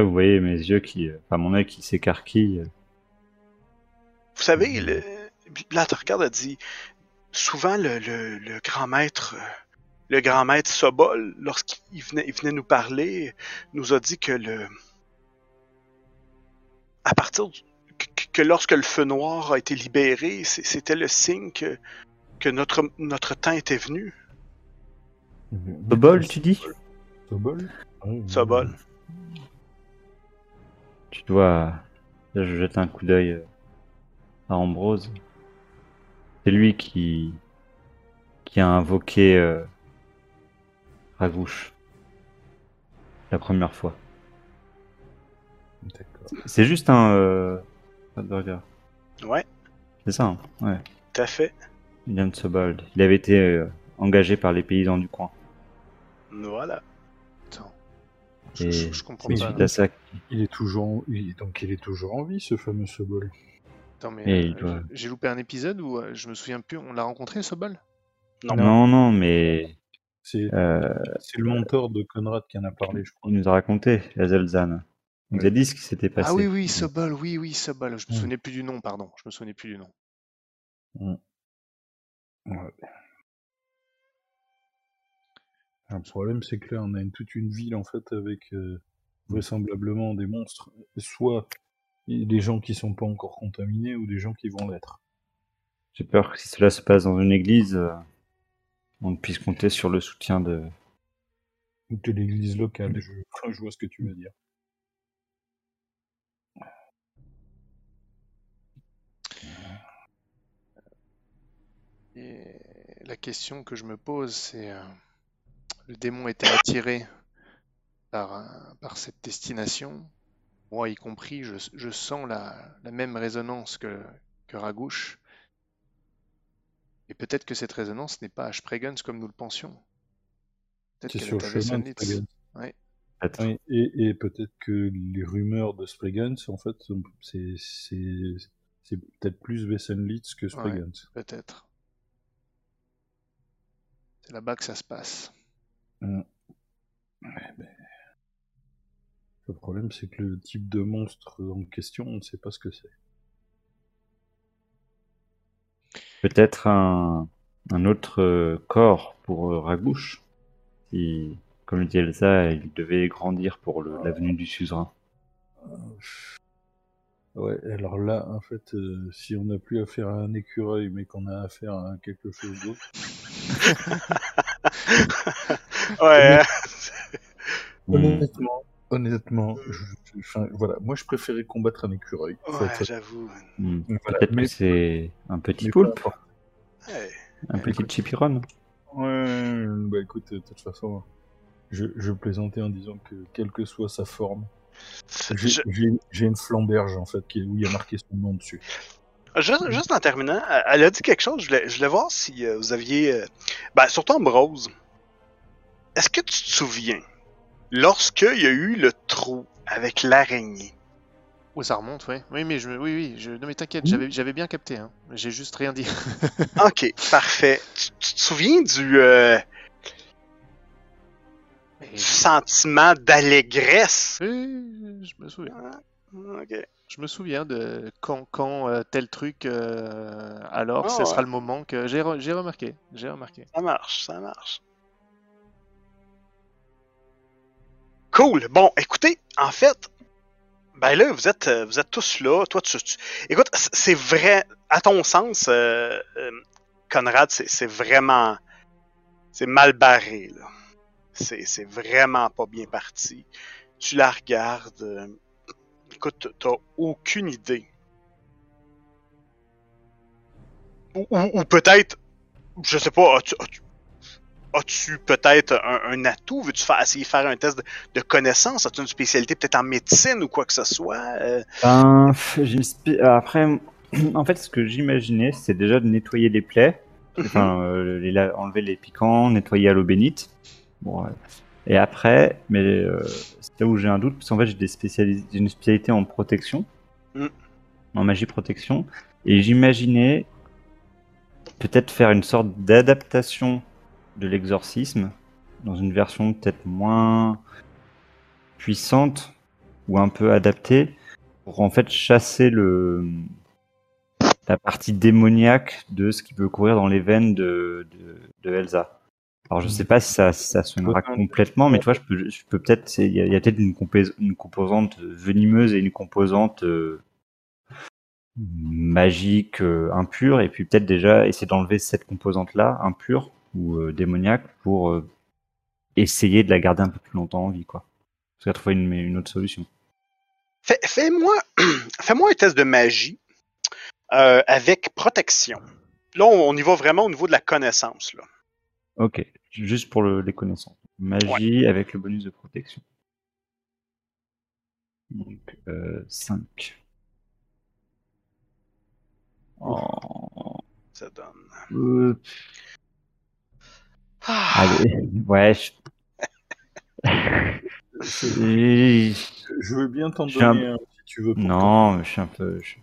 Là, vous voyez mes yeux qui. Enfin, mon œil qui s'écarquille. Vous savez, le... elle dit souvent le, le, le grand maître. euh, Le grand maître Sobol, lorsqu'il venait, il venait nous parler, nous a dit que le. À partir du- que, que lorsque le feu noir a été libéré, c'était le signe que, que notre, notre temps était venu. Bobol, tu dis? Sobol? Sobol. Tu dois. Là, je jette un coup d'œil euh, à Ambrose. C'est lui qui. qui a invoqué. Euh... Ragouche. La première fois. D'accord. C'est juste un. Euh... pas de burger. Ouais, C'est ça, hein ouais. tout à fait. William de Sobold. Il avait été euh, engagé par les paysans du coin. Voilà. Je, Et je- je comprends c'est pas. suite à ça Il est toujours, il- donc il est toujours en vie, ce fameux Sobol. Attends, mais Et euh, doit- j'ai loupé un épisode où euh, je me souviens plus. On l'a rencontré, ce bol Non. Non, non, mais C'est euh, c'est le mentor de Conrad qui en a parlé, je crois. il nous a raconté, la Zelzane. Il nous a dit ce qui s'était passé. Ah oui, oui, Sobol, oui, oui, Sobol. Je me Mm. souvenais plus du nom, pardon. Je me souvenais plus du nom. Ouais. Le problème, c'est que là, on a une- toute une ville, en fait, avec euh, vraisemblablement des monstres. Soit des gens qui sont pas encore contaminés, ou des gens qui vont l'être. J'ai peur que si cela se passe dans une église, euh, on ne puisse compter sur le soutien de. Ou de l'église locale, je, je vois ce que tu veux dire. Et la question que je me pose, c'est euh, le démon était attiré par, un- par cette destination. Moi y compris, je, je sens la, la même résonance que, que Ragouche. Et peut-être que cette résonance n'est pas à Spregens comme nous le pensions. Peut-être C'est qu'elle sur est le à chemin de. Oui, et, et peut-être que les rumeurs de Spregens, en fait, c'est c'est- c'est peut-être plus Wessenlitz que Spregens. Peut-être. C'est là-bas que ça se passe. Ouais, ben, Le problème, c'est que le type de monstre en question, on ne sait pas ce que c'est. Peut-être un, un autre euh, corps pour euh, Ragouche. Si, comme le dit Elsa, il devait grandir pour le- la venue du suzerain. Ouais, alors là, en fait, euh, si on n'a plus affaire à un écureuil, mais qu'on a affaire à quelque chose d'autre, Ouais. Honnêtement, honnêtement, je- je- enfin, voilà, moi je préférais combattre un écureuil. Ouais, j'avoue. Voilà, Peut-être mais- que c'est un petit poulpe. Ouais. un petit Écoute. chipiron. Ouais, bah écoute, de toute façon, je, je plaisantais en disant que quelle que soit sa forme, j'ai Je- j'ai- j'ai une flamberge en fait qui, où il y a marqué son nom dessus. Juste, juste en terminant, elle- a dit quelque chose. Je voulais, je voulais voir si euh, vous aviez. euh, Ben, surtout Ambrose. Est-ce que tu te souviens, lorsqu'il y a eu le trou avec l'araignée, Oh, ça remonte, oui. Oui, mais je, oui, oui. Je, non, mais t'inquiète, Oui. j'avais, bien capté. Hein. J'ai juste rien dit. Ok, parfait. Tu, tu te souviens du, euh, Mais- du sentiment d'allégresse? Oui, je me souviens. Ok. Je me souviens de quand, quand euh, tel truc. euh, alors, ce sera ouais. le moment que j'ai, re- j'ai remarqué. J'ai remarqué. Ça marche, ça marche. Cool. Bon, écoutez, en fait, ben là, vous êtes, euh, vous êtes tous là. Toi, tu, tu- écoute, c'est vrai. À ton sens, euh, Conrad, c'est c'est vraiment, c'est mal barré là. C'est c'est vraiment pas bien parti. Tu la regardes. Euh, écoute, t'as aucune idée. Ou, ou- ou peut-être, je sais pas, as-tu, peut-être un, un atout? Veux-tu faire, essayer de faire un test de, de connaissance? As-tu une spécialité peut-être en médecine ou quoi que ce soit? Euh, Ben, j'ai spé- Après, en fait, ce que j'imaginais, c'est déjà de nettoyer les plaies, enfin, euh, les enlever les piquants, nettoyer à l'eau bénite. Bon, ouais. Et après, mais euh, c'est là où j'ai un doute, parce qu'en fait, j'ai spécialis- une spécialité en protection, Mm. en magie protection, et j'imaginais peut-être faire une sorte d'adaptation de l'exorcisme dans une version peut-être moins puissante ou un peu adapté pour en fait chasser le la partie démoniaque de ce qui peut courir dans les veines de, de, de Elsa. Alors je sais pas si ça, si ça sonnera complètement, mais tu vois, je peux, je peux peut-être, il y a, peut-être une, compos- une composante venimeuse et une composante euh, magique euh, impure, et puis peut-être déjà essayer d'enlever cette composante-là impure ou euh, démoniaque pour euh, essayer de la garder un peu plus longtemps en vie, quoi. Parce qu'à trouver une, une autre solution. Fais- Fais-moi fais-moi un test de magie euh, avec protection. Là, on, on y va vraiment au niveau de la connaissance. Là. Ok, juste pour le- les connaissances. Magie avec le bonus de protection. Donc, euh, 5. Oh, Ça donne. euh, Ah, allez, ouais. je- Je veux bien t'en un donner un si tu veux. pour Non, mais je suis un peu. je-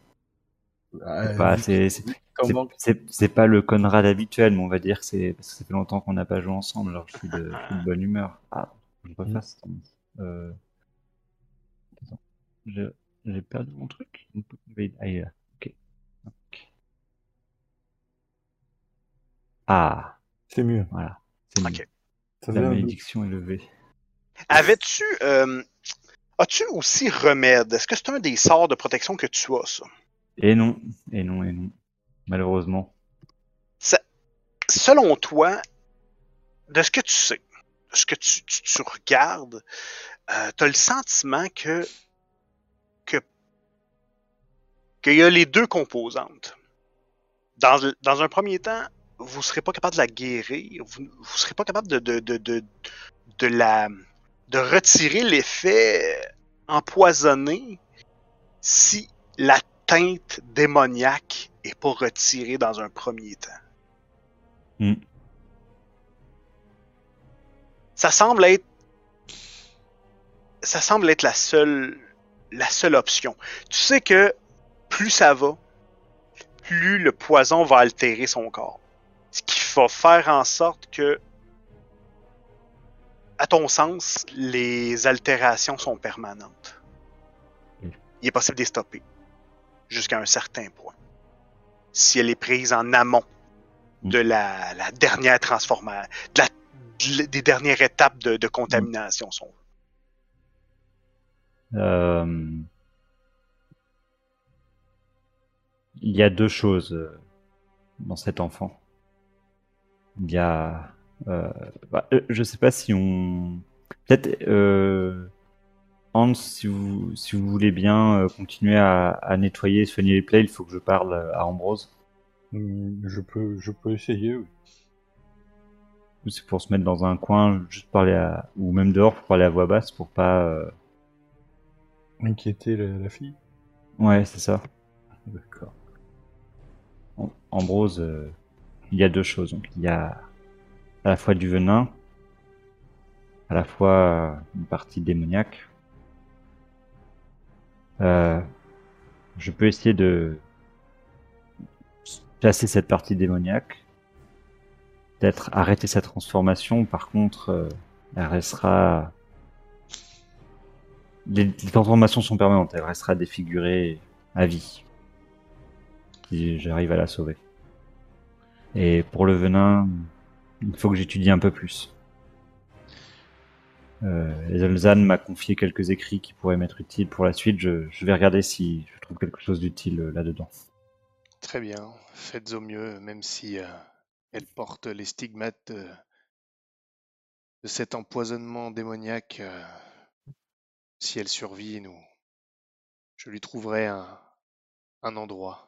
Ah, c'est- pas le Conrad habituel, mais on va dire que c'est parce que ça fait longtemps qu'on n'a pas joué ensemble, alors je suis de, je suis de bonne humeur. Ah, je refasse. Euh... Attends, je- j'ai perdu mon truc. Ah, il est là. Ok. Ok. Ah, C'est mieux. voilà. C'est La malédiction est levée. Avais-tu. euh, As-tu aussi remède? Est-ce que c'est un des sorts de protection que tu as, ça? Et non, et non, et non. Malheureusement. Selon toi, de ce que tu sais, de ce que tu, tu, regardes, euh, tu le sentiment que. qu'il y a les deux composantes. Dans, un premier temps, vous serez pas capable de la guérir, vous ne serez pas capable de, de la de retirer l'effet empoisonné si la teinte démoniaque est pas retirée dans un premier temps. Hmm. Ça semble être ça semble être la seule la seule option. Tu sais que plus ça va, plus le poison va altérer son corps. Ce qui va faire en sorte que à ton sens, les altérations sont permanentes. Mm. Il est possible de les stopper jusqu'à un certain point. Si elle est prise en amont Mm. de la, la dernière transformation, de de des dernières étapes de, de contamination. si on veut. Euh, Il y a deux choses euh, dans cet enfant. Il y a, euh, bah, euh, je sais pas si on, peut-être euh, Hans, si vous si vous voulez bien euh, continuer à, à nettoyer, soigner les plaies, il faut que je parle à Ambrose. Hum, Je peux, je peux essayer. oui. Ou C'est pour se mettre dans un coin, juste parler à, ou même dehors pour parler à voix basse pour pas. euh, Inquiéter la, la fille. Ouais, c'est ça. D'accord. Am- Ambrose, euh, il y a deux choses. Donc, il y a à la fois du venin, à la fois euh, une partie démoniaque. Euh, je peux essayer de chasser cette partie démoniaque, peut-être arrêter sa transformation. Par contre, euh, elle restera. Les, les transformations sont permanentes. Elle restera défigurée à vie si j'arrive à la sauver. Et pour le venin, il faut que j'étudie un peu plus. Euh, Elzan m'a confié quelques écrits qui pourraient m'être utiles pour la suite. Je, vais regarder si je trouve quelque chose d'utile euh, là-dedans. Très bien, faites au mieux, même si euh, elle porte les stigmates de, de cet empoisonnement démoniaque. euh, si elle survit, nous, je lui trouverai un, endroit.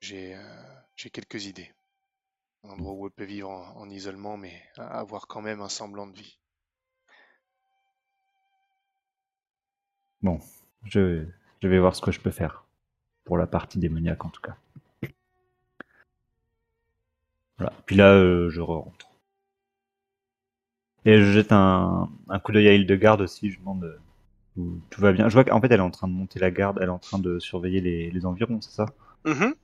J'ai euh, quelques idées. Un endroit où elle peut vivre en, en isolement, mais avoir quand même un semblant de vie. Bon, je, je vais voir ce que je peux faire. Pour la partie démoniaque en tout cas. Voilà. Puis là, euh, je rentre. Et je jette un, un coup d'œil à Hildegarde aussi. Je demande euh, où tout va bien. Je vois qu'en fait, elle est en train de monter la garde. Elle est en train de surveiller les, les environs, c'est ça? Mhm.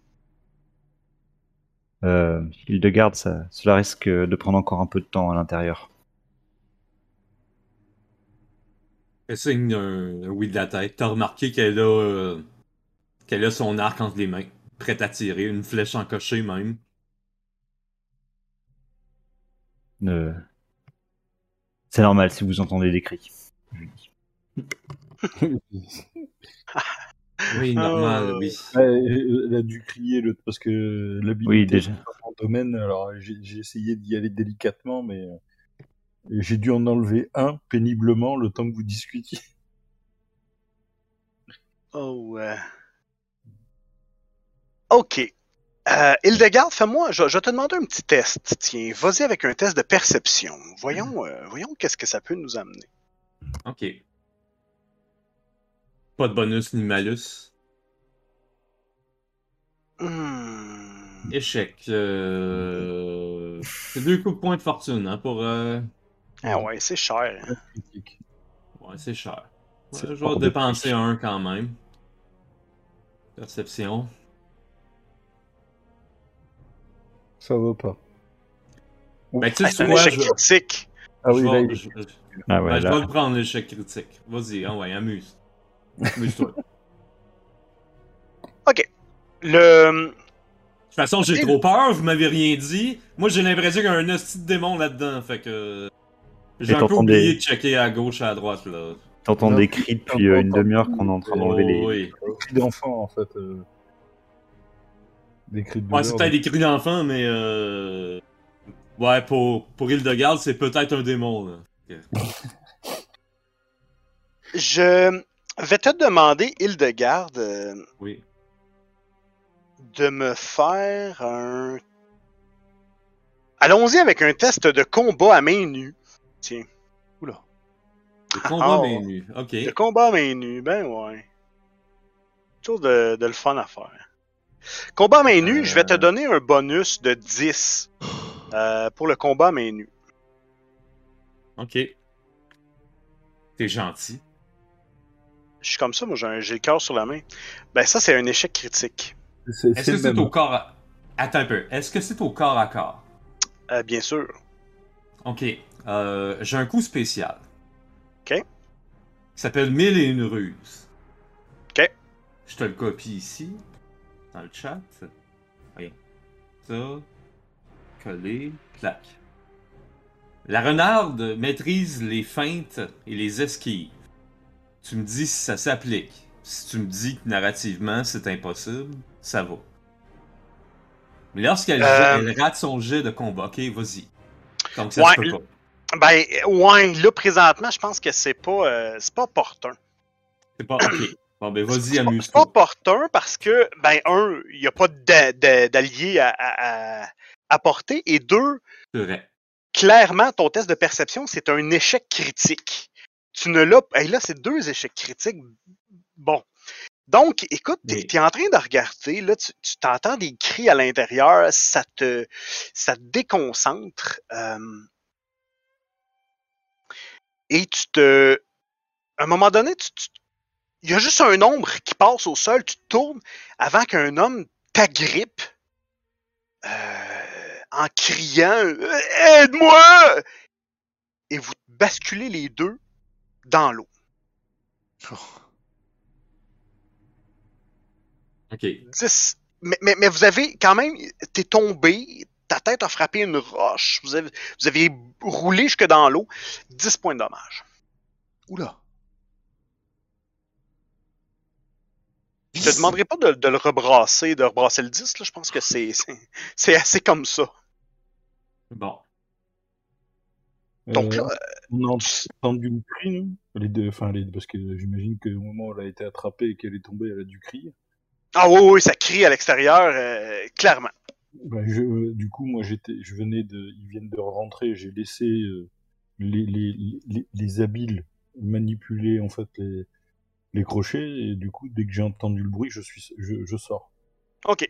euh, Hildegarde, ça, cela risque de prendre encore un peu de temps à l'intérieur. Elle signe un, un oui de la tête. T'as remarqué qu'elle a, euh, qu'elle a son arc entre les mains, prête à tirer, une flèche encochée même. Euh, C'est normal si vous entendez des cris. Oui, normal, Euh, oui. Euh, elle a dû crier le... parce que l'habilité Oui, déjà. est dans mon domaine. Alors j'ai j'ai essayé d'y aller délicatement, mais euh, j'ai dû en enlever un péniblement le temps que vous discutiez. Oh, euh. Ok. Euh, Hildegard, fais-moi, je, je vais te demander un petit test. Tiens, vas-y avec un test de perception. Voyons, euh, voyons qu'est-ce que ça peut nous amener. Ok. Pas de bonus ni malus. Hmm. Échec. Euh... C'est deux coups de poing de fortune hein, pour. Ah ouais, c'est cher. hein. Ouais, c'est cher. Ouais, C'est je vais de dépenser un quand même. Perception. Ça va pas. Ben, tu Ah, sais c'est un quoi, échec je, critique. Ah oui, je là, vais- il- je- Ah ouais, ben, je là. vais le prendre l'échec critique. Vas-y, ah ouais, amuse. Amuse-toi. De Le. toute façon, j'ai trop peur, vous m'avez rien dit. Moi, j'ai l'impression qu'il y a un hostie de démon là-dedans, fait que. J'ai Et un peu oublié des- de checker à gauche, à droite, là. T'entends des cris depuis euh, une demi-heure qu'on est en train d'enlever les. Oui. des cris d'enfant en fait. euh. Des cris de Ouais, c'est peut-être des cris d'enfant, mais euh... Ouais, pour, pour Hildegarde, c'est peut-être un démon, là. Je vais te demander, Hildegarde, euh, Oui. de me faire un. Allons-y avec un test de combat à main nue. Tiens. Oula. Le combat Oh. main nue. Ok. Le combat à main nue, ben ouais. Chose de, de le fun à faire. Combat à main nue, Euh. je vais te donner un bonus de 10 euh, pour le combat à main nue. Ok. T'es gentil. Je suis comme ça, moi j'ai un- j'ai le cœur sur la main. Ben ça, c'est un échec critique. Est-ce que c'est au corps à... Attends un peu. Est-ce que c'est au corps à corps? Euh, bien sûr. Ok. Euh, j'ai un coup spécial. Ok. Qui s'appelle Mille et une ruses. Ok. Je te le copie ici. Dans le chat. Voyons. Ça. Coller. Clac. La renarde maîtrise les feintes et les esquives. Tu me dis si ça s'applique. Si tu me dis que narrativement c'est impossible, ça va. Mais lorsqu'elle Euh. elle rate son jet de combat, ok, vas-y. Donc ça Ouais, se peut pas. Ben ouais, là présentement, je pense que c'est pas euh, c'est pas opportun. C'est pas ok. Bon ben vas-y, pas- C'est parce que, ben, un, il n'y a pas d'a- d'a- d'allié à, à, à- porter, et deux, vrai. clairement, ton test de perception, c'est un échec critique. Tu ne l'as. Hey, là, c'est deux échecs critiques. Bon. Donc, écoute, t'es es en train de regarder, là, tu tu t'entends des cris à l'intérieur, ça te, ça te déconcentre. euh, et tu te. À un moment donné, tu, tu- il y a juste un ombre qui passe au sol, tu te tournes avant qu'un homme t'agrippe euh, en criant Aide-moi! Et vous basculez les deux dans l'eau. Ok. 10. Mais, mais, mais vous avez quand même. T'es tombé, ta tête a frappé une roche, vous avez, vous avez roulé jusque dans l'eau. 10 points de dommage. Oula. Je te demanderai pas de, de le rebrasser, de rebrasser le 10, là. Je pense que c'est, c'est, c'est assez comme ça. Bon. Donc Euh, là, On a entendu le cri, nous les deux, enfin, les, parce que j'imagine qu'au moment où elle a été attrapée et qu'elle est tombée, elle a dû crier. ah oui, oui, ça crie à l'extérieur, euh, clairement. Ben, je, euh, du coup, moi, j'étais, je venais de, ils viennent de rentrer, j'ai laissé euh, les, les, les, les habiles manipuler en fait les, les crochets et du coup, dès que j'ai entendu le bruit, je suis, je, je sors. OK.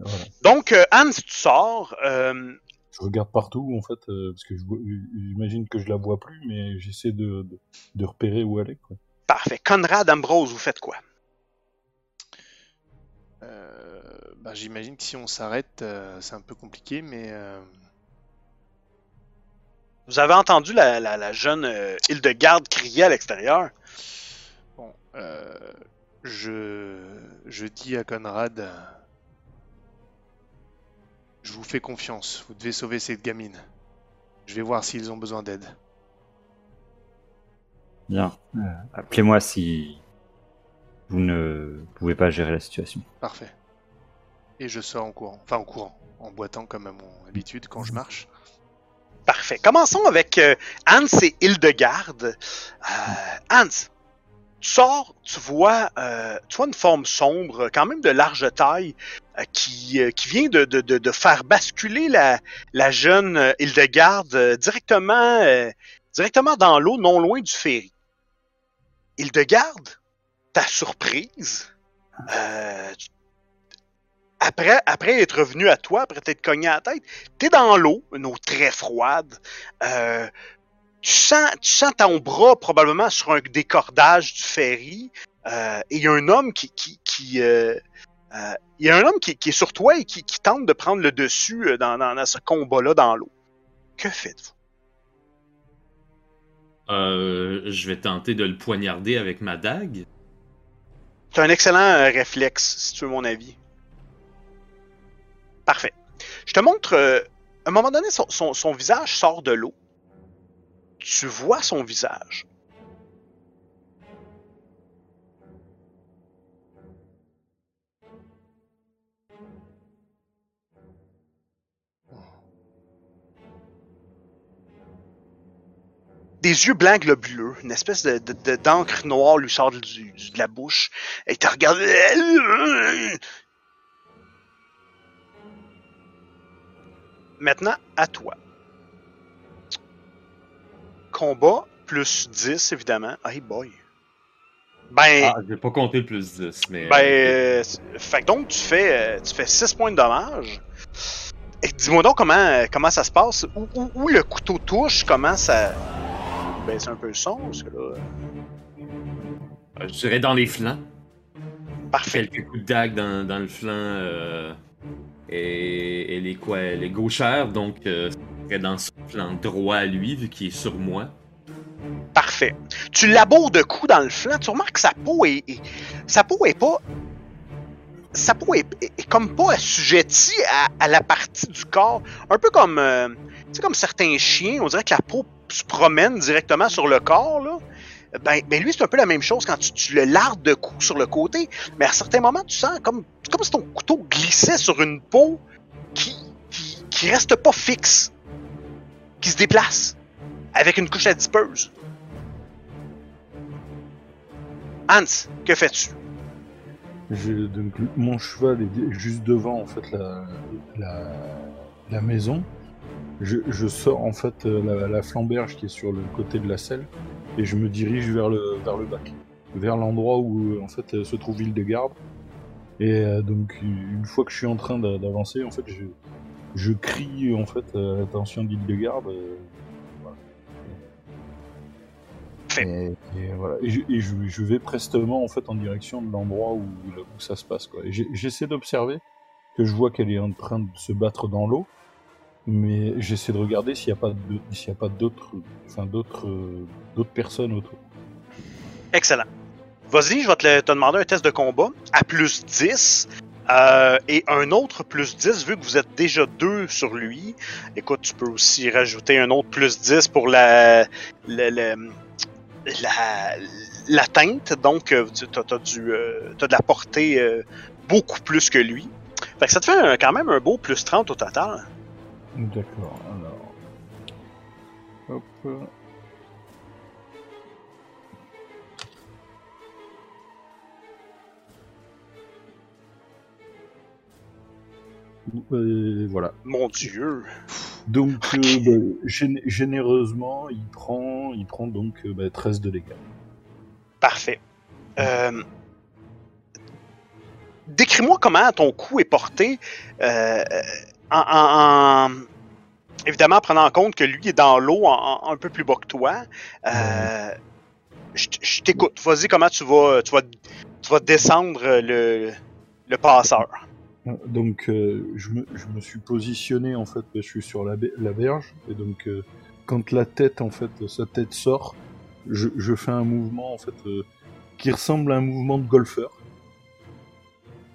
Voilà. Donc, euh, Anne, si tu sors, euh, Je regarde partout en fait euh, parce que j'imagine que je la vois plus, mais j'essaie de, de, de repérer où elle est. Quoi. parfait. Conrad, Ambrose, vous faites quoi? Bah, J'imagine que si on s'arrête, euh, c'est un peu compliqué, mais euh, Vous avez entendu la, la, la jeune euh, Hildegarde crier à l'extérieur? Euh, je, je dis à Conrad, je vous fais confiance, vous devez sauver cette gamine. Je vais voir s'ils ont besoin d'aide. Bien. Euh, Appelez-moi si vous ne pouvez pas gérer la situation. Parfait. Et je sors en courant, enfin en courant, en boitant comme à mon habitude quand je marche. Parfait. Commençons avec euh, Hans et Hildegarde. Euh, Hans, tu sors, tu vois, euh, tu vois une forme sombre, quand même de large taille, euh, qui, euh, qui vient de, de, de, de faire basculer la, la jeune Hildegarde euh, directement, euh, directement dans l'eau, non loin du ferry. Hildegarde, ta surprise, euh, après, après être revenu à toi, après t'être cogné à la tête, t'es dans l'eau, une eau très froide. Euh, tu sens, tu sens ton bras probablement sur un décordage du ferry. euh, et il y a un homme qui, qui, qui euh, il y a un homme qui, qui est sur toi et qui, qui tente de prendre le dessus dans, dans, dans ce combat-là dans l'eau. Que faites-vous? Je vais tenter de le poignarder avec ma dague. C'est un excellent réflexe, si tu veux mon avis. Parfait. Je te montre. euh, à un moment donné, son, visage sort de l'eau. Tu vois son visage. Des yeux blancs globuleux, une espèce de, de- de- d'encre noire lui sort de la bouche. Et te regarde. Maintenant, à toi. Combat plus 10, évidemment. Hey boy. Ben, Ah, je vais pas compter le plus 10, mais. ben, euh, fait que donc tu fais, euh, tu fais 6 points de dommage. Et dis-moi donc comment, euh, comment ça se passe? Où, où- où le couteau touche, comment ça. Baisse un peu le son, parce que là. euh, je dirais dans les flancs. Parfait. Quelques coups de dague dans, dans le flanc. euh, et, et les quoi Les gauchères, donc euh, dans son flanc droit à lui, vu qu'il est sur moi. Parfait. Tu laboures de coups dans le flanc, tu remarques que sa peau est. est- sa peau est pas. Sa peau est, est- est comme pas assujettie à, la partie du corps. Un peu comme. euh, comme certains chiens, on dirait que la peau se promène directement sur le corps, là. Ben, ben lui, c'est un peu la même chose quand tu, le lardes de coups sur le côté. Mais à certains moments, tu sens comme, comme si ton couteau glissait sur une peau qui, qui, reste pas fixe, qui se déplace avec une couche adipeuse. Hans, que fais-tu? Mon cheval est juste devant en fait la, la maison. Je, je sors en fait euh, la, la flamberge qui est sur le côté de la selle et je me dirige vers le vers le bac, vers l'endroit où euh, en fait euh, se trouve Hildegarde. Et euh, donc une fois que je suis en train d'a- d'avancer, en fait je, je crie en fait à l'attention euh, voilà. Fait. Et, et voilà. Et, je, et je- je vais prestement en fait en direction de l'endroit où, où ça se passe. Quoi. Et J'essaie d'observer que je vois qu'elle est en train de se battre dans l'eau, mais j'essaie de regarder s'il n'y a pas d'autres, enfin personnes autour. Excellent. Vas-y, je vais te, demander un test de combat à plus 10 euh, et un autre plus 10 vu que vous êtes déjà deux sur lui. Écoute, tu peux aussi rajouter un autre plus 10 pour la, la, la teinte. Donc, euh, tu as, du, euh, de la portée beaucoup plus que lui. Fait que ça te fait quand même un beau plus 30 au total. D'accord. Alors, hop. Euh, voilà. Mon Dieu. Donc, euh, bah, gén- généreusement, il prend, il prend donc euh, bah, 13 de dégâts. Parfait. Euh, Décris-moi comment ton coup est porté. En, en- en- évidemment, en prenant en compte que lui est dans l'eau en- en- un peu plus bas que toi. Euh, je t'écoute. Vas-y, comment tu vas, tu vas, tu vas descendre le, le passeur? Donc, euh, je, me, je me suis positionné, en fait, je suis sur la, la berge, et donc, euh, quand la tête, en fait, sa tête sort, je, je fais un mouvement, en fait, euh, qui ressemble à un mouvement de golfeur.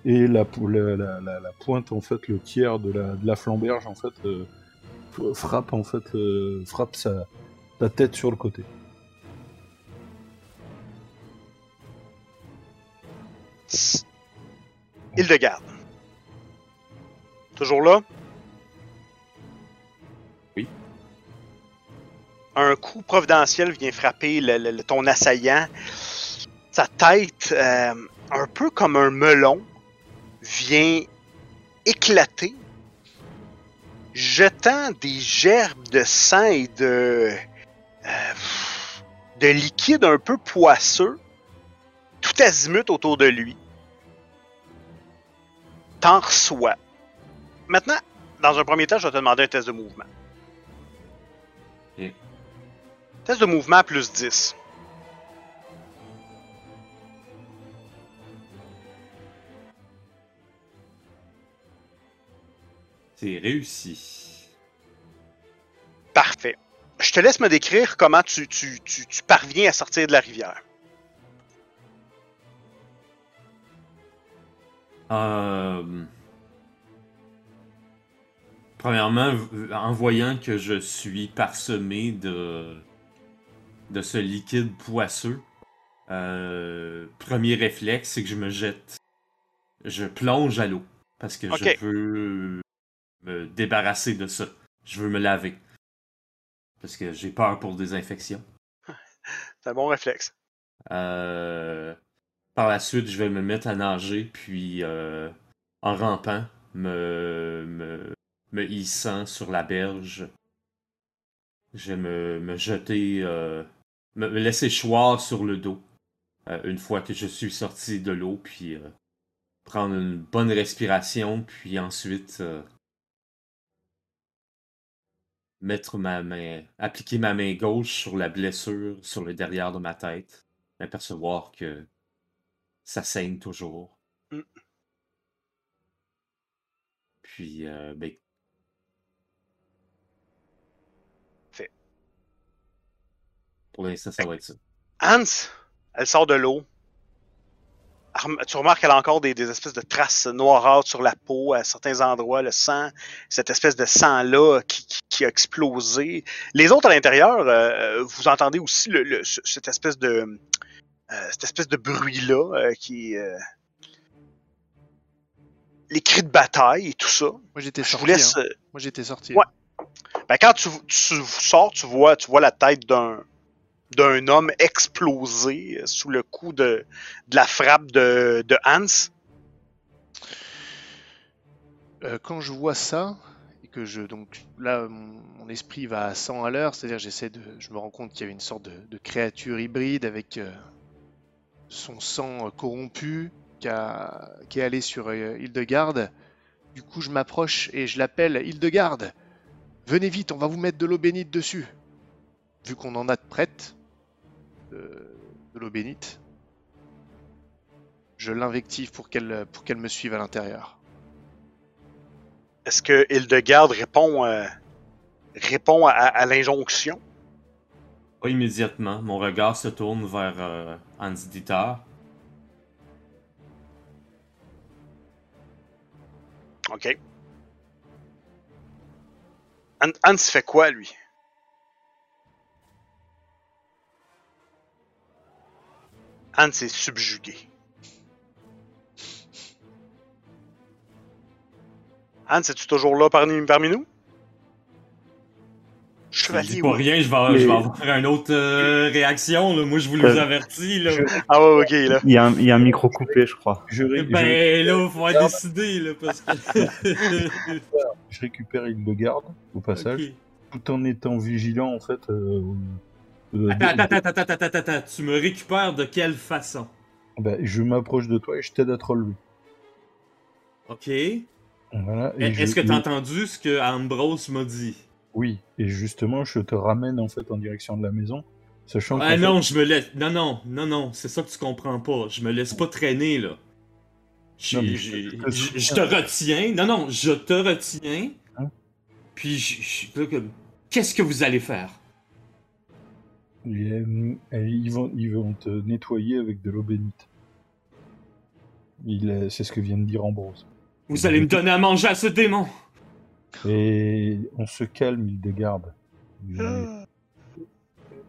Et la, la, la, la- la pointe, en fait, le tiers de la, de la flamberge, en fait, euh, frappe, en fait, euh, frappe sa, sa tête sur le côté. Hildegarde. Toujours là? Oui. Un coup providentiel vient frapper le- ton assaillant. Sa tête, euh, un peu comme un melon, vient éclater, jetant des gerbes de sang et de, euh, de liquide un peu poisseux, tout azimut autour de lui t'en reçois. Maintenant, dans un premier temps, je vais te demander un test de mouvement. Test de mouvement plus 10. C'est réussi. Parfait. Je te laisse me décrire comment tu, tu, tu, tu parviens à sortir de la rivière. Euh... Premièrement, en voyant que je suis parsemé de, de ce liquide poisseux, euh, premier réflexe, c'est que je me jette. Je plonge à l'eau. Parce que je veux me débarrasser de ça. Je veux me laver. Parce que j'ai peur pour des infections. C'est un bon réflexe. Euh, par la suite, je vais me mettre à nager, puis euh, en rampant, me, me, me hissant sur la berge, je vais me, me jeter, euh, me, laisser choir sur le dos euh, une fois que je suis sorti de l'eau, puis prendre une bonne respiration, puis ensuite mettre ma main, appliquer ma main gauche sur la blessure sur le derrière de ma tête, m'apercevoir que ça saigne toujours. Mm. Puis, euh, ben. Fait. Pour l'instant, ça va être ça. Hans, elle sort de l'eau. Tu remarques qu'elle a encore des, des espèces de traces noirâtres sur la peau à certains endroits, le sang, cette espèce de sang-là qui, qui- qui a explosé. Les autres à l'intérieur, euh, vous entendez aussi le, le- ce- cette espèce de euh, cette espèce de bruit-là euh, qui les cris de bataille et tout ça. Moi j'étais Je vous sorti. laisse. hein. Moi j'étais sorti. Ouais. Ben, quand tu, tu sors, tu vois, tu vois la tête d'un d'un homme explosé sous le coup de, la frappe de, Hans. Euh, quand je vois ça, et que je donc là mon, esprit va à 100 à l'heure, c'est-à-dire j'essaie de, je me rends compte qu'il y avait une sorte de, créature hybride avec euh, son sang euh, corrompu qui, est allé sur Hildegarde. Du coup, je m'approche et je l'appelle Hildegarde. Venez vite, on va vous mettre de l'eau bénite dessus. Vu qu'on en a de prête, de, de l'eau bénite, je l'invective pour qu'elle pour qu'elle me suive à l'intérieur. Est-ce que Hildegarde répond, euh, répond à, à l'injonction? Pas immédiatement. Mon regard se tourne vers euh, Hans Dieter. OK. Hans, Hans fait quoi, lui? Hans est subjugué. Hans, es-tu toujours là parmi, parmi nous? Je Chevalier, dis pas oui. rien, je vais, Mais- je vais avoir une autre euh, réaction. Là. Moi, je vous le Euh, avertis. Là. Ah ouais, ok, là. Il y, a un, il y a un micro coupé, je crois. Je, ré- je- Ben là, faut en décider. Là, parce que... je récupère Hildegarde au passage, tout en étant vigilant en fait. euh, Attends, de- attends, attends, attends, attends, attends, attends. Tu me récupères de quelle façon? bah, je m'approche de toi et je t'aide à te relever. Ok. Voilà, Est-ce je- que t'as entendu ce que Ambrose m'a dit? Oui, et justement, je te ramène en fait en direction de la maison, sachant Ah qu'en non, je me laisse. Non, non, non, non, c'est ça que tu comprends pas. Je me laisse pas traîner, là. Je, Non, je- je- je- je- je te retiens. Non, non, je te retiens. Hein? Puis, qu'est-ce que vous allez faire? Et, euh, et ils, vont, ils vont te nettoyer avec de l'eau bénite. Il, c'est ce que vient de dire Ambrose. Vous allez me donner à manger à ce démon Et on se calme, il dégarde. Ah.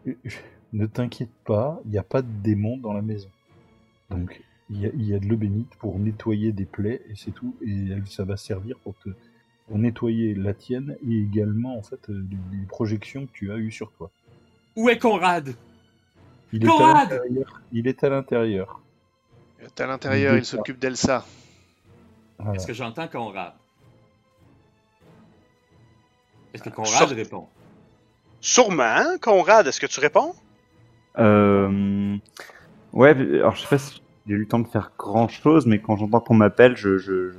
Ne t'inquiète pas, il n'y a pas de démon dans la maison. Donc, il y a, il y a de l'eau bénite pour nettoyer des plaies et c'est tout. Et elle- ça va servir pour te pour nettoyer la tienne et également en fait euh, les, les projections que tu as eues sur toi. Où est Conrad? Il est à Conrad l'intérieur. Il est à l'intérieur. Il est à l'intérieur, Il il s'occupe d'Elsa. Voilà. Est-ce que j'entends Conrad? Est-ce que Conrad Sort- répond? Sûrement, hein, Conrad, est-ce que tu réponds? Euh... Ouais, alors je sais pas si j'ai eu le temps de faire grand chose, mais quand j'entends qu'on m'appelle, je, je, je,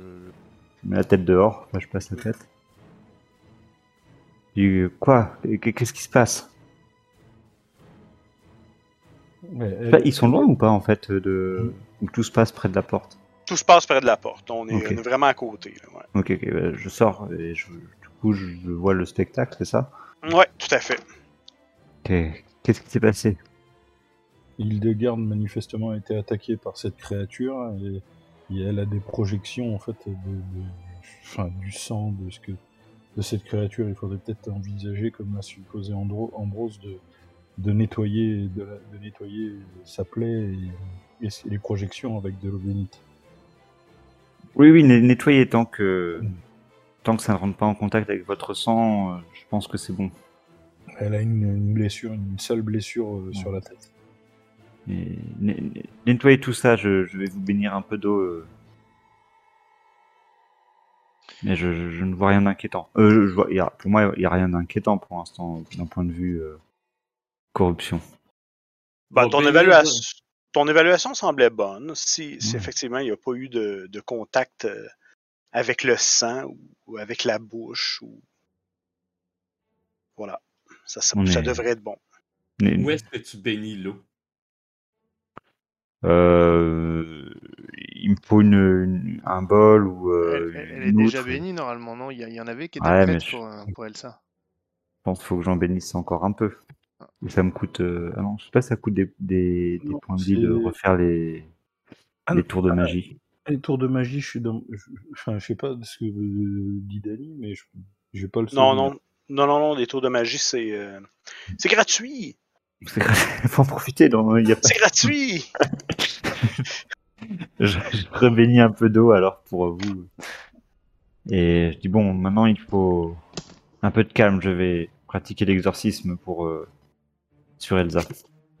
je mets la tête dehors, enfin, je passe la tête. Quoi? Qu'est-ce qui se passe? Ouais, Là, Ils sont loin ou pas en fait de où tout se passe près de la porte Tout se passe près de la porte. On est, Ok. on est vraiment à côté. là, ouais. Ok, bah, je sors et je, du coup je, je vois le spectacle, c'est ça Ouais, tout à fait. Ok, Qu'est-ce qui s'est passé Hildegarde manifestement a été attaquée par cette créature et, et elle a des projections en fait de, de- enfin, du sang de ce que de cette créature. Il faudrait peut-être envisager, comme l'a supposé Andro- Ambrose, de, de nettoyer de, la- de nettoyer sa plaie et, et les projections avec de l'eau bénite. Oui, oui, nettoyez tant que Mm. tant que ça ne rentre pas en contact avec votre sang, euh, je pense que c'est bon. Elle a une, une blessure, une seule blessure euh, sur la tête. Et nettoyez tout ça, je, je vais vous bénir un peu d'eau. euh. Mais je, je- je ne vois rien d'inquiétant. Euh, je vois, il y a- pour moi, il n'y a rien d'inquiétant pour l'instant d'un point de vue euh, corruption. Ton, ben, évaluation, ton évaluation semblait bonne. Si, effectivement il n'y a pas eu de, de contact euh, avec le sang ou, avec la bouche, ou voilà, ça, ça, On ça est- devrait être bon. Où est-ce que tu bénis l'eau? Euh, il me faut une, une- un bol ou euh, elle, elle- elle est déjà bénie normalement, non? Il y, a- il y en avait qui étaient Ouais, prêtes je- pour, euh, pour Elsa. Je pense qu'il faut que j'en bénisse encore un peu. Et ça me coûte. euh, Ah non, je sais pas, ça coûte des, des, des Non, points de vie de refaire les, Ah les non, tours de ah, magie. Les tours de magie, je suis dans. je- Enfin, je sais pas ce que euh, dit Dani, mais je j'ai pas le Non, souvenir. non, non, non, non, des tours de magie, c'est euh, c'est gratuit! C'est faut en profiter. donc, Il y a pas... C'est gratuit! je, je rebénis un peu d'eau alors pour vous. Et je dis bon, maintenant il faut un peu de calme. Je vais pratiquer l'exorcisme pour euh, sur Elsa.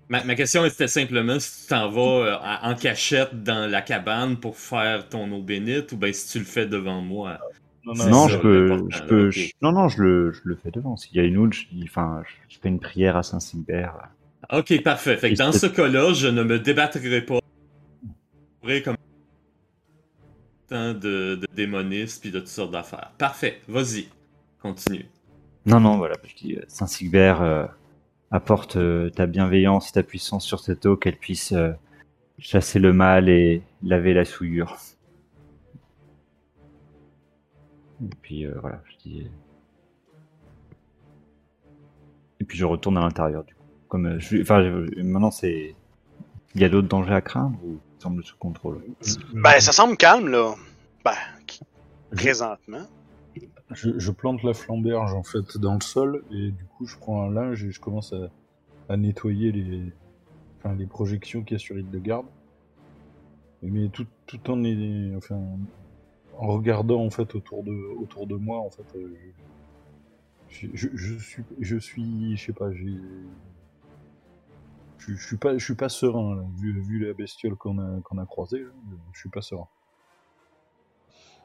Ma, ma question était simplement si tu t'en vas euh, en- cachette dans la cabane pour faire ton eau bénite ou bien si tu le fais devant moi. Non, non, ça, je peux, je peux, je- non, non, je le, je le fais devant. S'il y a une outre, je dis, enfin, je, je fais une prière à Saint Sylbert. Ok, parfait. Fait que dans ce cas-là, je ne me débattrai pas. Je pourrais comme tant de, de démonistes puis de toutes sortes d'affaires. Parfait, vas-y. Continue. Non, non, voilà, je dis, euh, Saint Sylbert, euh, apporte euh, ta bienveillance et ta puissance sur cette eau, qu'elle puisse euh, chasser le mal et laver la souillure. Et puis euh, voilà, je dis. Et puis je retourne à l'intérieur du coup. Comme je, suis- enfin, je- maintenant c'est, il y a d'autres dangers à craindre ou ça semble sous contrôle? Ben, ça semble calme, là. Ben, présentement. Je, je plante la flamberge en fait dans le sol et du coup je prends un linge et je commence à, à nettoyer les, enfin, les projections qu'il y a sur Hildegarde. Mais tout, tout en est, enfin, en regardant en fait autour de, autour de moi en fait, euh, je, je, je suis, je suis, je sais pas, j'ai, je, suis pas, je suis pas serein là, vu, vu la bestiole qu'on a, qu'on a croisée, là, je suis pas serein.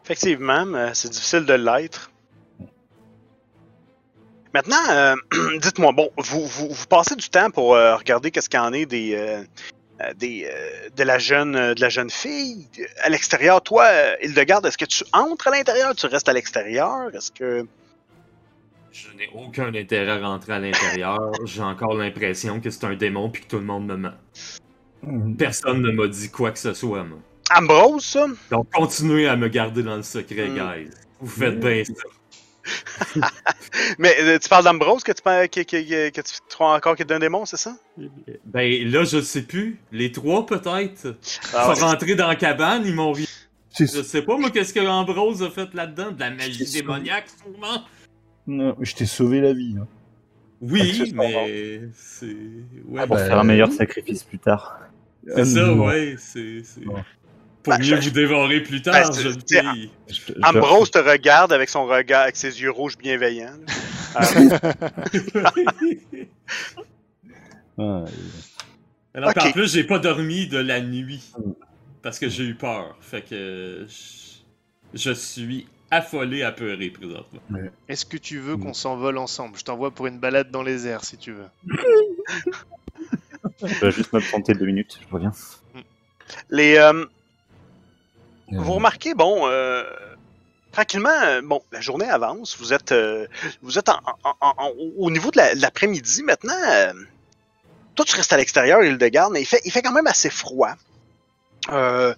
Effectivement, c'est difficile de l'être. Maintenant, euh, dites-moi, bon, vous, vous, vous passez du temps pour euh, regarder qu'est-ce qu'il y en est des, euh, des, euh, de, la jeune, de la jeune fille à l'extérieur. Toi, Hildegarde, est-ce que tu entres à l'intérieur, tu restes à l'extérieur? Est-ce que... Je n'ai aucun intérêt à rentrer à l'intérieur. J'ai encore l'impression que c'est un démon puis que tout le monde me ment. Personne ne m'a dit quoi que ce soit, moi. Ambrose, ça? Donc continuez à me garder dans le secret, Mm. guys. Vous faites bien ça. Mais euh, tu parles d'Ambrose que tu, que, que, que, que tu crois encore qu'il est un démon, c'est ça? Ben là, je sais plus. Les trois, peut-être. Ah, Sont rentrés dans la cabane, ils m'ont ri. Je sais pas, moi, qu'est-ce que Ambrose a fait là-dedans? De la magie démoniaque, sûrement? Non, je t'ai sauvé la vie. hein. Oui, Accessoirement. mais c'est. Ouais, Pour bah, faire un euh, meilleur sacrifice plus tard. c'est Ah, ça, non. ouais. C'est. Pour Ben, mieux je- vous dévorer plus Ben, tard, c'est- jeune fille. Je- je- Ambrose te regarde avec son regard, avec ses yeux rouges bienveillants. Ah, Alors qu'en Ok. plus, j'ai pas dormi de la nuit. Mm. Parce que j'ai eu peur. Fait que. Je, je suis affolé à pleurer présentement. Est-ce que tu veux Mm. qu'on s'envole ensemble? Je t'envoie pour une balade dans les airs si tu veux. Je vais juste m'absenter deux minutes, je reviens. Les, euh, euh, Vous remarquez, bon, euh, tranquillement, euh, bon, la journée avance. Vous êtes, euh, vous êtes en- au niveau de l'après-midi maintenant. euh, toi, tu restes à l'extérieur, île de garde, mais il fait, il fait quand même assez froid. Euh,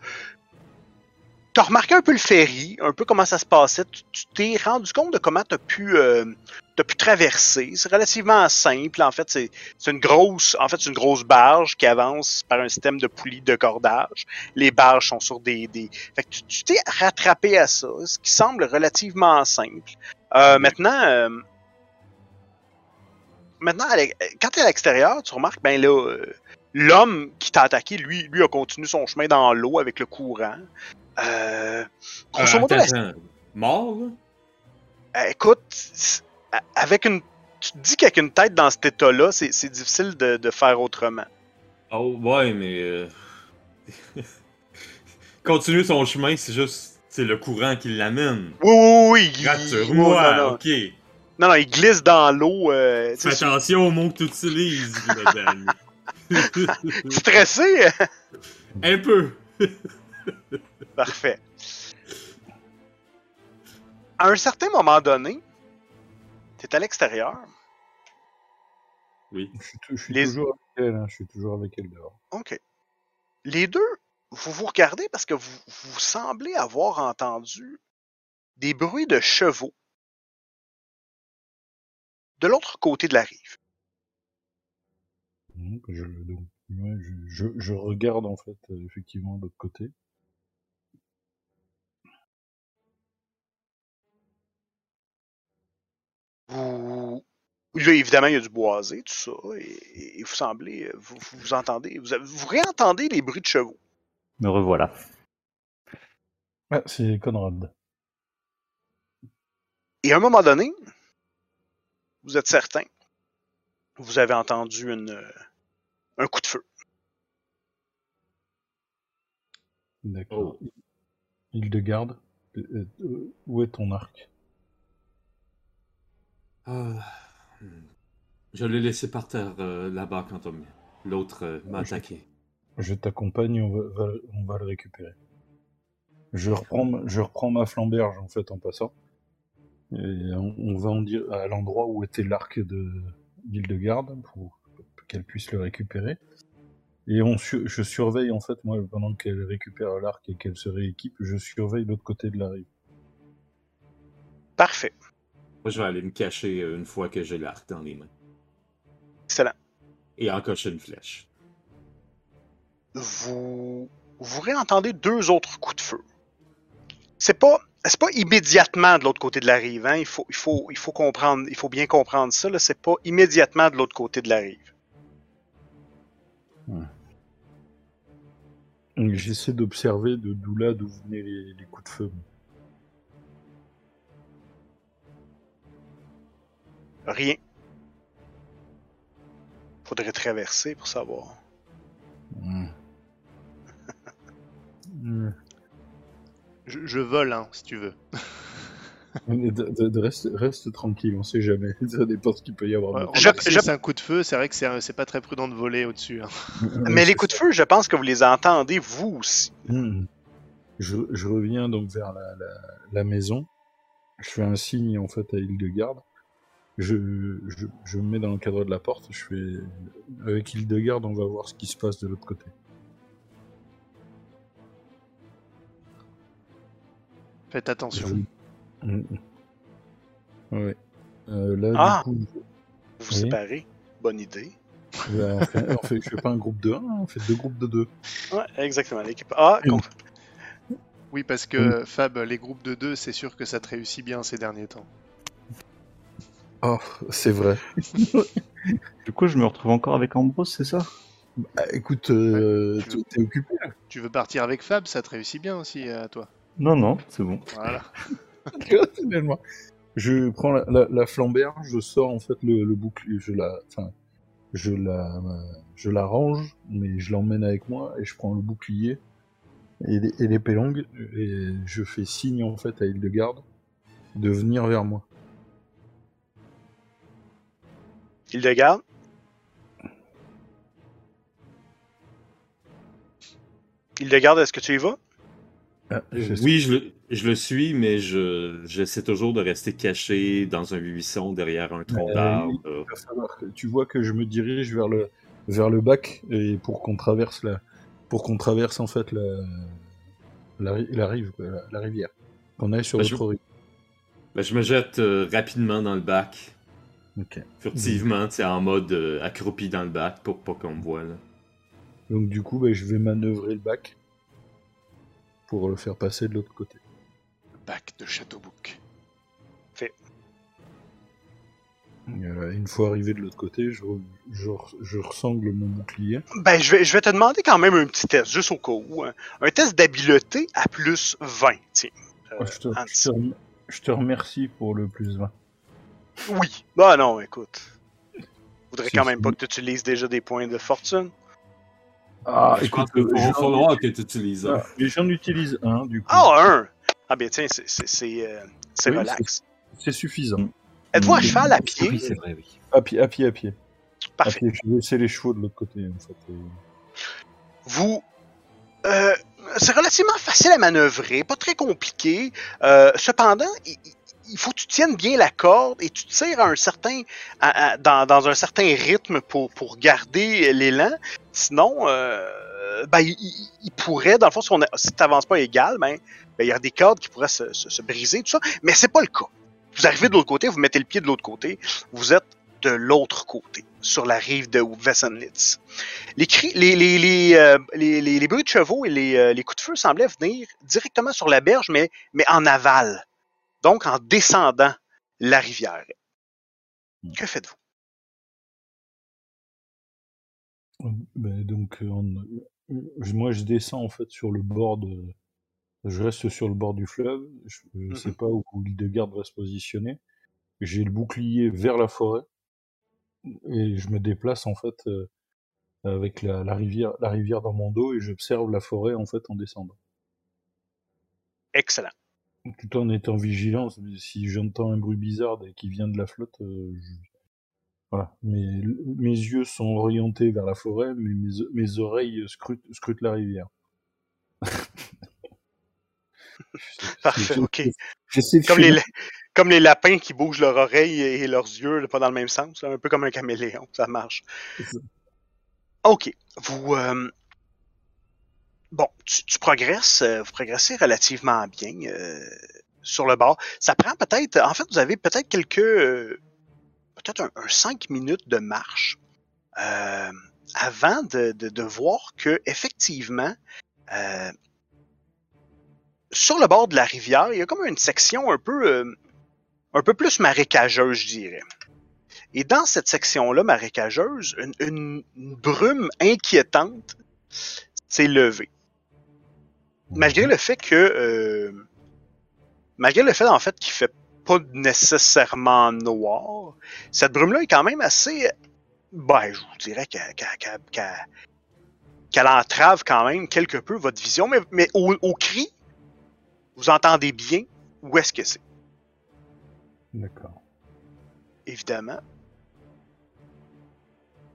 T'as remarqué un peu le ferry, un peu comment ça se passait. Tu tu t'es rendu compte de comment t'as pu, euh, t'as pu traverser. C'est relativement simple. En fait, c'est une grosse, en fait, c'est une grosse barge qui avance par un système de poulies de cordage. Les barges sont sur des, des... Fait que tu- tu t'es rattrapé à ça, ce qui semble relativement simple. Euh, maintenant, euh, maintenant, quand tu es à l'extérieur, tu remarques, ben là, euh, l'homme qui t'a attaqué, lui, lui a continué son chemin dans l'eau avec le courant. Euh, grosso modo, la-. Mort, là? euh, écoute, avec une, tu te dis qu'avec une tête dans cet état-là, c'est difficile de, de faire autrement. Oh, ouais, mais. euh, Continuer son chemin, c'est juste. C'est le courant qui l'amène. Oui, oui, oui. il- Rassure-moi, non, non. ok. non, non, il glisse dans l'eau. Euh, Fais attention aux mots que tu utilises, madame. stressé. Un peu. Parfait. À un certain moment donné, t'es à l'extérieur. Oui. Je suis, je suis Les- toujours avec elle, hein, je suis toujours avec elle dehors. OK. Les deux, vous vous regardez parce que vous, vous semblez avoir entendu des bruits de chevaux de l'autre côté de la rive. Je, donc, ouais, je, je, je regarde en fait euh, effectivement de l'autre côté. Vous... Là, évidemment, il y a du boisé, tout ça, et, et vous semblez, vous, vous, vous entendez, vous, réentendez les bruits de chevaux. Me revoilà. Ah, c'est Conrad. Et à un moment donné, vous êtes certain, vous avez entendu une, euh, un coup de feu. D'accord. Île de garde. Euh, euh, où est ton arc? Ah, hmm. Je l'ai laissé par terre euh, là-bas quand on- l'autre euh, m'a Je- attaqué. Je t'accompagne, on va, va- on va le récupérer. Je reprends, ma- je reprends ma flamberge en fait en passant. Et on, on va en dire à l'endroit où était l'arc de l'île de garde pour qu'elle puisse le récupérer. Et on su- je surveille en fait moi pendant qu'elle récupère l'arc et qu'elle se rééquipe, je surveille l'autre côté de la rive. Parfait. Moi, je vais aller me cacher euh, une fois que j'ai l'arc dans les mains. Excellent. Et encocher une flèche. Vous, vous réentendez deux autres coups de feu. C'est pas, c'est pas immédiatement de l'autre côté de la rive. Hein? Il, faut, il, faut, il, faut comprendre, il faut bien comprendre ça. Là. C'est pas immédiatement de l'autre côté de la rive. Donc, J'essaie d'observer de d'où là d'où venaient les, les coups de feu. Rien. Faudrait traverser pour savoir. Hmm. Je, je vole, hein, si tu veux. De, de- de- reste, reste tranquille, on sait jamais. Ça dépend ce qu'il peut y avoir. Ouais, c'est un coup de feu, c'est vrai que c'est pas très prudent de voler au-dessus. hein. Mais les coups de feu, je pense que vous les entendez vous aussi. Hmm. Je, je reviens donc vers la, la, la maison. Je fais un signe en fait à Hildegarde. Je, je, je me mets dans le cadre de la porte. Je fais avec Hildegarde, on va voir ce qui se passe de l'autre côté. Faites attention. Je- Hmm. Ouais. Euh, là, Ah. du coup, Vous vous Oui. séparez. Bonne idée. bah, on, fait, on fait- je fais pas un groupe de 1, on fait deux groupes de 2. Ouais, exactement. L'équipe A. Oui, parce que Fab, les groupes de deux, c'est sûr que ça te réussit bien ces derniers temps. Oh, c'est vrai. Du coup, je me retrouve encore avec Ambrose, c'est ça? Bah, écoute, euh, Ouais, tu- t'es occupé là Tu veux partir avec Fab, ça te réussit bien aussi à toi. Non, non, c'est bon. Voilà. Finalement. Je prends la, la, la flambère, je sors en fait le, le bouclier, je la, enfin, je la, je la range, mais je l'emmène avec moi et je prends le bouclier et, les- et l'épée longue et je fais signe en fait à Hildegarde de venir vers moi. Hildegarde. Hildegarde, est-ce que tu y vas? Ah, je sais- Oui, je le, je le suis, mais je j'essaie toujours de rester caché dans un buisson derrière un tronc Euh, d'arbre. tu vois que je me dirige vers le vers le bac et pour qu'on traverse la pour qu'on traverse en fait la la, ri- la rive la, la rivière qu'on aille sur Bah, l'autre rive. Ben, je me jette euh, rapidement dans le bac, Furtivement, tu sais, en mode euh, accroupi dans le bac pour pas qu'on me voit. Là. Donc du coup, bah, je vais manœuvrer le bac pour le faire passer de l'autre côté. Bac de Châteaubouk. Euh, une fois arrivé de l'autre côté, je, re- je, re- je ressangle mon bouclier. Ben, je vais, je vais te demander quand même un petit test, juste au cas où. hein. Un test d'habileté à plus 20. Tiens. Euh, Oh, je, te, Hans. je te rem- je te remercie pour le plus 20. Oui. Bah non, écoute. Faudrait Si, quand si. même pas que tu utilises déjà des points de fortune. Ah, je pense qu'il va falloir que tu utilises ça. Ah, j'en utilise un, du coup. Ah, un! Ah ben tiens, c'est- c'est c'est, euh, Oui, relax. C'est suffisant. Êtes-vous à cheval à pied? Oui, c'est vrai, oui. À pied, à pied, à pied. À Parfait. pied. Je vais laisser les chevaux de l'autre côté, en fait. et- Vous. euh, c'est relativement facile à manœuvrer, pas très compliqué. Euh, cependant, il, il faut que tu tiennes bien la corde et tu tires à un certain, dans, un certain rythme pour, garder l'élan. Sinon, euh, ben, il, pourrait, dans le fond, si, tu n'avances pas égal, ben, ben, il y a des cordes qui pourraient se, se- se briser, tout ça. Mais c'est pas le cas. Vous arrivez de l'autre côté, vous mettez le pied de l'autre côté, vous êtes de l'autre côté, sur la rive de Wessenlitz. Les, cris, les, euh, bruits de chevaux et les, euh, les coups de feu semblaient venir directement sur la berge, mais en aval. Donc en descendant la rivière. Que faites-vous? Ben, donc, euh, on- euh, moi, je descends en fait sur le bord de. Je reste sur le bord du fleuve. Je ne sais Mhm. pas où l'île de garde va se positionner. J'ai le bouclier vers la forêt et je me déplace en fait euh, avec la, la rivière, la rivière dans mon dos et j'observe la forêt en fait en descendant. Excellent. Tout en étant vigilant, si j'entends un bruit bizarre qui vient de la flotte, euh, je- voilà. Mes, mes yeux sont orientés vers la forêt, mais mes, mes oreilles scrutent, scrutent la rivière. Parfait, ok. Comme les, comme les lapins qui bougent leurs oreilles et leurs yeux, pas dans le même sens, un peu comme un caméléon, ça marche. OK. Vous. euh, Bon, tu, tu progresses, euh, vous progressez relativement bien euh, sur le bord. Ça prend peut-être. En fait, vous avez peut-être quelques. euh, peut-être un, un 5 minutes de marche euh, avant de, de, de voir que, effectivement, euh, sur le bord de la rivière, il y a comme une section un peu. euh, un peu plus marécageuse, je dirais. Et dans cette section-là marécageuse, une- une brume inquiétante s'est levée. Malgré le fait que, euh, malgré le fait en fait qu'il fait pas nécessairement noir, cette brume-là est quand même assez, ben, je vous dirais qu'elle entrave quand même quelque peu votre vision, mais, mais au, au cri, vous entendez bien où est-ce que c'est. D'accord. évidemment.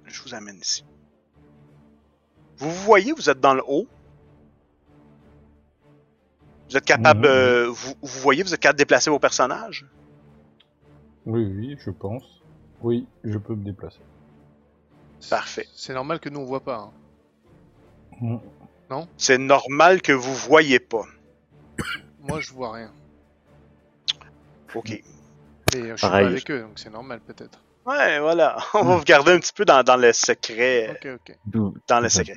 Je vous amène ici. Vous voyez, vous êtes dans le haut. Vous êtes capable, Mhm. euh, vous, vous voyez, vous êtes capable de déplacer vos personnages? Oui, oui, je pense. Oui, je peux me déplacer. Parfait. C'est normal que nous on voit pas. hein. Mm. C'est normal que vous voyez pas. Moi je vois rien. Ok. Mais euh, je suis Pareil. pas avec eux, donc c'est normal peut-être. Ouais, voilà. On va vous garder un petit peu dans, dans le secret. Ok, ok. Dans le secret.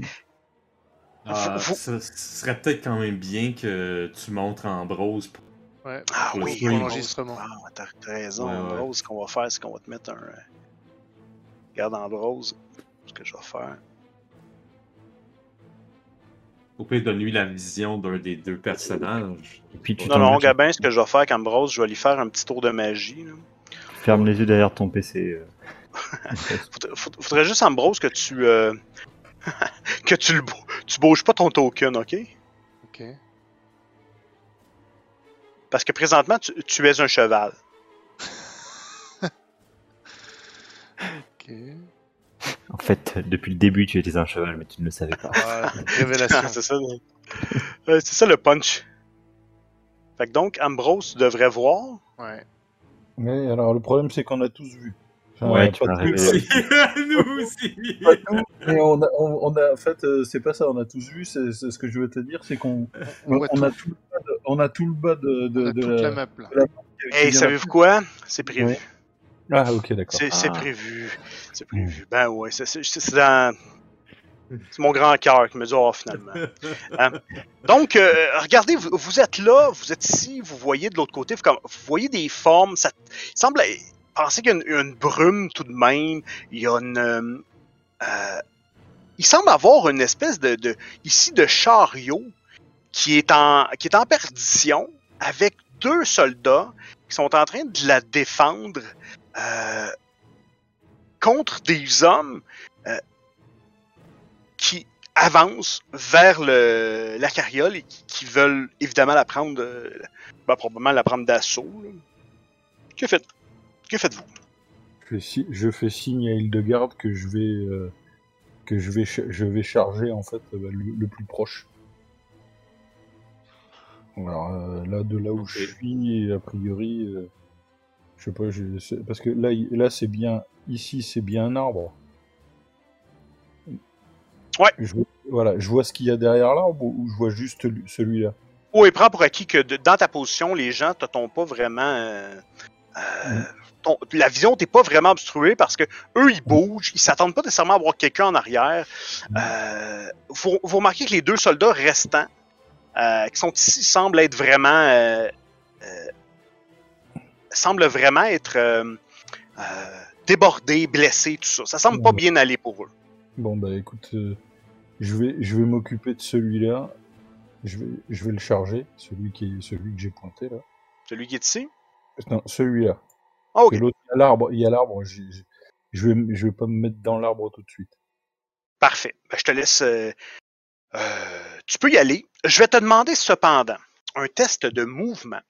Ah, ça, ce serait peut-être quand même bien que tu montres Ambrose. pour- Ouais, Ah pour le oui, l'enregistrement. Ah, t'as raison, Ouais, ouais. Rose. Ce qu'on va faire, c'est qu'on va te mettre un. Regarde Ambrose. Ce que je vais faire. Au pire, donne-lui la vision d'un des deux personnages. Et puis tu Non, non, bien ce que je vais faire avec Ambrose. Je vais lui faire un petit tour de magie. là. tu fermes les yeux derrière ton PC. euh. Faudrait, faudrait- faudrait juste, Ambrose, que tu. euh, que tu le tu bouges pas ton token, ok? Ok. Parce que présentement, tu, tu es un cheval. Ok. En fait, depuis le début, tu étais un cheval, mais tu ne le savais pas. Ah, révélation. c'est ça, c'est ça le punch. Fait que donc, Ambrose, tu devrais voir. Ouais. Mais alors, le problème, c'est qu'on a tous vu. Ouais, tu révélé. Nous aussi! pas tous, mais on a, on, on a- en fait, euh, c'est pas ça, on a tous vu, c'est ce que je veux te dire, c'est qu'on On a tout le bas de, on a tout le bas de, la map là. Hey, savez-vous quoi? C'est prévu. Ouais. Ah, ok, d'accord. C'est Ah. prévu. C'est prévu. Ben ouais, c'est- c'est c'est dans. C'est mon grand cœur qui me dit oh finalement. Hein? Donc, euh, regardez, vous, vous êtes là, vous êtes ici, vous voyez de l'autre côté, vous, comme- vous voyez des formes, ça semble penser qu'il y a une, brume tout de même, il y a une. euh, euh, il semble avoir une espèce de, ici de chariot qui est en qui est en perdition avec deux soldats qui sont en train de la défendre euh, contre des hommes qui avancent vers le, la carriole et qui, veulent évidemment la prendre, ben, probablement la prendre d'assaut. Que Que faites-vous? Je fais, si- je fais signe à Hildegarde que je vais, euh, que je vais, je vais charger en fait euh, le, le plus proche. Alors euh, là, de là où je suis, a priori, euh, je sais pas, je- parce que là, là c'est bien, ici c'est bien un arbre. Ouais. Je, vois- voilà, je vois ce qu'il y a derrière l'arbre ou, je vois juste lui- celui-là? Oui, prends pour acquis que de- dans ta position, les gens te t'ont pas vraiment. euh, euh, Mm. Ton- la vision t'est pas vraiment obstruée parce que eux ils bougent, ils s'attendent pas nécessairement à voir quelqu'un en arrière. Euh, vous, vous remarquez que les deux soldats restants euh, qui sont ici semblent être vraiment euh, semblent vraiment être débordés, blessés, tout ça. Ça semble pas bien aller pour eux. Bon bah écoute, je vais, je vais m'occuper de celui-là. Je vais, je vais le charger, celui qui est, celui que j'ai pointé là. Celui qui est ici? Non, celui-là. Ah, ok. L'autre, il y a l'arbre, il y a l'arbre. Je vais, m- je vais pas me mettre dans l'arbre tout de suite. Parfait. Ben, je te laisse. euh, euh, tu peux y aller. Je vais te demander cependant un test de mouvement.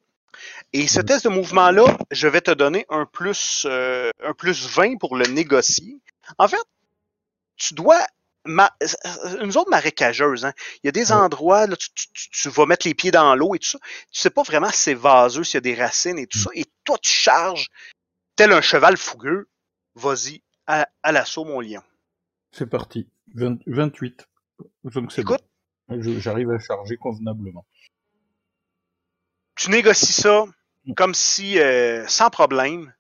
Et ce Mhm. test de mouvement-là, je vais te donner un plus, euh, un plus 20 pour le négocier. En fait, tu dois. Ma, euh, une zone marécageuse, hein. Il y a des endroits, là, tu, tu- tu- tu vas mettre les pieds dans l'eau et tout ça. Tu sais pas vraiment si c'est vaseux, s'il y a des racines et tout Mhm. ça. Et toi, tu charges tel un cheval fougueux. Vas-y, à, à l'assaut, mon lion. C'est parti. 20 28. Donc c'est bon. Écoute, Je- J'arrive à charger convenablement. tu négocies ça Mm. comme si, euh, sans problème,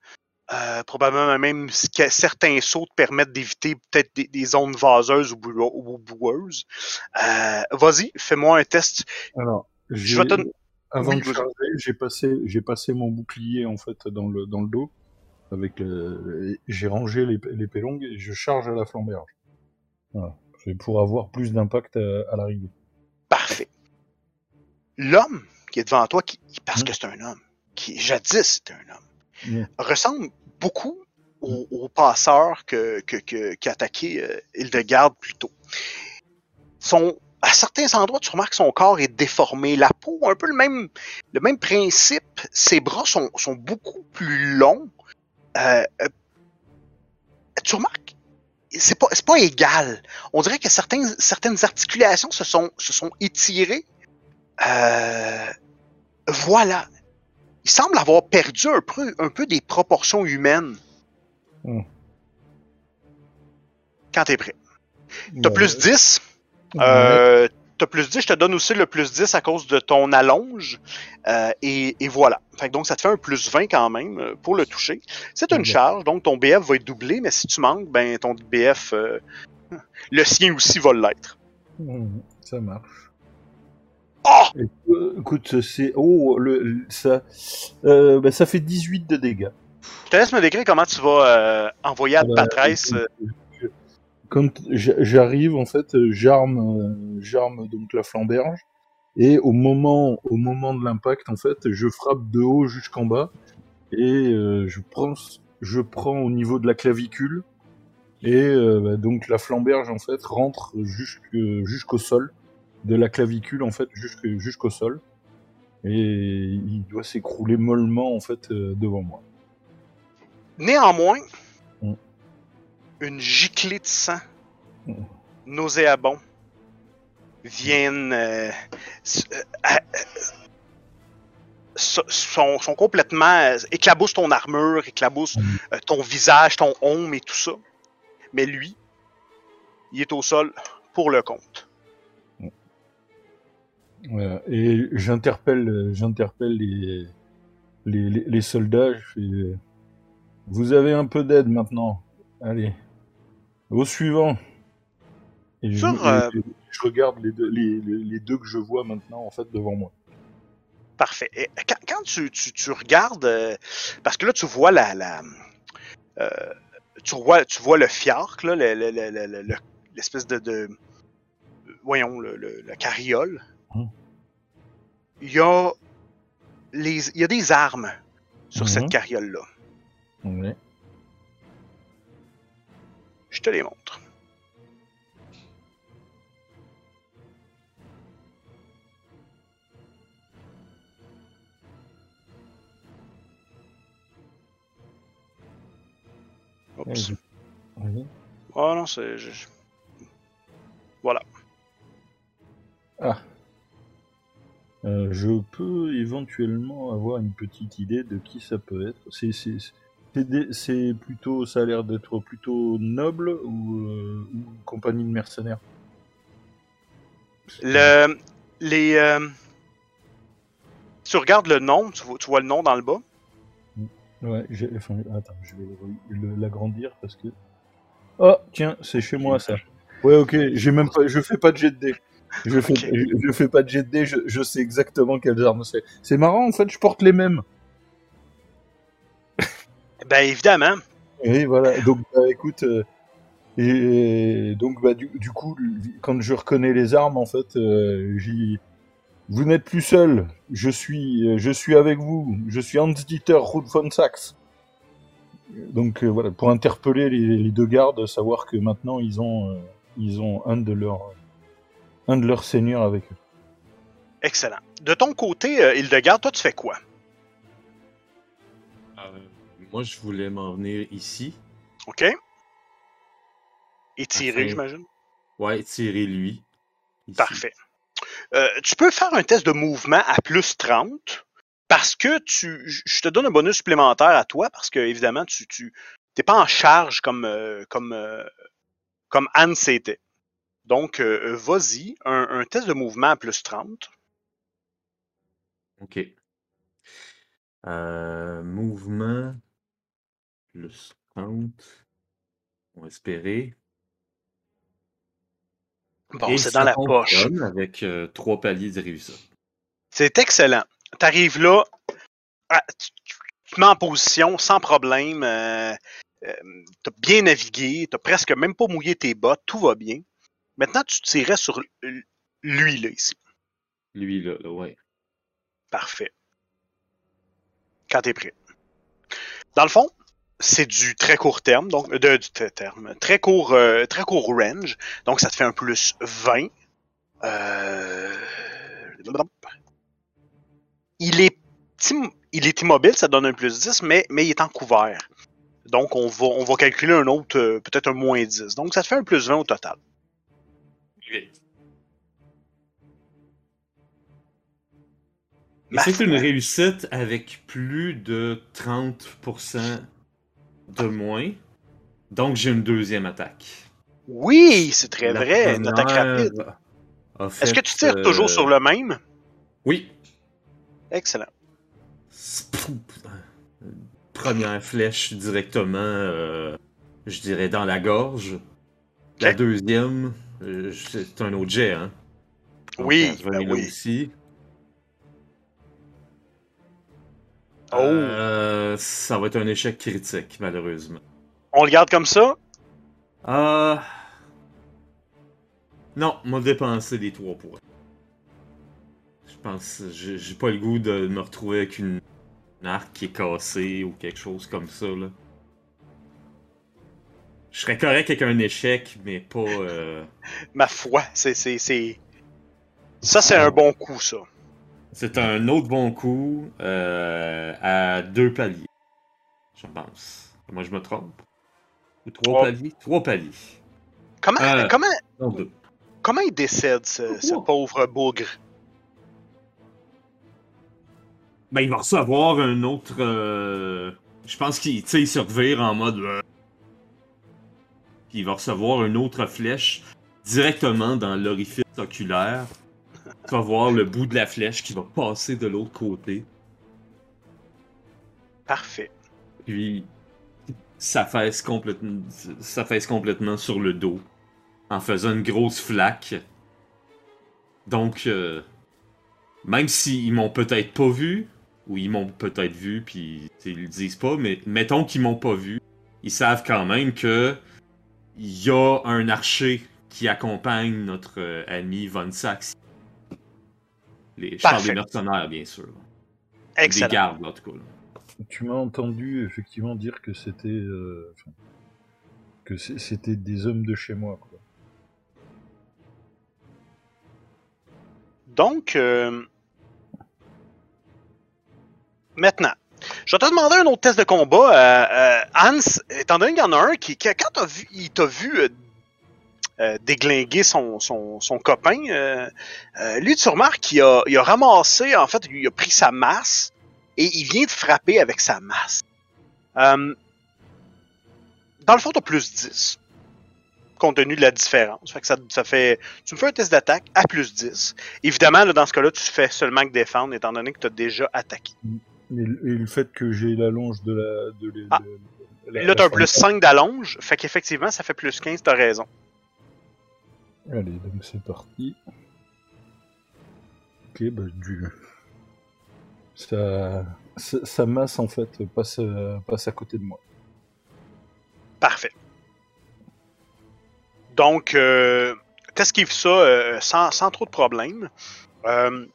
euh, probablement même que certains sauts te permettent d'éviter peut-être des, des zones vaseuses ou, boueuses. Euh, Vas-y, fais-moi un test. Alors, Je te... avant Oui, de charger, j'ai passé, j'ai passé mon bouclier en fait dans le, dans le dos. Avec le- j'ai rangé les, les pélongues et je charge à la flamberge. Voilà. Pour avoir plus d'impact à, à l'arrivée. Parfait. L'homme qui est devant toi, qui, parce Mm. que c'est un homme, qui jadis c'était un homme, Mm. ressemble beaucoup au, au passeur que, que, que, qui a attaqué euh, Hildegarde plus tôt. Son, à certains endroits, tu remarques que son corps est déformé. La peau, un peu le même, le même principe. Ses bras sont, sont beaucoup plus longs. Euh, euh, tu remarques, c'est pas, pas égal. On dirait que certains, certaines articulations se sont, se sont étirées. Euh, voilà. Il semble avoir perdu un peu, un peu des proportions humaines. Hmm. Quand t'es prêt. T'as Ouais. plus 10. Ouais. Euh, t'as plus 10, je te donne aussi le plus 10 à cause de ton allonge. Euh, et, et voilà. Fait que donc, ça te fait un plus 20 quand même euh, pour le toucher. C'est une Mhm. charge, donc ton BF va être doublé, mais si tu manques, ben ton BF, euh, le sien aussi va l'être. Mhm, Ça marche. Oh! Écoute, c'est. Oh, le, ça. euh, bah, ça fait 18 de dégâts. Je te laisse me décrire comment tu vas euh, envoyer à écoute, je- Quand j'arrive, en fait, j'arme, j'arme donc la flamberge, et au moment, au moment de l'impact, en fait, je frappe de haut jusqu'en bas, et euh, je prends, je prends au niveau de la clavicule, et bah, donc la flamberge en fait rentre jusqu'au sol, de la clavicule en fait jusqu'au sol, et il doit s'écrouler mollement en fait euh, devant moi. Néanmoins, Mm. une giclée de sang Mm. nauséabond viennent euh, euh, so- sont, sont complètement éclaboussent ton armure, éclaboussent Mm. ton visage, ton homme et tout ça. Mais lui, il est au sol pour le compte. Voilà. Et j'interpelle, j'interpelle les, les, les, les soldats. Je fais, euh, vous avez un peu d'aide maintenant. Allez, au suivant. Et je, euh, je regarde les deux, les, deux que je vois maintenant en fait devant moi. Parfait. Et quand, quand tu, tu, tu regardes, euh, parce que là tu vois la, la euh, tu vois, tu vois le fiarc, là, le- le- le- le- le- l'espèce de, de voyons, le, le- la carriole. Mhm. Il y a les, il y a des armes sur Mhm. cette carriole là. Ouais. Je te les montre. Oups. Ouais. Oh non, c'est. Voilà. Ah. Euh, je peux éventuellement avoir une petite idée de qui ça peut être. C'est, plutôt, ça a l'air d'être plutôt noble ou, euh, ou une compagnie de mercenaires? Le, les, euh, tu regardes le nom, tu vois, tu vois le nom dans le bas? Ouais, j'ai, enfin, attends, je vais l'agrandir parce que. Oh, tiens, c'est chez moi ça. Ouais, ok, j'ai même pas, je fais pas de jet de dés. Je fais, Ok. je, je fais pas de jet de dés, je, je sais exactement quelles armes c'est. C'est marrant, en fait, je porte les mêmes. Ben évidemment. Oui, voilà. Donc, bah, écoute, euh, et donc, bah, du, du coup, quand je reconnais les armes, en fait, euh, j'y- vous n'êtes plus seul. Je suis, euh, je suis avec vous. Je suis Hans-Dieter Ruth von Sachs. Donc, euh, voilà, pour interpeller les, les deux gardes, savoir que maintenant ils ont, ils ont un de leurs, un de leurs seigneurs avec eux. Excellent. De ton côté, euh, Hildegarde, toi tu fais quoi? Euh, moi, je voulais m'en venir ici. OK? Et tirer, Enfin, j'imagine? Ouais, tirer lui. Ici. Parfait. Euh, tu peux faire un test de mouvement à plus 30 parce que tu, je te donne un bonus supplémentaire à toi parce que évidemment tu, tu t'es pas en charge comme euh, comme euh, comme Anne c'était. Donc euh, vas-y, un, un test de mouvement à plus 30. Ok. Euh, mouvement. Plus 30. On va espérer. Bon, c'est dans la poche. Avec euh, trois paliers de réussite. C'est excellent. T'arrives là, ah, tu, tu- tu te mets en position sans problème. Euh, euh, t'as bien navigué, t'as presque même pas mouillé tes bottes, tout va bien. Maintenant, tu tirais sur lui, là, ici. Lui, là, là, ouais. Parfait. Quand t'es prêt. Dans le fond, c'est du très court terme, donc de, du très terme, très court, euh, très court range. Donc ça te fait un plus 20. Euh... Il est il est immobile, ça donne un plus 10, mais, mais il est en couvert. Donc on va, on va calculer un autre, euh, peut-être un moins 10. Donc ça te fait un plus 20 au total. C'est une réussite avec plus de 30% de moins. Donc j'ai une deuxième attaque. Oui, c'est très La vrai. Une attaque rapide. Est-ce que tu tires euh, toujours sur le même? Oui. Excellent. Première flèche directement, euh, je dirais, dans la gorge. La deuxième, c'est un autre jet, hein? Donc, Oui, ben oui. aussi. Oh. Euh, ça va être un échec critique, malheureusement. On le garde comme ça? Euh... Non, m'a dépensé les trois points. Je pense, j'ai j'ai pas le goût de me retrouver avec une, une arc qui est cassée ou quelque chose comme ça, là. Je serais correct avec un échec, mais pas... euh, Ma foi, c'est. Ça, c'est un bon coup, ça. C'est un autre bon coup euh, à deux paliers, je pense. Moi, je me trompe? Ou trois Trois. paliers? Trois paliers. Comment, Euh. comment, Non, comment il décède, ce, ce Oh. pauvre bougre? Ben, il va recevoir un autre. euh, Je pense qu'il tu sais, il se revire en mode. Puis il va recevoir une autre flèche directement dans l'orifice oculaire. Tu vas voir le bout de la flèche qui va passer de l'autre côté. Parfait. Puis ça fesse complètement, ça fesse complètement sur le dos en faisant une grosse flaque. Donc, euh, même s'ils m'ont peut-être pas vu, ou ils m'ont peut-être vu, puis ils le disent pas, mais mettons qu'ils m'ont pas vu, ils savent quand même que il y a un archer qui accompagne notre euh, ami Von Sachs. Les, je des mercenaires, bien sûr. Des Excellent. gardes, en tout cas. là. Tu m'as entendu effectivement dire que c'était euh, que c'était des hommes de chez moi. Quoi. Donc, euh, maintenant, je vais te demander un autre test de combat. Euh, euh, Hans, étant donné qu'il y en a un qui, quand t'as vu, il t'a vu euh, déglinguer son, son, copain, lui, tu remarques qu'il a, il a ramassé, en fait, il a pris sa masse et il vient de frapper avec sa masse. Dans le fond, t'as plus 10 compte tenu de la différence. Ça, fait. Tu me fais un test d'attaque à plus 10. Évidemment, dans ce cas-là, tu fais seulement que défendre, étant donné que tu as déjà attaqué. Et, le- fait que j'ai la longe de la de, la- Ah. de la- Là, tu as la un plus 5 d'allonge, fait qu'effectivement, ça fait plus 15, t'as raison. Allez, donc c'est parti. Ok, bah du. Ça, ça, sa masse en fait passe, passe à côté de moi. Parfait. Donc, euh, t'esquives ça euh, sans, sans trop de problèmes. Euh,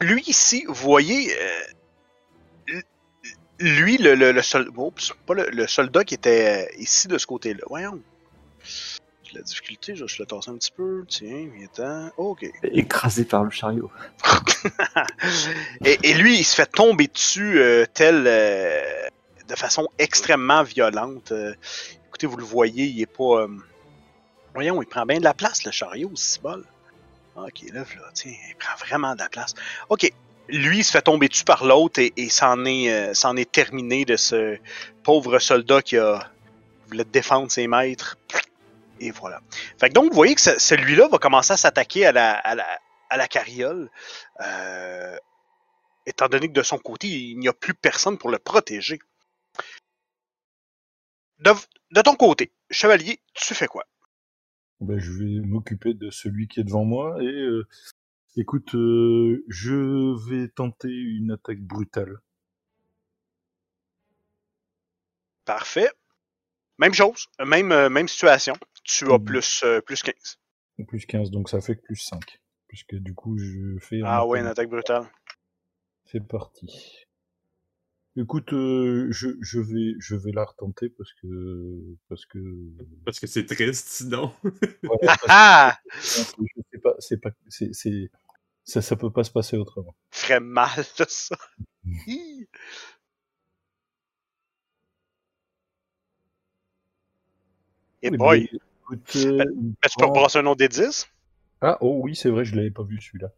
lui ici, vous voyez, euh, lui, le, le, le sol- oups, pas le, le soldat qui était euh, ici de ce côté-là. Voyons. J'ai la difficulté, je vais le tasser un petit peu. Tiens, viens-t'en. Ok. Écrasé par le chariot. et, et lui, il se fait tomber dessus euh, tel euh, de façon extrêmement violente. Euh, écoutez, vous le voyez, il est pas. Voyons, il prend bien de la place, le chariot, c'est bol. Ok, là, là, tiens, il prend vraiment de la place. Ok, lui, il se fait tomber dessus par l'autre et, s'en est, euh, est terminé de ce pauvre soldat qui a voulait défendre ses maîtres. Et voilà. Fait donc, vous voyez que ce- celui-là va commencer à s'attaquer à la, carriole. Euh, étant donné que de son côté, il n'y a plus personne pour le protéger. De, de ton côté, chevalier, tu fais quoi? Ben, je vais m'occuper de celui qui est devant moi et euh, écoute, euh, je vais tenter une attaque brutale. Parfait. Même chose, même, euh, même situation. Tu as Mhm. plus, euh, plus 15. Plus 15, donc ça fait que plus 5. Puisque du coup, je fais. un Ah ouais, une attaque- brutale. C'est parti. Écoute, euh, je, je vais je vais la retenter parce que parce que Parce que c'est triste, sinon. voilà, parce Ah! que je sais pas c'est pas c'est c'est ça ça peut pas se passer autrement. Ferait mal, ça. Et Oui, boy, mais, écoute, euh, mais tu peux rebrasser un nom des 10? Ah oh oui c'est vrai je l'avais pas vu celui-là.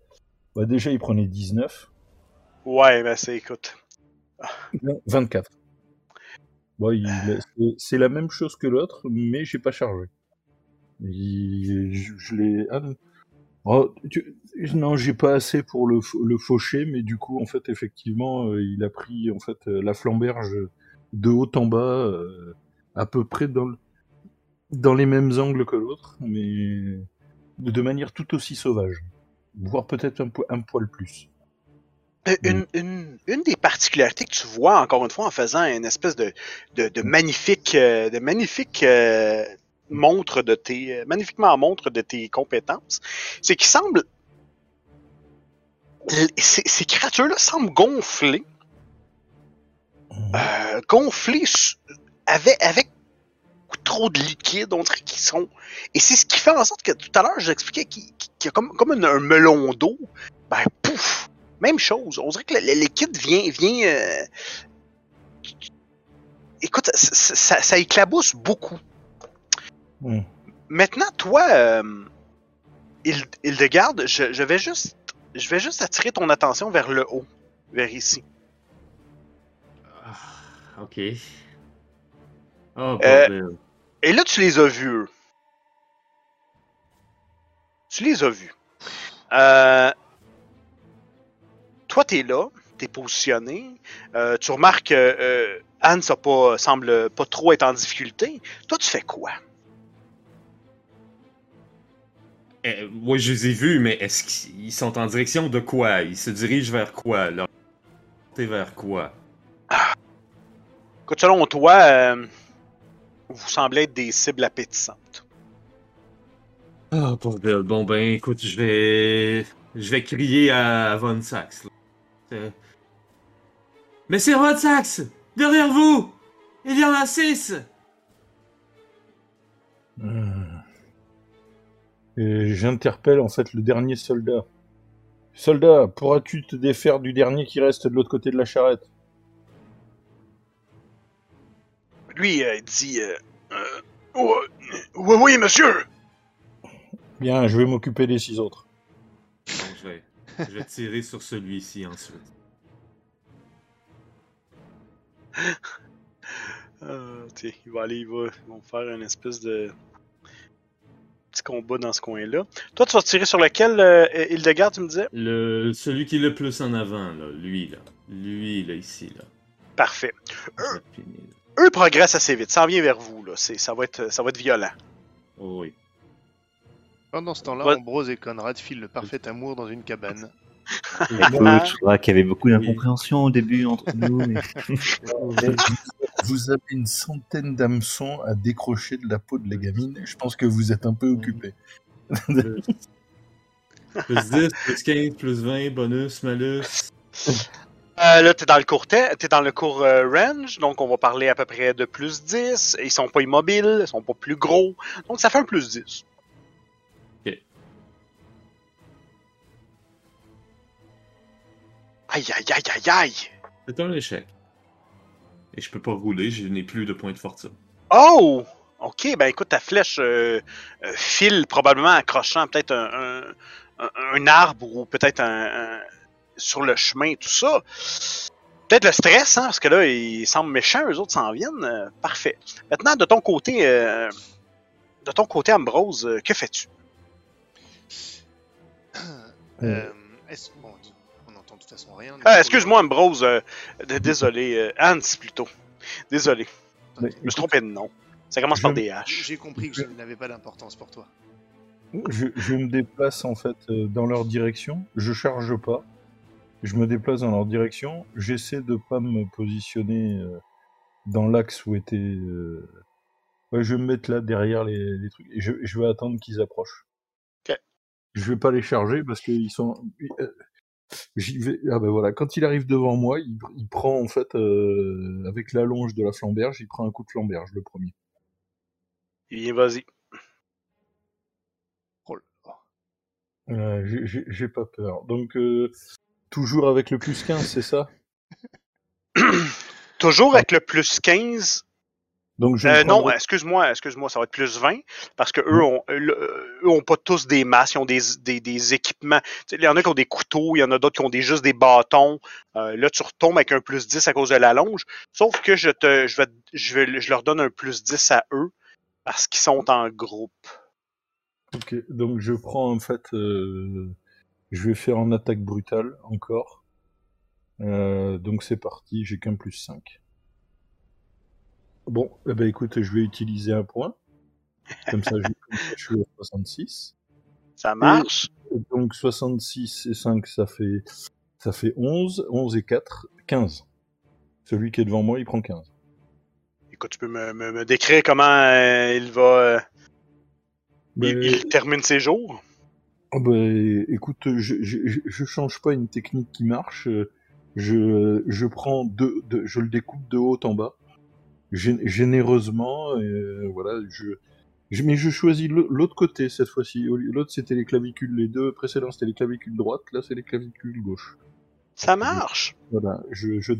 Bah déjà il prenait 19, Ouais, ben c'est, écoute. non, 24. Bon, il- c'est- la même chose que l'autre mais j'ai pas chargé. Il- je je l'ai ah, non. Oh, tu- Non, j'ai pas assez pour le, fau- le faucher, mais du coup, en fait, effectivement, euh, il a pris en fait euh, la flamberge de haut en bas, euh, à peu près dans, le- dans les mêmes angles que l'autre, mais de manière tout aussi sauvage, voire peut-être un, po- un poil plus. Euh, Une, une, une des particularités que tu vois, encore une fois, en faisant une espèce de, de, de magnifique, de magnifique montre de tes, magnifiquement montre de tes compétences, c'est qu'il semble, l- ces, ces créatures-là semblent gonfler, euh, gonfler avec, avec trop de liquide, on dirait qu'ils sont, et c'est ce qui fait en sorte que tout à l'heure, j'expliquais qu'il y a comme, comme un, un melon d'eau, ben pouf, même chose. On dirait que le, le liquide vient. vient euh, Écoute, ça, ça- ça éclabousse beaucoup. Hmm. Maintenant, toi, euh, Hild- Hildegarde, je, je vais juste. Je vais juste attirer ton attention vers le haut. Vers ici. Ah, ok. Oh, Euh, bordel. Et là, tu les as vus, eux. Tu les as vus. Euh, toi, t'es là, t'es positionné. Euh, tu remarques que euh, Anne ça pas, semble pas trop être en difficulté. Toi, tu fais quoi? Ouais, je les ai vus, mais est-ce qu'ils sont en direction de quoi? Ils se dirigent vers quoi là? T'es vers quoi? Écoute, selon toi, euh, vous semblez être des cibles appétissantes. Ah, bordel. Bon, ben, écoute, je vais. Je vais crier à Von là. Euh, Mais c'est Von Sax Derrière vous Il y en a six Hmm. Et j'interpelle en fait le dernier soldat. Soldat, pourras-tu te défaire du dernier qui reste de l'autre côté de la charrette? Lui, euh, il dit euh, euh, oui, oui, oui, monsieur! Bien, je vais m'occuper des six autres. Bon, je vais, je vais tirer sur celui-ci ensuite. Euh, il va aller, il va, ils vont faire une espèce de petit combat dans ce coin-là. Toi, tu vas tirer sur lequel, euh, Hildegarde, tu me disais? Le, celui qui est le plus en avant, là, lui, là. Lui, là, ici, là. Parfait. Là. Eux progressent assez vite, ça en vient vers vous, là. C'est, ça, va être, ça va être violent. Oh, oui. Pendant ce temps-là. Ambrose et Conrad filent le parfait amour dans une cabane. Écoute, je crois qu'il y avait beaucoup d'incompréhension au début entre nous. mais- Vous avez une centaine d'hameçons à décrocher de la peau de la gamine. Je pense que vous êtes un peu occupé. Plus, plus 10, plus 15, plus 20, bonus, malus. Euh, là, t'es dans le court te- t'es dans le court euh, range, donc on va parler à peu près de plus 10. Ils sont pas immobiles, ils sont pas plus gros, donc ça fait un plus 10. Aïe, aïe, aïe, aïe, aïe! C'est un échec. Et je peux pas rouler, je n'ai plus de points de fortune. Oh! Ok, ben écoute, ta flèche euh, euh, file probablement accrochant peut-être un, un- un- un arbre ou peut-être un, un- sur le chemin, tout ça. Peut-être le stress, hein, parce que là, ils semblent méchants, eux autres s'en viennent. Euh, parfait. Maintenant, de ton côté, euh, de ton côté, Ambrose, euh, que fais-tu? Euh, est-ce- bon, toute façon rien. Ah, Excuse-moi, Ambrose. euh, désolé. euh, Hans, plutôt. Désolé. Mais, Je me suis trompé de nom. Ça commence Je- par des H. J'ai compris que ça n'avait pas d'importance pour toi. Je, je me déplace en fait euh, dans leur direction. Je charge pas. Je me déplace dans leur direction. J'essaie de pas me positionner euh, dans l'axe où était. euh, Ouais, je vais me mettre là derrière les, les trucs et je, je vais attendre qu'ils approchent. Ok. Je vais pas les charger parce qu'ils sont. J'y vais. Ah ben voilà. Quand il arrive devant moi, il, il prend en fait euh, avec la longe de la flamberge, il prend un coup de flamberge le premier. Et vas-y. Oh là là. Euh, j'ai- pas peur. Donc, euh, toujours avec le plus 15, c'est ça? Toujours avec le plus 15. Donc, je Euh, non, excuse-moi, excuse-moi, ça va être plus 20, parce que eux ont, euh, eux ont pas tous des masses, ils ont des, des, des équipements. Il y en a qui ont des couteaux, il y en a d'autres qui ont des, juste des bâtons. Euh, là, tu retombes avec un plus 10 à cause de la longe. Sauf que je te, je vais, je vais, je leur donne un plus 10 à eux, parce qu'ils sont en groupe. Ok, donc je prends en fait, euh, je vais faire en attaque brutale encore. Euh, donc c'est parti, j'ai qu'un plus 5. Bon, eh ben écoute, je vais utiliser un point. Comme ça, je, je suis à 66. Ça marche. Et donc 66 et 5, ça fait, ça fait 11. 11 et 4, 15. Celui qui est devant moi, il prend 15. Écoute, tu peux me, me- me décrire comment euh, il va. euh, il, Ben, il termine ses jours? Oh bah, écoute, je, je, je- je change pas une technique qui marche. euh, Je, je prends deux, deux- je le découpe de haut en bas, généreusement. euh, voilà, je, je, mais je choisis l'autre côté cette fois-ci. L'autre c'était les clavicules, les deux précédents c'était les clavicules droites, là c'est les clavicules gauche. Ça marche. Voilà, je, je,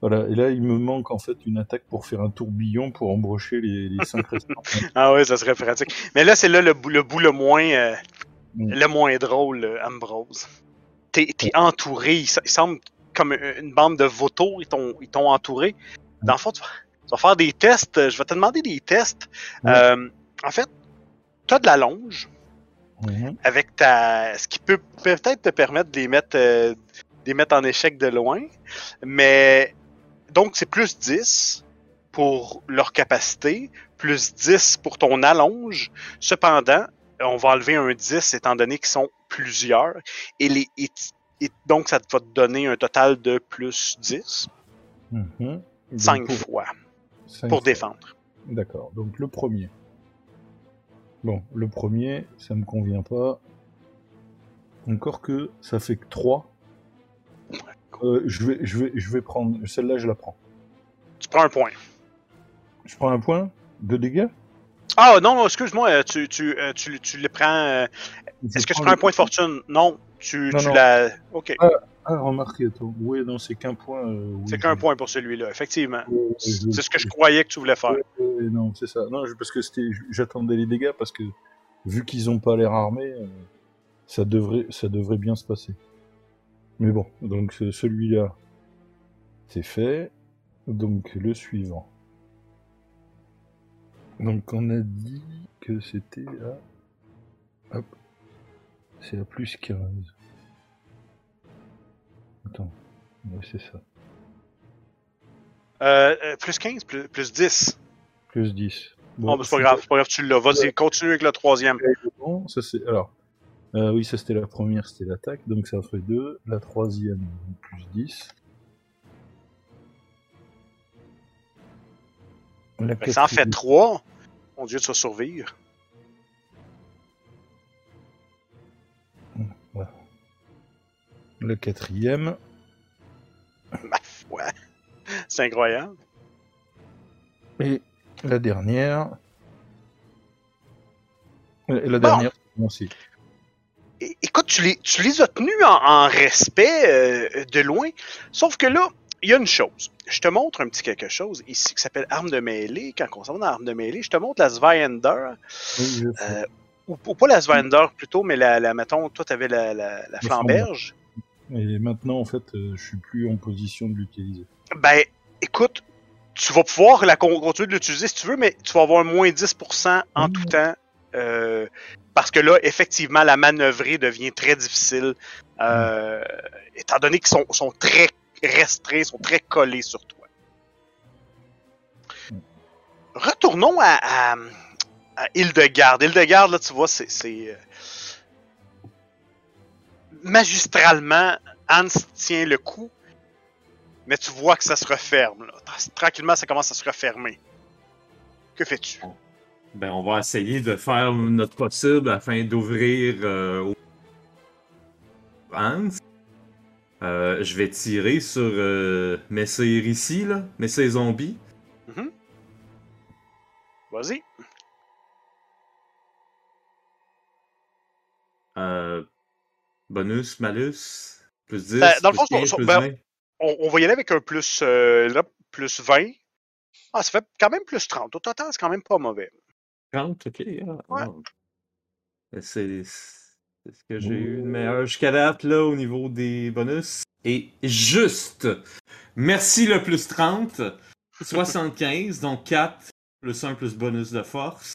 voilà. Et là il me manque en fait une attaque pour faire un tourbillon pour embrocher les, les cinq restants. Ah oui, ça serait pratique. Mais là, c'est là le, bout- le bout le moins, euh, Mm. le moins drôle, euh, Ambrose. T'es entouré. Il semble comme une bande de vautours. Ils t'ont ils t'ont entouré. Dans le fond, tu vas, tu vas faire des tests. Je vais te demander des tests. Euh, en fait, tu as de la longe Mhm. avec ta. Ce qui peut peut-être te permettre de les mettre, euh, de les mettre en échec de loin. Mais. Donc, c'est plus 10 pour leur capacité, plus 10 pour ton allonge. Cependant, on va enlever un 10 étant donné qu'ils sont plusieurs. Et, les, et, et donc, ça va te donner un total de plus 10, Mhm. Donc, 5 pour- fois, pour fois. défendre. D'accord, donc le premier. Bon, le premier, ça me convient pas. Encore que ça fait que 3. je, vais, je, vais, je vais prendre. Celle-là, je la prends. Tu prends un point. Je prends un point de dégâts? Ah non, excuse-moi, euh, tu, tu, euh, tu, tu le prends. Est-ce que tu prends un point de fortune? Non, tu, Non, tu non. la. Ok, Ah, remarquez, attends. Oui, non, c'est qu'un point. euh, oui, c'est qu'un point pour celui-là, effectivement. Je- C'est ce que je croyais que tu voulais faire. Non, c'est ça. Non, parce que c'était, j'attendais les dégâts parce que vu qu'ils ont pas l'air armés, euh, ça devrait, ça devrait bien se passer. Mais bon, donc ce- celui-là, c'est fait. Donc le suivant. Donc on a dit que c'était à, hop, c'est à plus 15. Attends, ouais, c'est ça. Euh, euh, plus 15, plus, plus 10. Plus 10. Bon, c'est pas grave, c'est pas grave, tu l'as. Vas-y, continue avec le troisième. Bon, ça c'est. Alors, euh, oui, ça c'était la première, c'était l'attaque, donc ça fait 2. La troisième, plus 10. La ça en fait quatrième- 3. Mon dieu, tu vas survivre. La quatrième, Ma foi. C'est incroyable. et la dernière. Et la dernière, c'est bon aussi. É- Écoute, tu les, tu les as tenus en, en respect euh, de loin. Sauf que là, il y a une chose. Je te montre un petit quelque chose ici qui s'appelle arme de mêlée. Quand on s'en va dans arme de mêlée, je te montre la Zweihander. Oui. Euh, ou, ou pas la Zweihander plutôt, mais la, la mettons, toi, la, la, la flamberge. Et maintenant, en fait, euh, je suis plus en position de l'utiliser. Ben, écoute, tu vas pouvoir la con- continuer de l'utiliser si tu veux, mais tu vas avoir un moins 10% en tout temps. euh, parce que là, effectivement, la manœuvrer devient très difficile. euh, Étant donné qu'ils sont, sont très restreints, sont très collés sur toi. Retournons à, à, à Hildegarde. Hildegarde, là, tu vois, c'est. Magistralement, Hans tient le coup mais tu vois que ça se referme. Là. Tranquillement, ça commence à se refermer. Que fais-tu? Ben, on va essayer de faire notre possible afin d'ouvrir euh, Hans. Euh, je vais tirer sur euh, Messire ici, là, Messire Zombie. Vas-y. Euh, bonus, malus, plus 10. Ben, dans le plus fond, 15, son- plus ben, 20. On, on va y aller avec un plus, euh, là, plus 20. Ah, ça fait quand même plus 30. Au total, c'est quand même pas mauvais. 30, ok. ah, Ouais. ah. Ben, C'est ce que j'ai eu de meilleur jusqu'à date là au niveau des bonus. Et juste, merci le plus 30, 75, donc 4 plus 1 plus bonus de force.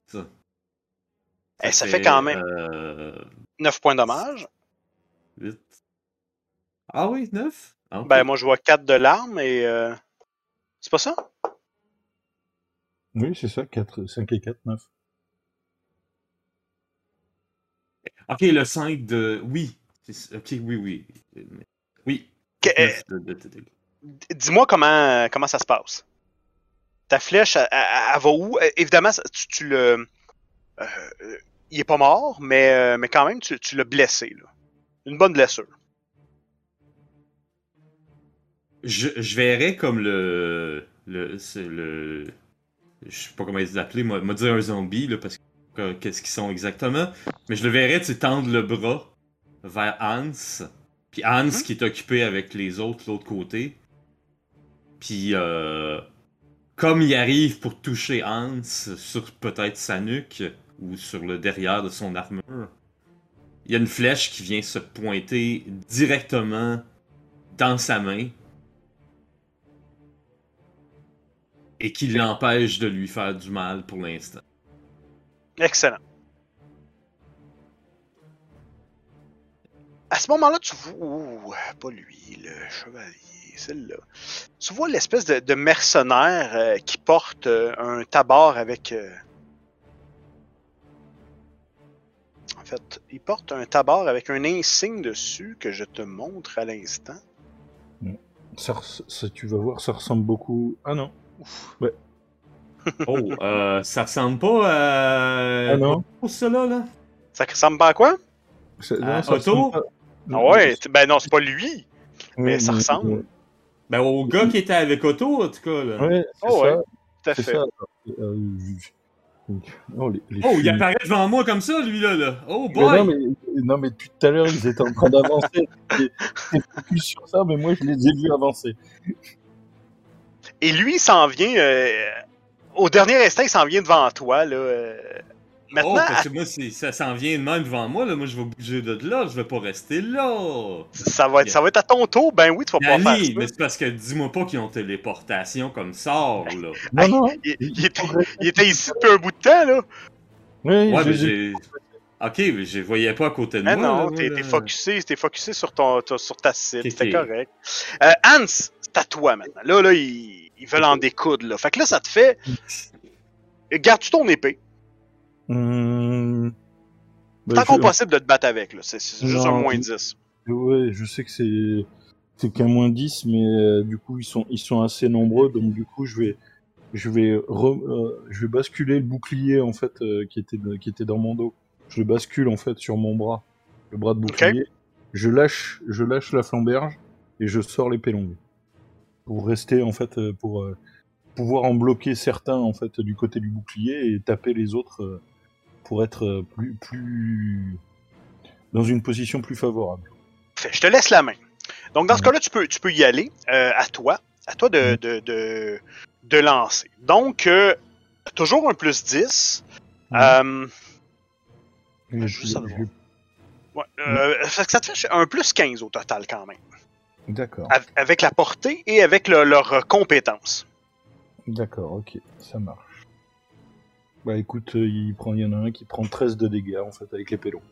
Eh, ça fait quand même- euh, 9 points de dommage. Huit. Ah oui, 9? Ben, moi, je vois 4 de l'arme et. euh, C'est pas ça? Oui, c'est ça, 4, 5 et 4, 9. Ok, le 5 de. Oui. Ok, oui, oui. Oui. Que- euh, Neuf de- de- de- de- Dis-moi comment, comment ça se passe. Ta flèche, elle, elle- elle va où? Euh, Évidemment, tu, tu le. euh, il est pas mort, mais, mais quand même, tu, tu l'as blessé. Là. Une bonne blessure. Je, je verrais comme le. le, c'est le je sais pas comment ils l'appellent, moi, moi dire un zombie, là, parce que qu'est-ce qu'ils sont exactement. Mais je le verrais, tu tendre le bras vers Hans. Puis Hans Mhm. qui est occupé avec les autres, l'autre côté. Puis, euh, comme il arrive pour toucher Hans sur peut-être sa nuque ou sur le derrière de son armure, il y a une flèche qui vient se pointer directement dans sa main et qui l'empêche de lui faire du mal pour l'instant. Excellent. À ce moment-là, tu vois. Ouh, pas lui, le chevalier, celle-là. Tu vois l'espèce de, mercenaire euh, qui porte euh, un tabard avec. euh, En fait, il porte un tabard avec un insigne dessus que je te montre à l'instant. Ça, res- ça, tu vas voir, ça ressemble beaucoup. Ah non. Oh, euh, ça ressemble pas à. Ah non. Pour cela, là? Ça ressemble pas à quoi? Ça- non, ça pas- Ah ouais, ben non, c'est pas lui. mais Ouais, ça ressemble. Ben, au gars qui était avec Otto, en tout cas, là. Ouais, c'est Oh ouais. ça. Tout à C'est fait. ça. Euh, je- Oh, les, les Oh, il apparaît devant moi comme ça, lui, là. là. Oh, Mais non, boy! mais, non, mais depuis tout à l'heure, ils étaient en train d'avancer. T'es focus sur ça, mais moi, je les ai vus avancer. Et lui, il s'en vient. euh, au dernier instant, il s'en vient devant toi. Là, euh. Oh, parce que moi, ça s'en vient de même devant moi, là. Moi, je vais bouger de là, je vais pas rester là. ça va, être, ça va être à ton tour. Ben oui, tu vas pouvoir faire ça. mais c'est parce que dis-moi pas qu'ils ont téléportation comme sort, là. Non, non. Il, il était, il était ici depuis un bout de temps, là. Oui, Ouais, mais j'ai. Ok, mais je voyais pas à côté de Mais moi. non, t'es t'es focusé, t'es focusé sur, ton, ta- sur ta cible, Ok, c'était correct. Euh, Hans, c'est à toi maintenant. Là, là, ils, ils veulent en découdre, là. Fait que là, ça te fait. Garde-tu ton épée? Hum, bah, Tant je- possible de te battre avec, là. C'est c'est juste Non, un moins je- 10. Ouais, je sais que c'est c'est qu'un moins 10, mais euh, du coup ils sont ils sont assez nombreux, donc du coup je vais je vais re- euh, je vais basculer le bouclier en fait euh, qui était de- qui était dans mon dos. Je le bascule en fait sur mon bras, le bras de bouclier. Je lâche je lâche la flamberge et je sors l'épée longue pour rester en fait pour pouvoir en bloquer certains en fait du côté du bouclier et taper les autres pour être euh, plus plus dans une position plus favorable. Je te laisse la main. Donc, dans ce cas-là, tu peux, tu peux y aller. euh, à toi. À toi de, Mhm. de, de, de lancer. Donc, euh, toujours un plus 10. Euh, Je- juste à le je- voir. ouais, euh, fait que ça te fait un plus 15 au total quand même. D'accord, Av- Avec la portée et avec le- leurs compétences. d'accord, ok, ça marche. Bah écoute, euh, il prend, il y en a un qui prend 13 de dégâts en fait avec l'épée longue.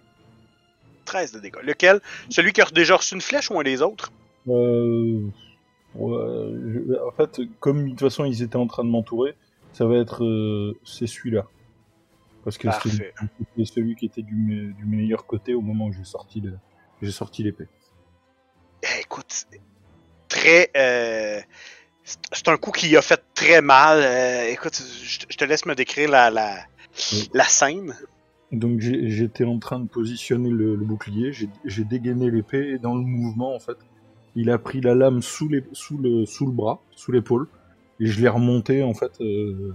13 de dégâts. Lequel? Celui qui a déjà reçu une flèche ou un des autres? Euh, ouais, je- en fait, comme de toute façon ils étaient en train de m'entourer, ça va être euh, c'est celui-là. Parce que c'est celui qui était du, me- du meilleur côté au moment où j'ai sorti le- j'ai sorti l'épée. Eh, Écoute, très. euh, c'est un coup qui a fait très mal. Euh, écoute, je te laisse me décrire la, la, Oui. la scène. Donc j'étais en train de positionner le, le bouclier, j'ai dégainé l'épée et dans le mouvement en fait, il a pris la lame sous, les, sous, le, sous le bras, sous l'épaule, et je l'ai remonté en fait euh,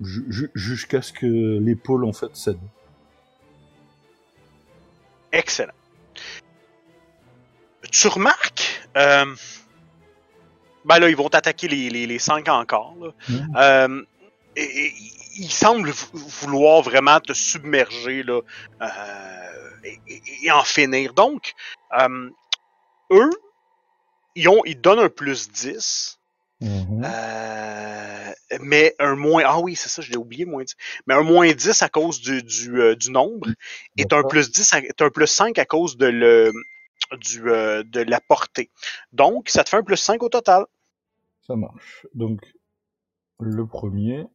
ju- ju- jusqu'à ce que l'épaule en fait cède. Excellent. Tu remarques. Euh, ben là, ils vont attaquer les, les, les cinq encore. là. Mhm. Euh, et, et ils semblent vou- vouloir vraiment te submerger là, euh, et, en finir. Donc, euh, eux, ils, ont, ils te donnent un plus 10 Mhm. Euh, mais un moins. Ah oui, c'est ça, je l'ai oublié, moins 10. Mais un moins 10 à cause du, du, euh, du nombre est un plus 10 à- est un plus 5 à cause de, le, du, euh, de la portée. Donc, ça te fait un plus 5 au total. Ça marche. Donc, le premier.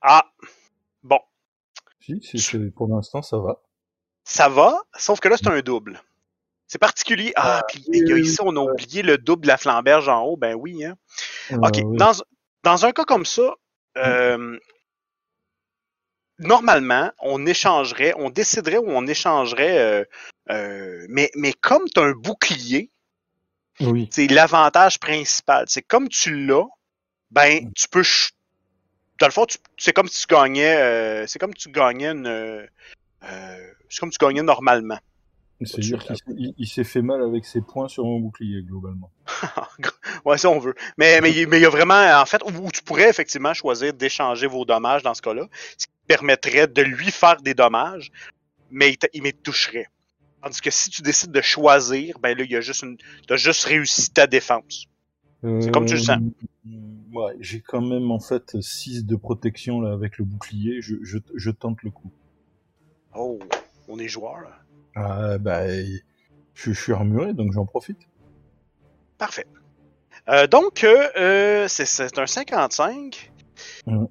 Ah, bon, Si, c'est- c'est- pour l'instant, ça va. ça va, sauf que là, c'est un double. C'est particulier. Ah, puis les gars, ici, on a oublié le double de la flamberge en haut. Ben oui, hein. OK. Euh, oui. Dans, dans un cas comme ça, euh, normalement, on échangerait, on déciderait où on échangerait, euh, euh, mais, mais comme tu as un bouclier, Oui. c'est l'avantage principal. C'est comme tu l'as, ben, tu peux. Dans le fond, tu- c'est comme si tu gagnais. euh, c'est comme tu gagnais une. euh, euh, c'est comme tu gagnais normalement. C'est-à-dire qu'il s'est- il, il s'est fait mal avec ses points sur mon bouclier, globalement. ouais, ça on veut. Mais mais il mais il y a vraiment, en fait, où, tu pourrais effectivement choisir d'échanger vos dommages dans ce cas-là, ce qui permettrait de lui faire des dommages, mais il, il me toucherait. Tandis que si tu décides de choisir, ben là, il y a juste une. T'as juste réussi ta défense. C'est comme tu le sens. Euh, Ouais, j'ai quand même en fait 6 de protection là avec le bouclier. Je, je, je tente le coup. Oh, on est joueur, là. Ah bah, je, je suis armuré donc j'en profite. Parfait. Euh, donc, euh, euh, c'est- un 55. Mm.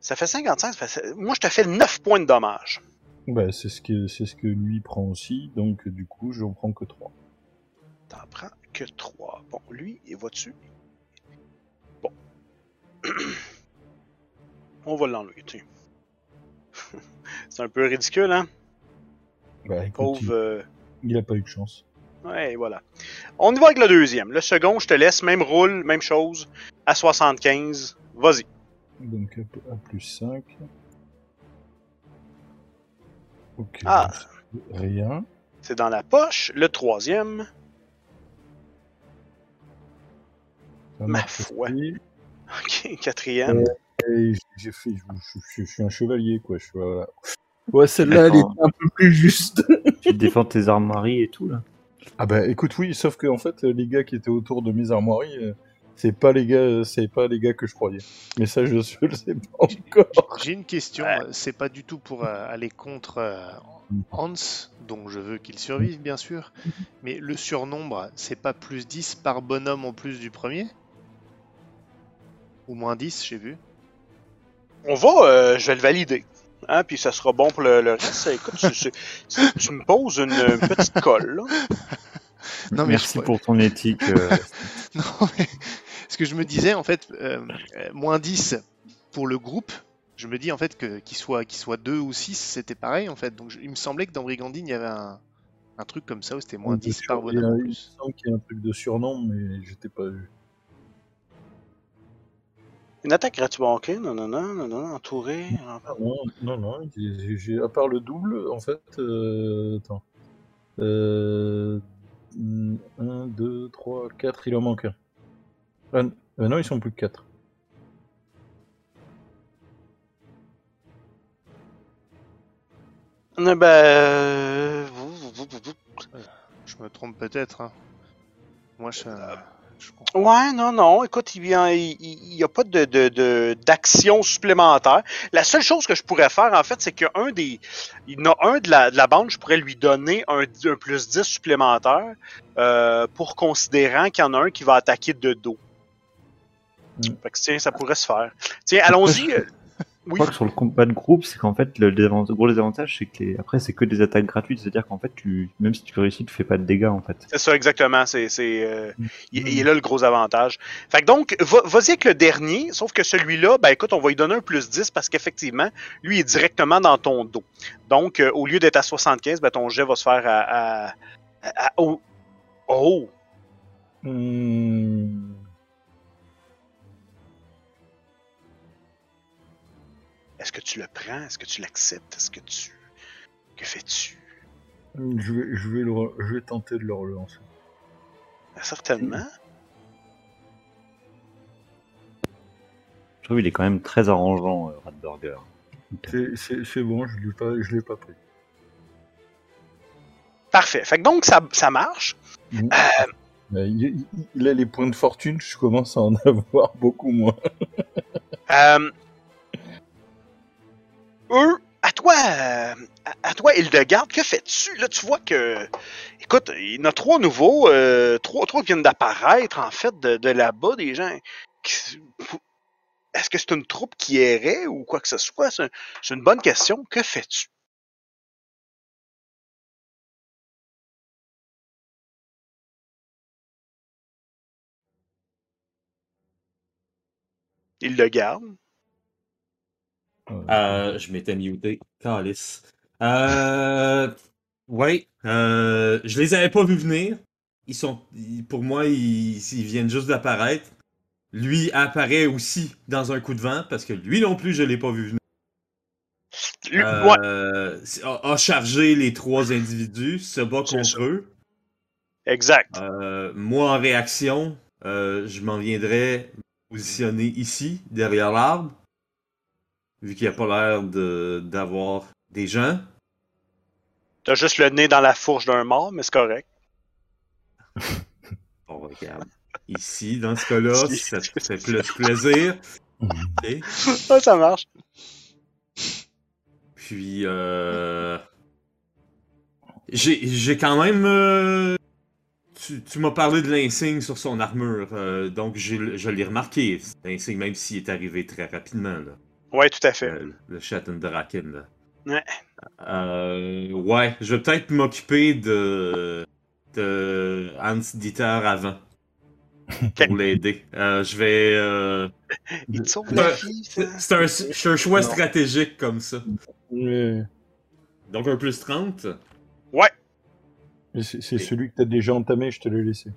Ça fait 55. ça fait- Moi, je te fais 9 points de dommage. Bah, c'est ce que c'est ce que lui prend aussi, donc du coup j'en prends que 3. T'en prends que 3. Bon, lui, il va dessus. Bon. On va l'enlever, tiens. C'est un peu ridicule, hein? Bah écoute, Pauvre. il, il a pas eu de chance. Ouais, voilà. On y va avec le deuxième. Le second, je te laisse, même roule, même chose, à 75. Vas-y. Donc à, plus 5. Ok. Ah. Rien. C'est dans la poche. Le troisième. Ça Ma foi. aussi. Ok, quatrième. Et j'ai fait, je, je- je- je suis un chevalier quoi. Je, suis- voilà. Ouais, celle-là elle est un peu plus juste. Tu défends tes armoiries et tout, là. Ah bah écoute oui, sauf que en fait les gars qui étaient autour de mes armoiries, euh, c'est pas les gars, c'est pas les gars que je croyais. Mais ça je, je le sais pas encore. J'ai une question, Ouais. euh, c'est pas du tout pour euh, aller contre euh, Hans, dont je veux qu'il survive bien sûr, mais le surnombre, c'est pas plus 10 par bonhomme en plus du premier? Ou moins 10, j'ai vu. On va, euh, je vais le valider. Hein, puis ça sera bon pour le, le reste. Écoute, tu, tu- tu- tu me poses une, une petite colle, là. Non, mais Merci je- pour ton éthique. euh, Non, mais ce que je me disais, en fait, euh, euh, moins 10 pour le groupe, je me dis en fait que qu'il soit, qu'il soit 2 ou 6, c'était pareil en fait. Donc je- il me semblait que dans Brigandine, il y avait un, un truc comme ça où c'était moins De 10 sur- par il y a- bonhomme Il me semble qu'il y a un truc de surnom, mais j'étais pas vu. Une attaque gratuite. Bon, ok, non, non, non, non, non, entouré. Non, non, non, j'ai- j'ai- à part le double, en fait, euh, attends. Euh, 1, 2, 3, 4, il en manque un. Ah, euh, non, ils sont plus que 4. Euh, Ben. euh, Je me trompe peut-être. hein. Moi, je, Euh, je. Ouais, non, non. Écoute, il n'y a, il, il y a pas de, de, de- d'action supplémentaire. La seule chose que je pourrais faire, en fait, c'est qu'un des. Il y en a un de la, de la bande, je pourrais lui donner un, un plus 10 supplémentaire euh, pour considérant qu'il y en a un qui va attaquer de dos. Mm. Fait que tiens, ça pourrait se faire. Tiens, allons-y. Je crois que sur le combat de groupe, c'est qu'en fait, le désavant- gros désavantage, c'est que les- après, c'est que des attaques gratuites. C'est-à-dire qu'en fait, tu... même si tu réussis, tu fais pas de dégâts, en fait. C'est ça, exactement. C'est, c'est, euh, il, il est là le gros avantage. Fait que donc, va- vas-y avec le dernier, sauf que celui-là, ben écoute, on va lui donner un plus 10 parce qu'effectivement, lui est directement dans ton dos. Donc, euh, au lieu d'être à 75, ben ton jet va se faire à. à, à- à- oh! Oh! Hmm, Est-ce que tu le prends? Est-ce que tu l'acceptes? Est-ce que tu. Que fais-tu? je, vais, je, vais le re- je vais tenter de le relancer. Ben, certainement. Je trouve qu'il est quand même très arrangeant, euh, Radburger. C'est- bon, je l'ai pas, je l'ai pas pris. Parfait. Fait que donc, ça, ça marche. Mhm. Euh, il, il- il a les points de fortune, je commence à en avoir beaucoup moins. Euh, eux, à toi, euh, à, à toi, Hildegarde, que fais-tu? Là, tu vois que, écoute, il y en a trois nouveaux, euh, trois, trois viennent d'apparaître, en fait, de, là-bas, des gens. Est-ce que c'est une troupe qui errait ou quoi que ce soit? C'est c'est une bonne question. Que fais-tu? Hildegarde. Euh, je m'étais muté. Calice. Euh. Ouais. Euh, je les avais pas vus venir. Ils sont. ils- pour moi, ils, ils viennent juste d'apparaître. Lui apparaît aussi dans un coup de vent parce que lui non plus, je l'ai pas vu venir. Euh, a, a chargé les trois individus, se bat contre eux. exact. Euh, moi, en réaction, je m'en viendrais positionner ici, derrière l'arbre, vu qu'il n'y a pas l'air de- d'avoir des gens. T'as juste le nez dans la fourche d'un mort, mais c'est correct. On regarde. Ici, dans ce cas-là, ça te fait plus plaisir. Ah, ça marche. Puis, euh... J'ai j'ai quand même... euh, Tu, tu m'as parlé de l'insigne sur son armure, euh, donc je l'ai remarqué, l'insigne, même s'il est arrivé très rapidement, là. Ouais, tout à fait. Euh, le Schattendraken, là. Ouais. Euh, ouais, je vais peut-être m'occuper de, de Hans Dieter avant. Pour l'aider. Euh, je vais. euh, Il te sauve Ouais. la vie, ça. C'est un, choix Non. stratégique comme ça. Mais- Donc un plus 30. mais c'est c'est celui que t'as déjà entamé, je te l'ai laissé.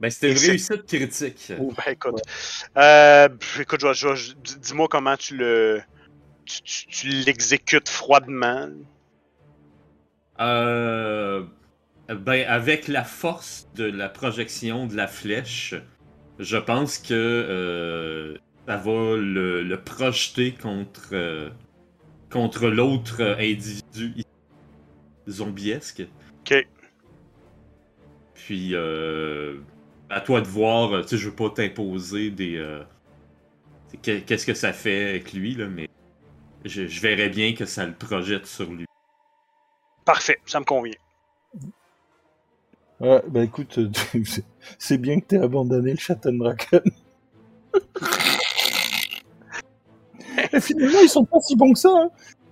Ben c'était une réussite critique. Ben, écoute. Euh, écoute, dis-moi comment tu le. Tu, tu- tu l'exécutes froidement. Euh, ben, avec la force de la projection de la flèche, je pense que euh, ça va le, le projeter contre, euh, contre l'autre individu zombiesque. Ok. Puis, euh, à toi de voir, euh, tu sais, je veux pas t'imposer des. euh, que- Qu'est-ce que ça fait avec lui, là, mais je, je verrais bien que ça le projette sur lui. Parfait, ça me convient. Ouais, bah écoute, euh, c'est- bien que t'aies abandonné le Schattendraken. Et finalement, ils sont pas si bons que ça. hein.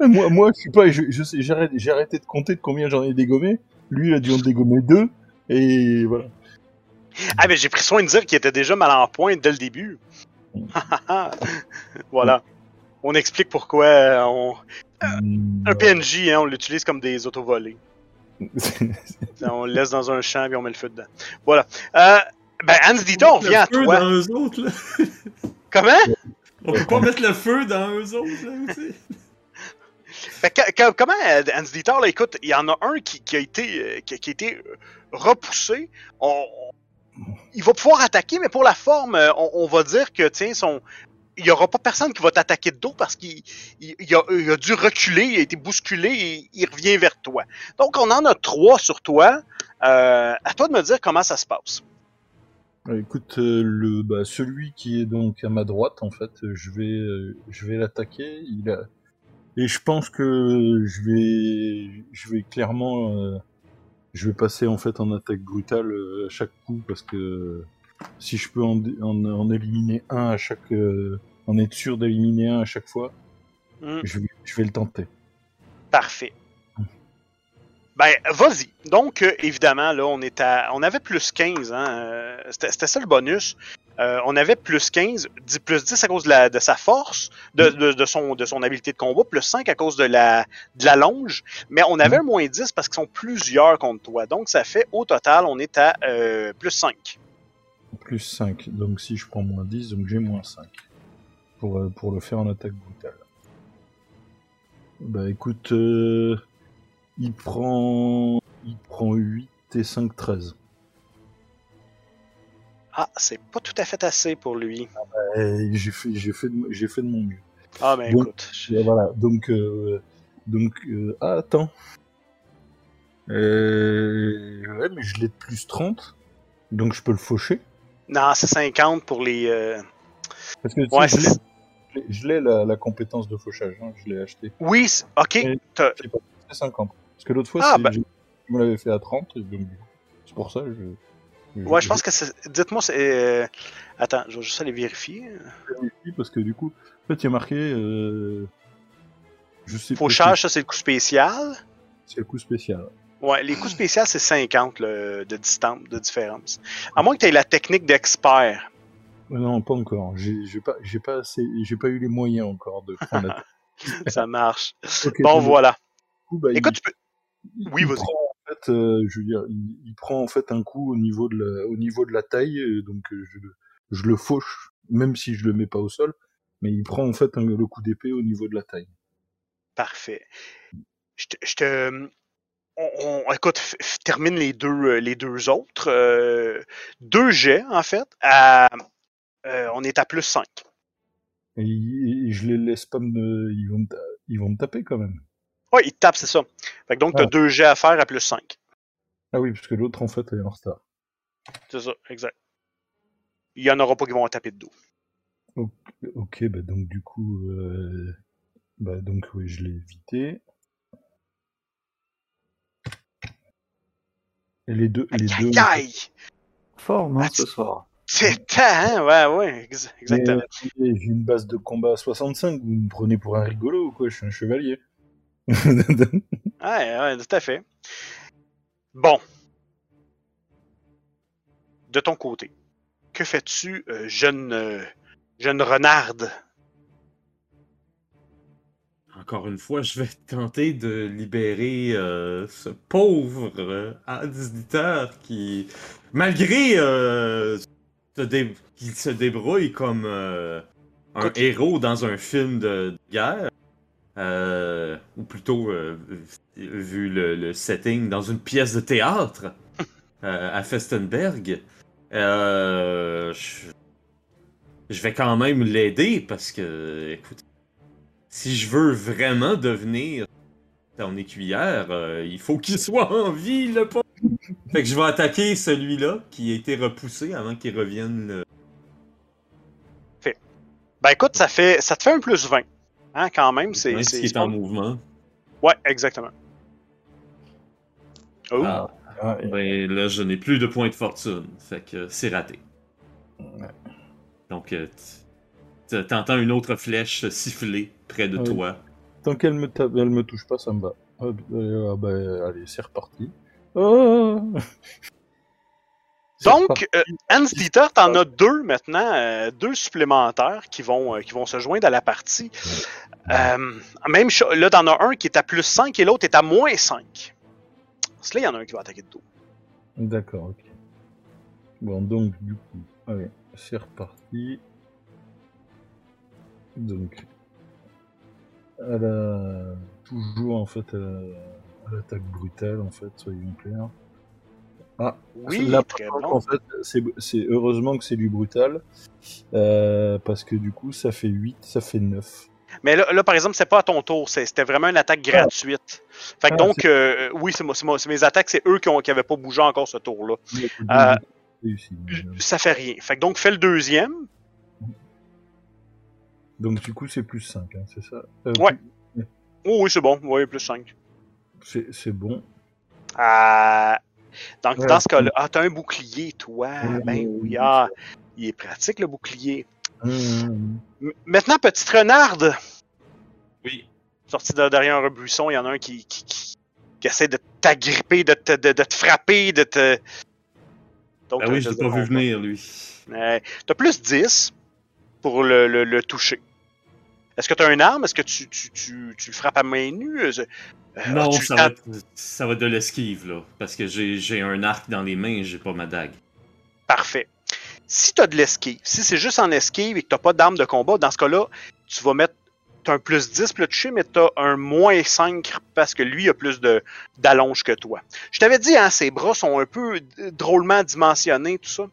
Moi, moi, je suis pas, je, j'ai arrêté de compter de combien j'en ai dégommé. Lui, il a dû en dégommer deux. Et voilà. Ah, mais j'ai pris soin de dire qu'il était déjà mal en point dès le début. voilà. On explique pourquoi euh, on... un PNJ, hein, on l'utilise comme des autovolés. On le laisse dans un champ et on met le feu dedans. Voilà. Euh, ben, Hans Dieter, on revient à Le feu toi. dans eux autres, là. Comment? On peut pas mettre le feu dans eux autres, là, aussi. Fait que- que- comment, euh, Hans Dieter, là, écoute, il y en a un qui, qui a été, qui, qui a été repoussé. On- il va pouvoir attaquer, mais pour la forme, euh, on, va dire que, tiens, il y aura pas personne qui va t'attaquer de dos parce qu'il il, il a, dû reculer, il a été bousculé et il revient vers toi. Donc, on en a trois sur toi. Euh, à toi de me dire comment ça se passe. Euh, Écoute, le, bah, celui qui est donc à ma droite, en fait, je vais, l'attaquer. Et je pense que je vais, clairement, je vais passer en fait en attaque brutale euh, à chaque coup parce que si je peux en, en, en éliminer un à chaque, euh, en être sûr d'éliminer un à chaque fois, Hmm. je vais, je vais le tenter. Parfait. Ben, vas-y. Donc, euh, évidemment, là, on est à. On avait plus 15, hein. euh, c'était ça le bonus. Euh, on avait plus 15, 10, plus 10 à cause de, la, de sa force, de, de, de son, de son habileté de combat, plus 5 à cause de la, de la longe, mais on avait un moins 10 parce qu'ils sont plusieurs contre toi. Donc, ça fait, au total, on est à euh, plus 5. Plus 5. Donc si je prends moins 10, donc j'ai moins 5. Pour, euh, pour le faire en attaque brutale. Bah écoute, il prend il prend 8 et 5, 13. Ah, c'est pas tout à fait assez pour lui. Et j'ai fait, j'ai fait, de, j'ai fait de mon mieux. Ah, ben Bon. écoute. Et voilà, donc, euh, donc, euh, ah, attends. Euh... Ouais, mais je l'ai de plus 30. Donc je peux le faucher. Non, c'est 50 pour les. euh, Parce que tu Ouais, je l'ai- je je la, la compétence de fauchage. hein, je l'ai acheté. Oui, ok. C'est 50. Parce que l'autre fois, Ah, bah. j'ai- tu me l'avais fait à 30. Et donc, c'est pour ça. Je, Ouais, je pense que c'est. Dites-moi, c'est. euh, Attends, je vais juste aller vérifier. vérifie parce que du coup, en fait, il y a marqué. Euh... Je sais Fauchage, ça, c'est le coup spécial. C'est le coup spécial. Ouais, les coups spéciaux, c'est 50 le- de distance, de différence. À moins que tu aies la technique d'expert. Non, pas encore. J'ai j'ai pas, j'ai pas assez, j'ai pas eu les moyens encore de prendre la. Ça marche. Bon, voilà. coup, bah, Écoute, il- tu peux. il- oui, il vas-y. prend, fait, euh, je veux dire, il, il prend en fait un coup au niveau de la, au niveau de la taille, euh, donc euh, je, le- je le fauche, même si je le mets pas au sol, mais il prend en fait un- le coup d'épée au niveau de la taille. Parfait. Je te. je te- on, on- écoute, termine les deux, les deux autres. euh, deux jets, en fait. à- euh, on est à plus 5. Et, et je les laisse pas me, vont, ils vont me taper quand même. Ouais, il te tape, c'est ça. Fait que donc, tu as Ah. deux jets à faire à plus 5. Ah oui, parce que l'autre en fait est en retard. C'est ça, exact. Il y en aura pas qui vont taper de dos. Ok, bah donc du coup, euh, bah donc oui, je l'ai évité. Et les deux, les Aïe, deux. aïe, aïe! Fort, non, Ah, ce soir. C'est hein? Ouais, ouais, ex- exactement. euh, j'ai une base de combat à 65, vous me prenez pour un rigolo ou quoi? Je suis un chevalier. Ouais, ouais, tout à fait. Bon. De ton côté, que fais-tu, euh, jeune, euh, jeune renarde? Encore une fois, je vais tenter de libérer euh, ce pauvre auditeur qui, malgré euh, se dé- qu'il se débrouille comme euh, un Écoute. héros dans un film de guerre, euh, ou plutôt euh, vu le, le setting dans une pièce de théâtre euh, à Festenberg, je, je vais quand même l'aider parce que, écoute, si je veux vraiment devenir ton écuyère, euh, il faut qu'il soit en vie, le pauvre. Fait que je vais attaquer celui-là qui a été repoussé avant qu'il revienne. euh, Ben écoute, ça fait ça te fait un plus 20. Hein, quand même, c'est. même c'est- qui est en mouvement. Ouais, exactement. Oh, Ah, Ah, ben là, je n'ai plus de points de fortune. Fait que c'est raté. Donc, euh, t'entends une autre flèche siffler près de Ouais. toi. Tant qu'elle me elle me touche pas, ça me va. Hop, euh, ah bah, allez, c'est reparti. Oh C'est Donc, euh, Hans Dieter, t'en as deux maintenant, euh, deux supplémentaires qui vont, euh, qui vont se joindre à la partie. Euh, même là, t'en as un qui est à plus 5 et l'autre est à moins 5. Parce que là, il y en a un qui va attaquer de dos. D'accord, ok. Bon, donc, du coup, allez, c'est reparti. Donc, elle a toujours, en fait, à l'attaque brutale, en fait, soyons clairs. Ah, Oui, là, en fait, c'est c'est- heureusement que c'est du brutal, euh, parce que du coup, ça fait 8, ça fait 9. Mais là, là, par exemple, c'est pas à ton tour, c'est- c'était vraiment une attaque gratuite. Fait que Ah, donc, euh, oui, c'est moi- c'est moi- c'est mes attaques, c'est eux qui, ont, qui avaient pas bougé encore ce tour-là. Euh, Ça fait rien. Fait que donc, fais le deuxième. Donc, du coup, c'est plus 5, hein, c'est ça? Euh, Ouais. Oh oui, c'est bon. Oui, plus 5. C'est c'est bon. Ah, donc, Ouais. dans ce cas-là, ah, t'as un bouclier, toi. Ouais, ben oui, ah, il est pratique, le bouclier. Maintenant, petite renarde, Oui. sorti de derrière un buisson, il y en a un qui, qui, qui- qui essaie de t'agripper, de te, de, de te frapper, de te. Donc, Ah oui, je l'ai pas vu venir, lui. Ouais. T'as plus 10 pour le, le, le toucher. Est-ce que t'as une arme? Est-ce que tu, tu, tu, tu le frappes à main nue? Euh, Non, ça va, être, ça va être de l'esquive, là. Parce que j'ai un arc dans les mains, j'ai pas ma dague. Parfait. Si tu as de l'esquive, si c'est juste en esquive et que tu pas d'arme de combat, dans ce cas-là, tu vas mettre t'as un plus 10 pour le toucher, mais tu as un moins 5 parce que lui a plus de d'allonge que toi. Je t'avais dit, hein, ses bras sont un peu euh, drôlement dimensionnés, tout ça.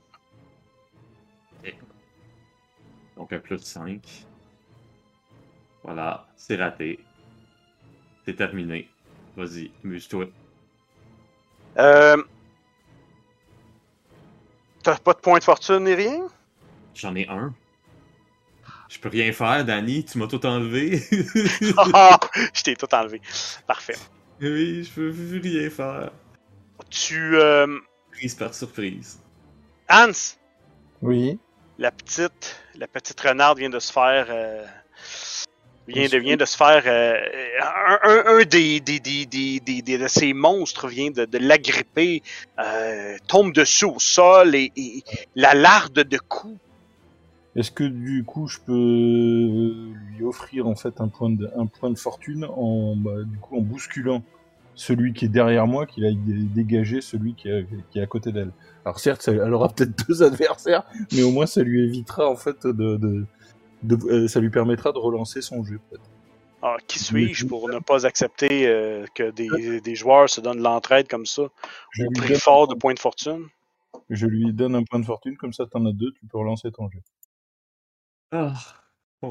Donc un plus 5. Voilà, c'est raté. C'est terminé. Vas-y, amuse-toi. Euh... T'as pas de point de fortune ni rien? J'en ai un. Je peux rien faire, Danny, tu m'as tout enlevé. Ah, je t'ai tout enlevé. Parfait. oui, je peux plus rien faire. Tu... Euh... Prise par surprise. Hans, Oui. la petite, la petite renarde vient de se faire, euh, vient de vient de se faire, euh, un, un- un des, des, des, des, des- des- de ces monstres vient de, de l'agripper, euh, tombe dessus au sol et, et la larde de coups. Est-ce que du coup je peux lui offrir en fait un point de, un point de fortune en bah, du coup en bousculant celui qui est derrière moi, qu'il aille dé- dégager celui qui est, qui est à côté d'elle? Alors certes, elle aura peut-être deux adversaires, mais au moins ça lui évitera en fait de, de, de- euh, ça lui permettra de relancer son jeu peut-être. Alors, qui suis-je pour ne pas accepter euh, que des, des joueurs se donnent l'entraide comme ça Je au lui, prix donne, fort de points de fortune? je lui donne un point de fortune, comme ça t'en as deux, tu peux relancer ton jeu. Ah.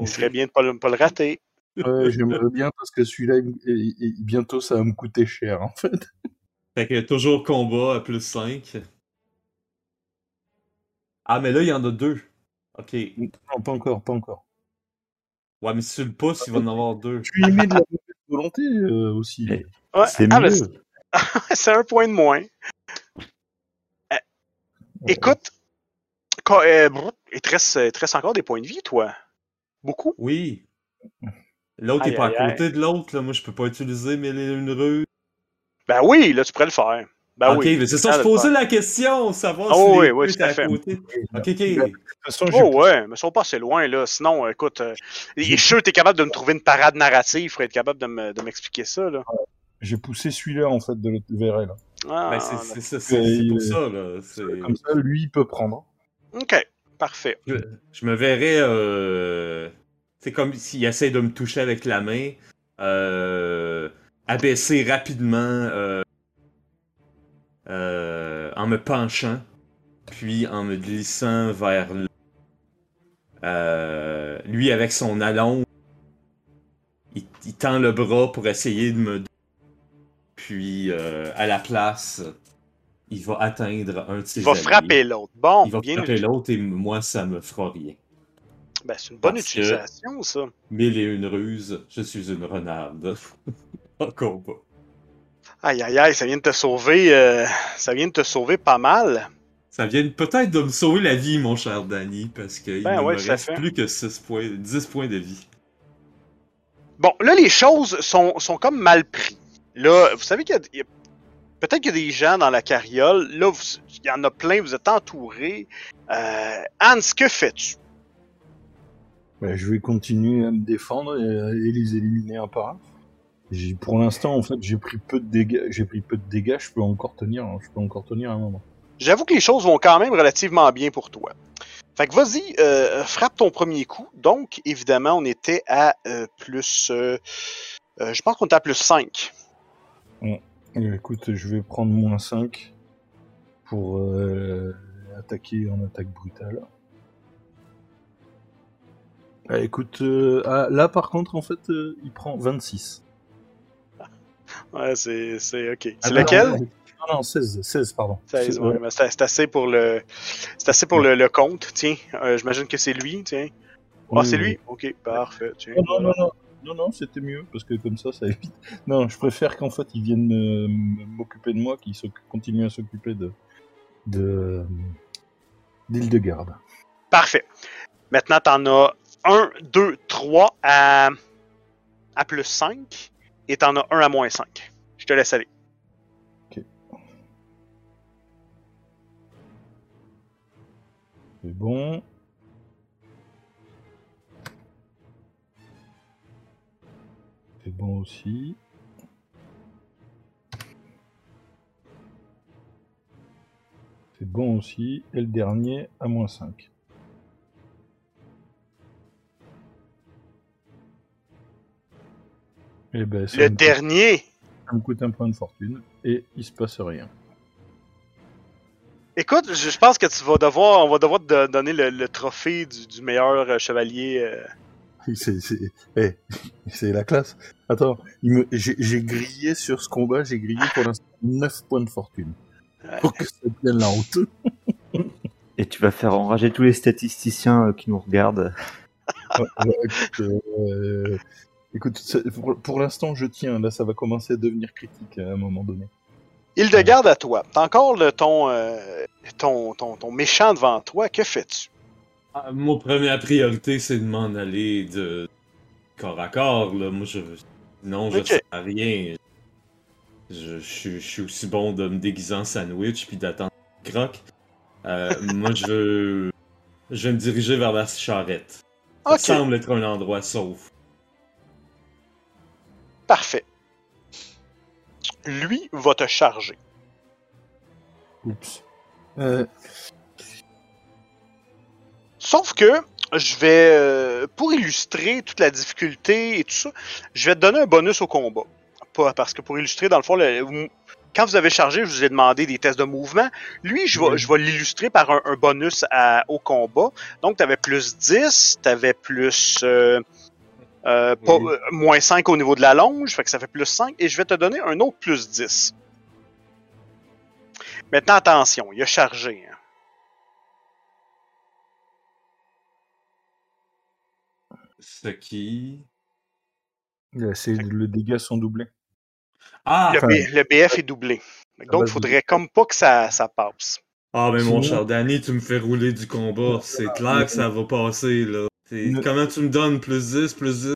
Il serait bien de pas le, pas le rater. Ouais, j'aimerais bien parce que celui-là, il- il- il- bientôt ça va me coûter cher en fait. Fait que toujours combat à plus 5. Ah, mais là, il y en a deux. Ok. Ouais, Non, pas encore, pas encore. mais si tu le pousses, il va en avoir deux. Tu y mets de la volonté euh, aussi. Eh, Ouais, C'est ah, mieux. ben, c'est- un point de moins. Écoute, quand, euh, il, te reste, il te reste encore des points de vie, toi. Beaucoup. Oui. L'autre est pas aïe, à côté de l'autre, là. Moi, je peux pas utiliser mes une rue. Ben oui, là, tu pourrais le faire. Ben ok, oui. mais c'est ça, je posais la question, savoir Ah si oui, les oui, tout à fait. côté. Ok, ok. Oh ouais, mais ils sont pas assez loin, là. Sinon, écoute, euh, je suis sûr que t'es capable de me trouver une parade narrative pour être capable de me- de m'expliquer ça, là. j'ai poussé celui-là en fait de l'autre vers elle. Ah, Ben, c'est ça, c'est pour ça, là. C'est- Comme ça, lui, il peut prendre. ok, parfait. Je, je me verrais. Euh... C'est comme s'il essaie de me toucher avec la main. Euh... Abaisser rapidement. En me penchant. Puis en me glissant vers le. Euh, lui avec son allon. Il, il tend le bras pour essayer de me. Puis euh, à la place. Il va atteindre un de ses Il va alliés. frapper l'autre. Bon, Il va bien frapper l'autre et moi, ça me fera rien. Ben, c'est une bonne Parce utilisation, ça. Mille et une ruses, je suis une renarde. en combat. Aïe, aïe, aïe, ça vient de te sauver. euh, ça vient de te sauver pas mal. Ça vient peut-être de me sauver la vie, mon cher Danny, parce qu'il Ben ne ouais, me reste fait. plus que 6 points, 10 points de vie. Bon, là, les choses sont, sont comme mal pris. Là, vous savez qu'il y a, peut-être qu'il y a des gens dans la carriole. Là, vous- il y en a plein, vous êtes entourés. Euh, Hans, que fais-tu? Ben, je vais continuer à me défendre et, et les éliminer un par un. Pour l'instant, en fait, j'ai pris peu de dégâts. J'ai pris peu de dégâts. Je peux encore tenir. hein, Je peux encore tenir un moment. J'avoue que les choses vont quand même relativement bien pour toi. Fait que vas-y, euh, frappe ton premier coup. Donc, évidemment, on était à euh, plus... euh, je pense qu'on était à plus 5. Euh, écoute, je vais prendre moins 5 pour attaquer en attaque brutale. Ah, écoute, ah, là par contre, en fait, il prend 26. Ouais, c'est... c'est ok. C'est Ah, lequel? Non, non, non, 16, 16 pardon. 16, C'est- ouais, mais c'est c'est assez pour le... C'est assez pour le, le compte. Tiens, euh, j'imagine que c'est lui, tiens. Ah, Oui, c'est oui. lui? Ok, parfait. Tiens, Non, non, non, non, non, c'était mieux, parce que comme ça, ça évite. Non, je préfère qu'en fait, ils viennent m'occuper de moi, qu'ils continuent à s'occuper de. de. d'île de garde. Parfait. Maintenant, t'en as 1, 2, 3 à, à plus 5 et t'en as 1 à moins 5. Je te laisse aller. C'est bon. C'est bon aussi. C'est bon aussi. Et le dernier à moins 5. Et ben, ça Le me coûte- dernier. ça me coûte un point de fortune et il se passe rien. Écoute, je, je pense que tu vas devoir, on va devoir te donner le, le trophée du, du meilleur euh, chevalier. euh. C'est, c'est, eh, c'est la classe. Attends, il me, j'ai, j'ai grillé sur ce combat, j'ai grillé pour l'instant 9 points de fortune. Ouais. Pour que ça tienne la route. Et tu vas faire enrager tous les statisticiens euh, qui nous regardent. Ouais, ouais, écoute, euh, écoute, ça- pour, pour l'instant, je tiens. Là, ça va commencer à devenir critique à un moment donné. Hildegarde à toi. T'as encore le, ton, euh, ton, ton, ton méchant devant toi. Que fais-tu? Ah, Mon première priorité, c'est de m'en aller de corps à corps. Là. Moi, je... Non, je Ok. sers à rien. Je, je suis- je suis aussi bon de me déguiser en sandwich puis d'attendre croque. Euh, moi, je veux... Je vais me diriger vers la charrette. Ça semble être un endroit sauf. Parfait. Lui va te charger. Oups. Euh, Sauf que je vais, euh, pour illustrer toute la difficulté et tout ça, je vais te donner un bonus au combat. Pas parce que pour illustrer, dans le fond, le- quand vous avez chargé, je vous ai demandé des tests de mouvement. Lui, je vais, Oui. je vais l'illustrer par un, un bonus à- au combat. Donc, tu avais plus 10, tu avais plus euh, euh, pas- Oui. euh, moins 5 au niveau de la longe, fait que ça fait plus 5, et je vais te donner un autre plus 10. Maintenant, attention, il a chargé. hein. Ce qui... c'est le dégâts sont doublés. Ah! Le, enfin- B- le BF est doublé. Donc, bah, il faudrait comme pas que ça, ça passe. Ah, mais mon cher Danny, tu me fais rouler du combat. C'est clair que ça va passer, là. Comment tu me donnes plus 10, plus 10?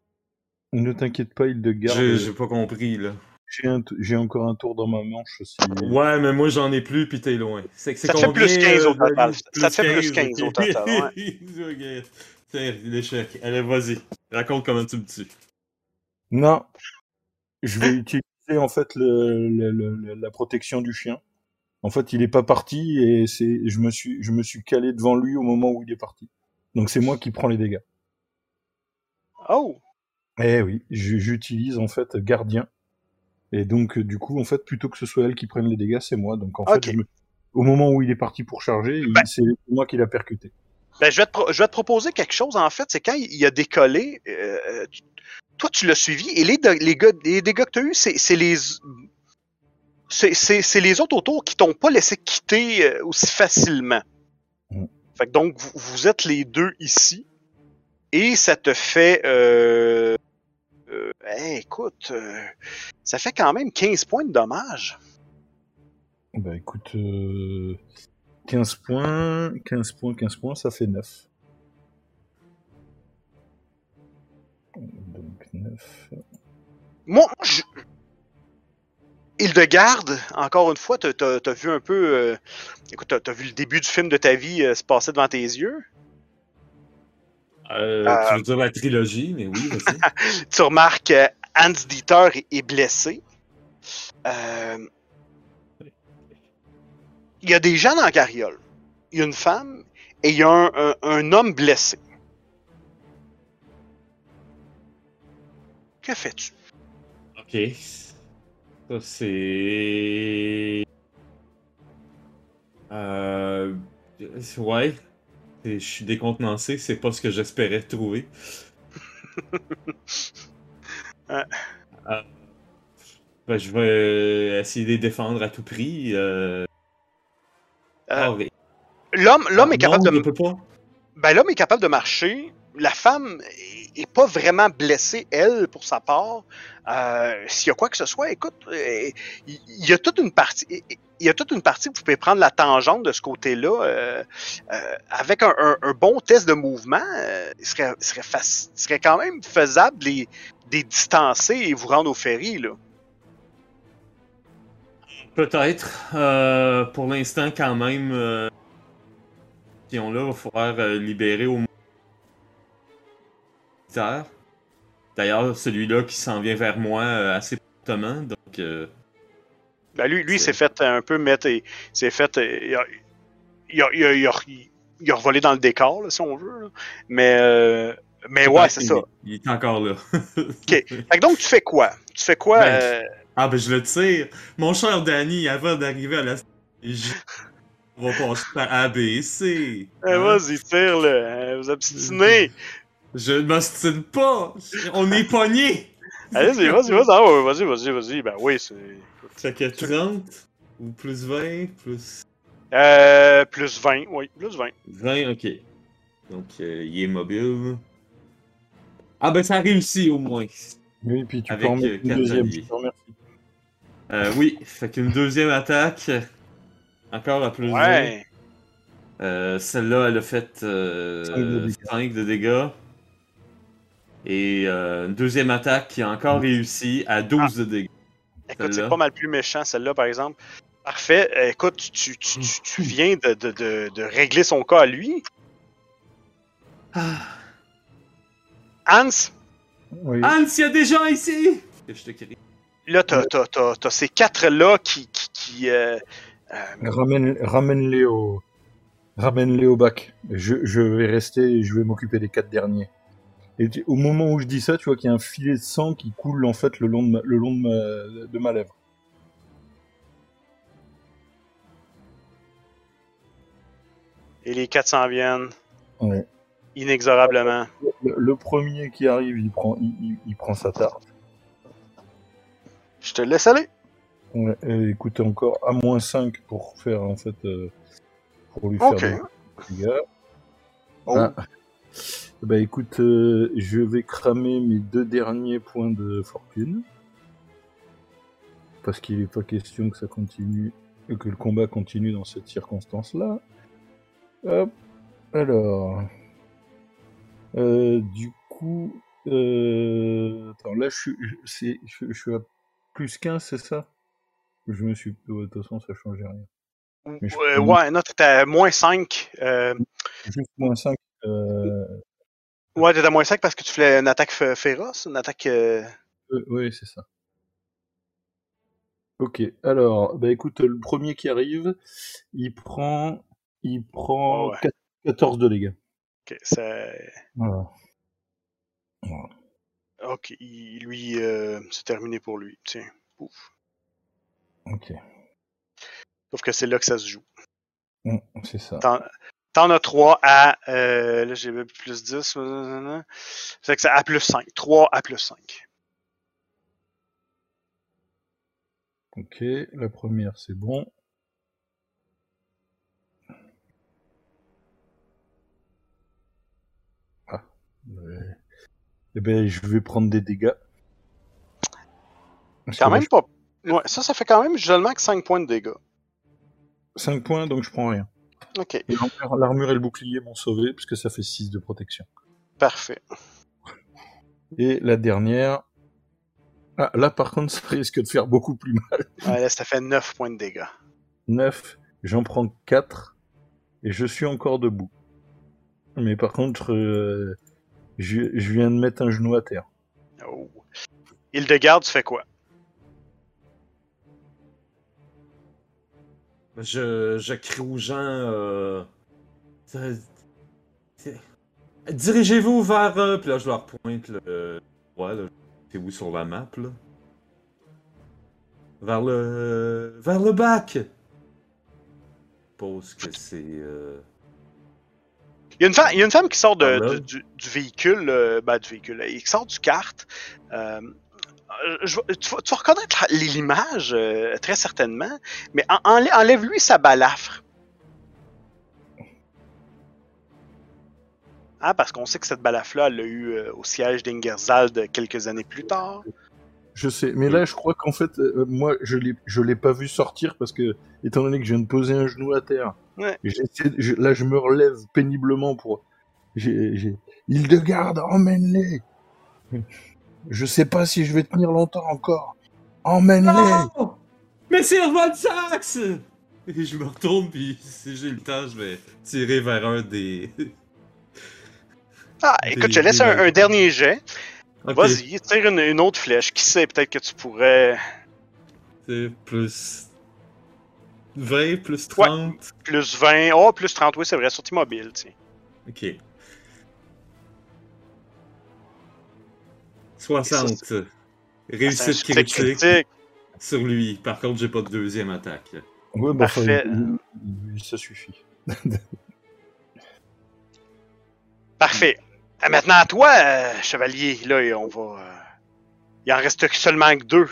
Ne t'inquiète pas, il de garde. J'ai pas compris, là. J'ai encore un tour dans ma manche aussi. Ouais, mais moi j'en ai plus, pis t'es loin. C'est Ça te fait combien, plus 15 au euh, total. Ça te fait plus 15 au total, ouais. ok. Tiens, l'échec. Allez, vas-y. Raconte comment tu me tues. Non, je vais utiliser en fait le, le- le- le- la protection du chien. En fait, il est pas parti et c'est je me suis je me suis calé devant lui au moment où il est parti. Donc c'est moi qui prends les dégâts. Oh! Eh oui, j'utilise en fait gardien. Et donc euh, du coup en fait plutôt que ce soit elle qui prenne les dégâts, c'est moi. Donc en fait, me- au moment où il est parti pour charger, Ben- c'est moi qui l'a percuté. Ben, je, vais te pro- je vais te proposer quelque chose, en fait. C'est quand il a décollé, euh, toi, tu l'as suivi, et les, les, gars- les dégâts que tu as eus, c'est les. C'est les autres autour qui t'ont pas laissé quitter euh, aussi facilement. Mm. Fait que donc, vous, vous êtes les deux ici, et ça te fait. Euh, euh, hey, écoute, euh, ça fait quand même 15 points de dommages. Bah écoute, euh, 15 points, 15 points, 15 points, ça fait 9. Donc 9. Moi, je... Hildegarde, encore une fois, t'as vu un peu... euh, Écoute, t'as vu le début du film de ta vie euh, se passer devant tes yeux. Euh, Euh. Tu veux dire la trilogie, mais oui, vas-y. Tu remarques que Hans Dieter est, blessé. Euh, Il y a des gens dans la carriole. Il y a une femme et il y a un, un- un homme blessé. Que fais-tu? ok. Ça, c'est. Euh. Ouais. Et Je suis décontenancé, c'est pas ce que j'espérais trouver. Ouais. Euh, ben, je vais essayer de les défendre à tout prix. Euh... Euh, ah, mais- L'homme l'homme est non, capable de... je peux pas. Ben, l'homme est capable de marcher. La femme est- pas vraiment blessée, elle, pour sa part. Euh, S'il y a quoi que ce soit, écoute, euh, il y a toute une partie. Il y a toute une partie que vous pouvez prendre la tangente de ce côté-là. euh, euh, avec un, bon test de mouvement, euh, il serait, serait, serait quand même faisable de les, distancer et vous rendre au ferry. Là. Peut-être. Pour l'instant, quand même, euh, là va falloir libérer au. D'ailleurs, celui-là qui s'en vient vers moi assez promptement, donc. Ben, lui, lui s'est fait un peu mettre. Il s'est fait. euh, Il a, il, a, il, a, il, a, il revolé dans le décor, là, si on veut. là. Mais, euh, mais ouais, c'est ça. Il est encore là. Fait que donc, tu fais quoi? Tu fais quoi? Ben, euh, Ah, ben je le tire. Mon cher Danny, avant d'arriver à la. je- On va passer par A, B, C. euh, Hein? Vas-y, tire, là. hein, Vous obstinez. Je ne m'ostine pas. On est pognés. Allez-y, vas-y, vas-y, ah vas-y, vas-y, vas-y. Ben oui, c'est. Fait que 30 ou plus 20, plus Euh, plus 20, oui, plus 20. 20, ok. Donc, euh, il est mobile. Ah ben ça a réussi au moins. Oui, puis tu Avec, peux en euh, mettre une deuxième. Je te remercie. Euh, oui, fait qu'une deuxième attaque. Encore à plus 20. Ouais. Euh, Celle-là, elle a fait Cinq de dégâts. 5 de dégâts. Et euh, une deuxième attaque qui a encore réussi à 12 de dégâts. Écoute, c'est pas mal plus méchant, celle-là, par exemple. Parfait. Euh, Écoute, tu, tu, tu, tu viens de, de, de, de régler son cas à lui. Hans, Oui. Hans, il y a des gens ici! Je te crie. là, t'as t'as- t'as- t'as ces quatre-là qui. qui, qui euh, euh, Ramène, ramène-les au, ramène-les au bac. Je, je vais rester et je vais m'occuper des quatre derniers. Et au moment où je dis ça, tu vois qu'il y a un filet de sang qui coule en fait le long de ma, le long de ma, de ma lèvre. et les quatre s'en viennent Ouais. inexorablement. Le, le premier qui arrive, il prend, il, il- il prend sa tarte. Je te laisse aller. Ouais, et écoutez encore à moins 5 pour faire en fait euh, pour lui Ok. faire des dégâts. Oh. Ah. Bah écoute, euh, je vais cramer mes deux derniers points de fortune. Parce qu'il n'est pas question que ça continue, que le combat continue dans cette circonstance-là. Hop. Alors. Euh, du coup. Euh... Attends, là je suis, je- c'est, je, je suis à plus 15, c'est ça? Je me suis. De toute façon, ça change rien. Mais ouais, non, t'étais à moins 5. Euh, Juste moins 5. Euh... ouais, t'étais à moins 5 parce que tu fais une attaque fé- féroce, une attaque. euh, Euh, oui, c'est ça. Ok, alors, bah écoute, le premier qui arrive, il prend, il prend Oh, ouais. quat- 14 de dégâts. Ok, c'est. Voilà. Ok, il- lui, euh, c'est terminé pour lui. Tiens, pouf. Ok, Sauf que c'est là que ça se joue. Mm, c'est ça. T'en as 3 à. Euh, là, j'ai plus 10. euh, C'est que c'est à plus 5. 3 à plus 5. Ok, la première, c'est bon. Ah. ouais. Eh ben, je vais prendre des dégâts. Parce Quand même pas. Ouais, ça, ça fait quand même seulement que 5 points de dégâts. 5 points, donc je prends rien. Ok, Et l'armure- et le bouclier m'ont sauvé, parce que ça fait 6 de protection. parfait. Et la dernière. Ah, là par contre, ça risque de faire beaucoup plus mal. Ouais, là, ça fait 9 points de dégâts. 9, j'en prends 4, et je suis encore debout. Mais par contre, euh, je, je viens de mettre un genou à terre. Oh. Il de garde, tu fais quoi? Je, je crie aux gens. Euh... Dirigez-vous vers. euh, Puis là, je leur pointe le. Ouais, là. C'est où sur la map, là? Vers le. Vers le bac! Je suppose que c'est. euh, Il y, a une femme, il y a une femme qui sort de- du, véhicule, euh, ben, du véhicule, qui sort du kart. Euh, je- tu, vas, tu vas reconnaître l'image, euh, très certainement, mais en- enlè- enlève-lui sa balafre. Ah, parce qu'on sait que cette balafre-là, elle l'a eu euh, au siège d'Ingerzald quelques années plus tard. Je sais, mais là, je crois qu'en fait, euh, moi, je l'ai, je l'ai pas vu sortir parce que, étant donné que je viens de poser un genou à terre, Ouais. j'essaie- je- là, je me relève péniblement pour. J'ai, j'ai... Hildegarde, emmène-les. Je sais pas si je vais tenir longtemps encore. Emmène-les. Mais c'est Von Sax! Et je me retourne, puis si j'ai le temps, je vais tirer vers un des. Ah, Des- écoute, je laisse un, dernier jet. Vas-y, tire une, une autre flèche. Qui sait, peut-être que tu pourrais. C'est plus. 20, plus 30. Plus 20. Oh, plus 30, oui, c'est vrai, sortie mobile, tiens. Ok. 60. C'est Réussite critique critique. sur lui. Par contre, j'ai pas de deuxième attaque. Ouais, bah, Parfait. ça suffit. Parfait. Ah, maintenant à toi, euh, chevalier. Là, on va. euh, Il en reste seulement que deux.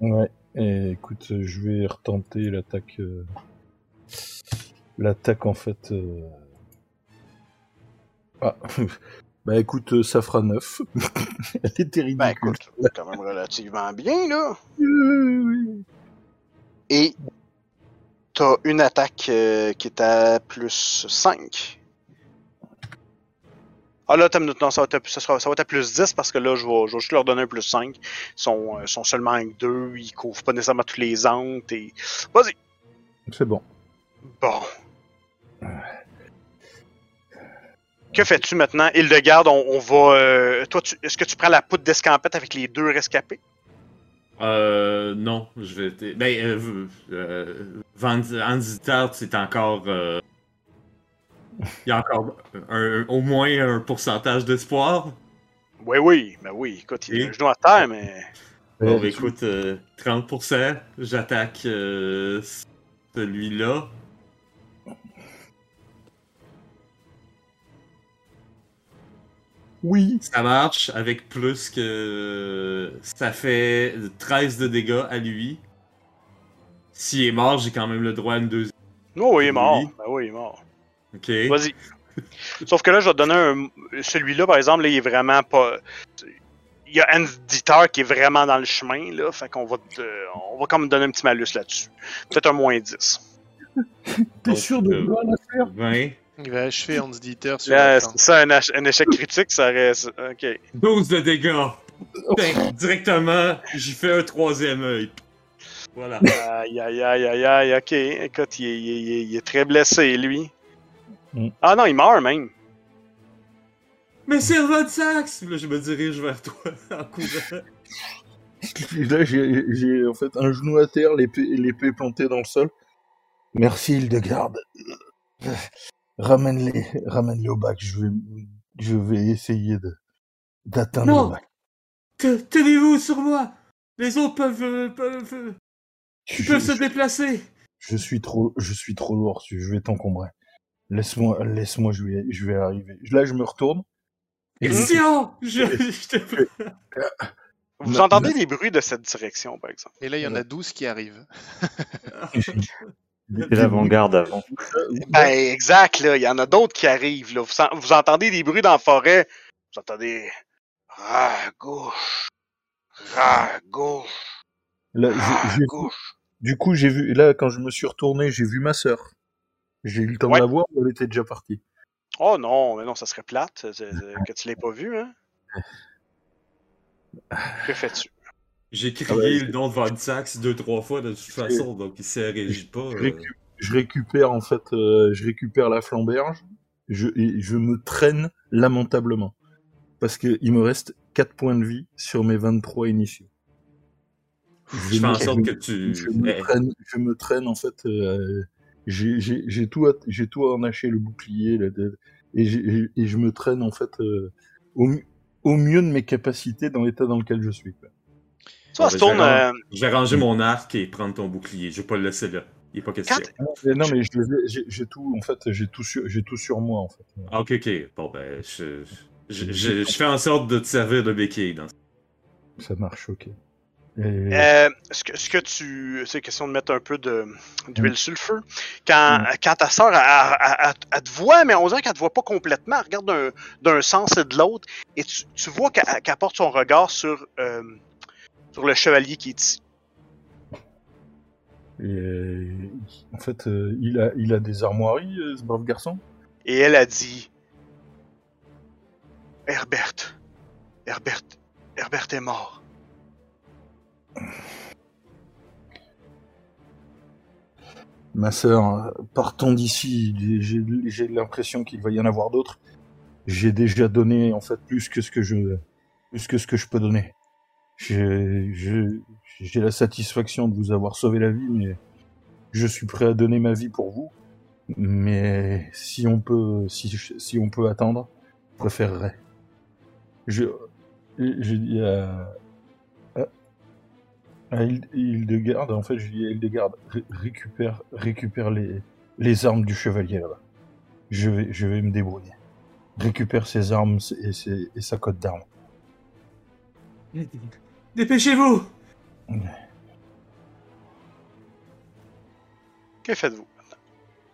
Ouais. Et écoute, euh, je vais retenter l'attaque. euh, L'attaque en fait. euh, Ah. Bah écoute, euh, ça fera 9. Elle était ridicule. Ben écoute, quand même relativement bien, là. Et t'as une attaque euh, qui est à plus 5. Ah là, t'as minute, non, ça va, être, ça, sera- ça va être à plus 10 parce que là, je vais, je vais juste leur donner un plus 5. Ils sont, euh, sont seulement avec deux, ils couvrent pas nécessairement toutes les entes et. Vas-y! C'est bon. Bon. Que fais-tu maintenant? Hildegarde, on, on va. euh, toi, tu- est-ce que tu prends la poudre d'escampette avec les deux rescapés? Euh, non, je vais. Ben, euh, euh, c'est encore. euh, Il y a encore un- au moins un pourcentage d'espoir. Oui, oui, ben oui. Écoute, il a Et? un genou à terre, mais. Bon, Euh, écoute, euh, 30%, j'attaque euh, celui-là. Oui. Ça marche avec plus que. Ça fait 13 de dégâts à lui. S'il est mort, j'ai quand même le droit à une deuxième. Oh, il est mort. Oui. Ben oui, il est mort. Ok. Vas-y. Sauf que là, je vais te donner un. Celui-là, par exemple, là, il est vraiment pas. Il y a Dieter qui est vraiment dans le chemin, là. Fait qu'on va te... On va quand même donner un petit malus là-dessus. Peut-être un moins 10. T'es Donc, sûr de euh, quoi l'affaire 20. Il va achever Hans Dieter sur Là, c'est ça, un, échec critique, ça reste. Ok. 12 de dégâts. Putain, directement, j'y fais un troisième œil. Voilà. Aïe, aïe, aïe, aïe, aïe, ok. Écoute, il est, il est- il est très blessé, lui. Mm. Ah non, il meurt même. Mais c'est votre sax! Là, je me dirige vers toi en courant. Là, j'ai en fait un genou à terre, l'épée l'épée plantée dans le sol. Merci, Hildegarde. Ramène-les ramène au bac. Je vais, je vais essayer de d'atteindre le bac. Te- Tenez-vous sur moi! Les autres peuvent, euh, peuvent, euh, Je, peuvent se je- déplacer! je suis trop, je suis trop lourd. Je vais t'encombrer. Laisse-moi, laisse-moi, je vais, je vais arriver. Là, je me retourne. Et je- Sion! Je, je te... Vous Non, entendez des bruits de cette direction, par exemple? Et là, il y en a 12 qui arrivent. L'avant-garde avant. Ben, exact, là. Il y en a d'autres qui arrivent, là. Vous, vous entendez des bruits dans la forêt. Vous entendez. Ras à gauche. Ras à gauche. Là, Ras j'ai- à j'ai- gauche. du coup, j'ai vu. Là, quand je me suis retourné, j'ai vu ma sœur. J'ai eu le temps Ouais. de la voir. Elle était déjà partie. Oh non, mais non, ça serait plate c'est- c'est- que tu l'aies pas vu, hein. Que fais-tu? J'ai crié Ah ouais, le nom de Von Sax deux, trois fois de toute façon, donc il s'est réagi pas. Je euh. je récupère en fait, euh, je récupère la flamberge. Je, et je me traîne lamentablement parce que il me reste 4 points de vie sur mes 23 initiaux. Je fais en me- sorte que je tu. me Eh, traîne, je me traîne en fait. euh, j'ai- j'ai j'ai tout, j'ai tout enhaché le bouclier la tête, et, et je me traîne en fait euh, au, au mieux de mes capacités dans l'état dans lequel je suis. quoi. Ça, Bon, se tourne. je vais euh, Je vais ranger mon arc et prendre ton bouclier. Je vais pas le laisser là. Il est pas question. Quand- non, mais j'ai tout en fait, j'ai tout sur, j'ai tout sur moi en fait. Ah, ok, ok. Bon, ben, je, je, je, je fais en sorte de te servir de béquille dans Ça marche, ok. Et- Euh, ce, que, ce que tu. C'est question de mettre un peu de- d'huile sur le feu. Quand, Mm. quand ta soeur, elle, elle- elle- elle te voit, mais on dirait qu'elle te voit pas complètement. Elle regarde d'un- d'un sens et de l'autre. Et tu, tu vois qu'elle qu'elle porte son regard sur, euh, sur le chevalier qui est ici. Et, euh, en fait, euh, il, a, il a des armoiries, euh, ce brave garçon? Et elle a dit Herbert. Herbert. Herbert est mort. Ma sœur, partons d'ici. J'ai j'ai l'impression qu'il va y en avoir d'autres. J'ai déjà donné en fait plus que ce que je, plus que ce que je peux donner. J'ai la satisfaction de vous avoir sauvé la vie, mais je suis prêt à donner ma vie pour vous. Mais si on peut, si, si on peut attendre, je préférerais. Je, je dis à, à, à Hild- Hildegarde, en fait, je dis à Hildegarde, ré- récupère, récupère les, les armes du chevalier là-bas. Je vais, je vais me débrouiller. Récupère ses armes et, ses- et sa cote d'armes. Dépêchez-vous! Que faites-vous?